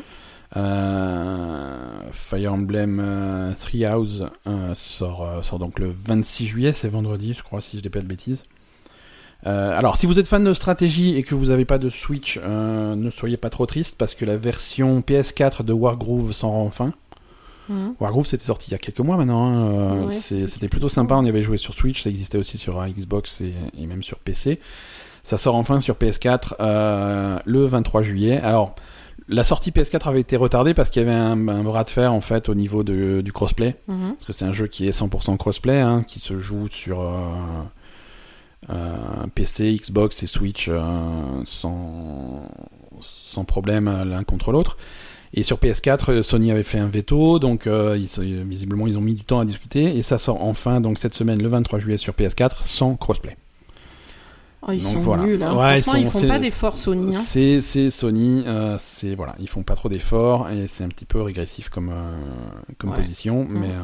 Euh, Fire Emblem euh, Three House euh, sort, sort donc le 26 juillet, c'est vendredi, je crois, si je dis pas de bêtises. Euh, alors, si vous êtes fan de stratégie et que vous n'avez pas de Switch, euh, ne soyez pas trop triste parce que la version PS4 de Wargroove s'en rend enfin. Mhm. Wargroove, c'était sorti il y a quelques mois maintenant. hein, euh, Ouais, c'était plutôt sympa. On y avait joué sur Switch, ça existait aussi sur Xbox et, et même sur PC. Ça sort enfin sur PS4 euh, le 23 juillet. Alors, la sortie PS4 avait été retardée parce qu'il y avait un, un bras de fer en fait au niveau de- du crossplay. Mhm. Parce que c'est un jeu qui est 100% crossplay, hein, qui se joue sur euh, euh, PC, Xbox et Switch euh, sans, sans problème l'un contre l'autre. Et sur PS4, euh, Sony avait fait un veto, donc ils, visiblement ils ont mis du temps à discuter, et ça sort enfin donc cette semaine le 23 juillet sur PS4 sans crossplay. Oh, ils Donc sont voilà. nuls. hein. Ouais, Franchement, ils, sont- font pas d'efforts Sony. Hein. C'est c'est Sony, euh, c'est voilà, ils font pas trop d'efforts et c'est un petit peu régressif comme euh, comme Ouais. position, mais euh,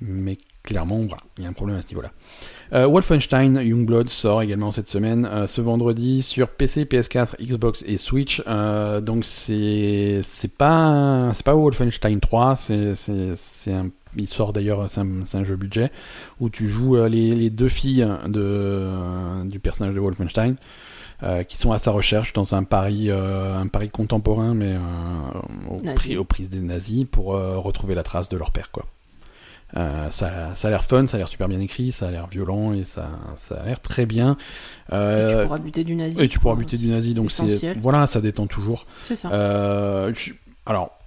mais clairement voilà, il y a un problème à ce niveau-là. Euh, Wolfenstein Youngblood sort également cette semaine, ce vendredi sur PC, PS4, Xbox et Switch. Donc c'est c'est pas c'est pas Wolfenstein 3, c'est c'est c'est un il sort d'ailleurs, c'est un, jeu budget où tu joues euh, les, les deux filles de, euh, du personnage de Wolfenstein euh, qui sont à sa recherche dans un Paris, euh, un Paris contemporain, mais euh, au prix, aux prises des nazis pour retrouver la trace de leur père, quoi. Ça, ça a l'air fun, ça a l'air super bien écrit, ça a l'air violent et ça, ça a l'air très bien. Et tu pourras buter du nazi. et tu pourras buter du nazi, donc c'est voilà, ça détend toujours. C'est ça. Je- alors,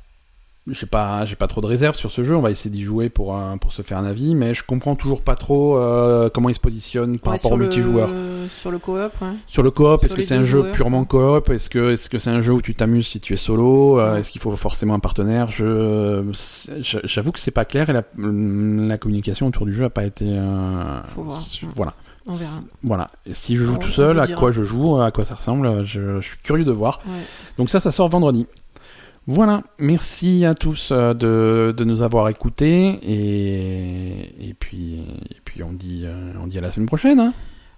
j'ai pas, j'ai pas trop de réserves sur ce jeu. On va essayer d'y jouer pour un- pour se faire un avis, mais je comprends toujours pas trop euh, comment il se positionne par Ouais, rapport au multijoueur. Le... Sur le coop, ouais. Sur le coop, est-ce que c'est un jeu joueurs, purement coop? Est-ce que est-ce que c'est un jeu où tu t'amuses si tu es solo? Euh, Ouais. Est-ce qu'il faut forcément un partenaire? Je j'avoue que c'est pas clair et la, la communication autour du jeu a pas été. euh, Faut voir. Voilà. On verra. Voilà. Et si je joue On- tout seul, à quoi je joue, à quoi ça ressemble, je, je suis curieux de voir. Donc ça, ça sort vendredi. Voilà, merci à tous euh, de, de nous avoir écoutés et, et puis et puis on dit euh, on dit à la semaine prochaine. hein.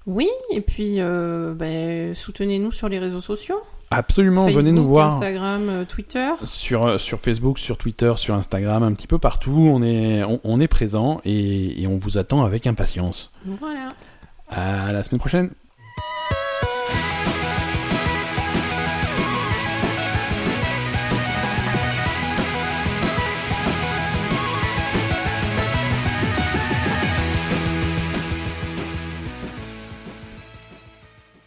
Oui, et puis euh, ben, soutenez-nous sur les réseaux sociaux. Absolument, venez nous voir Instagram, Twitter. sur sur Facebook, sur Twitter, sur Instagram, un petit peu partout. On est on, on est présent et, et on vous attend avec impatience. Voilà. À la semaine prochaine.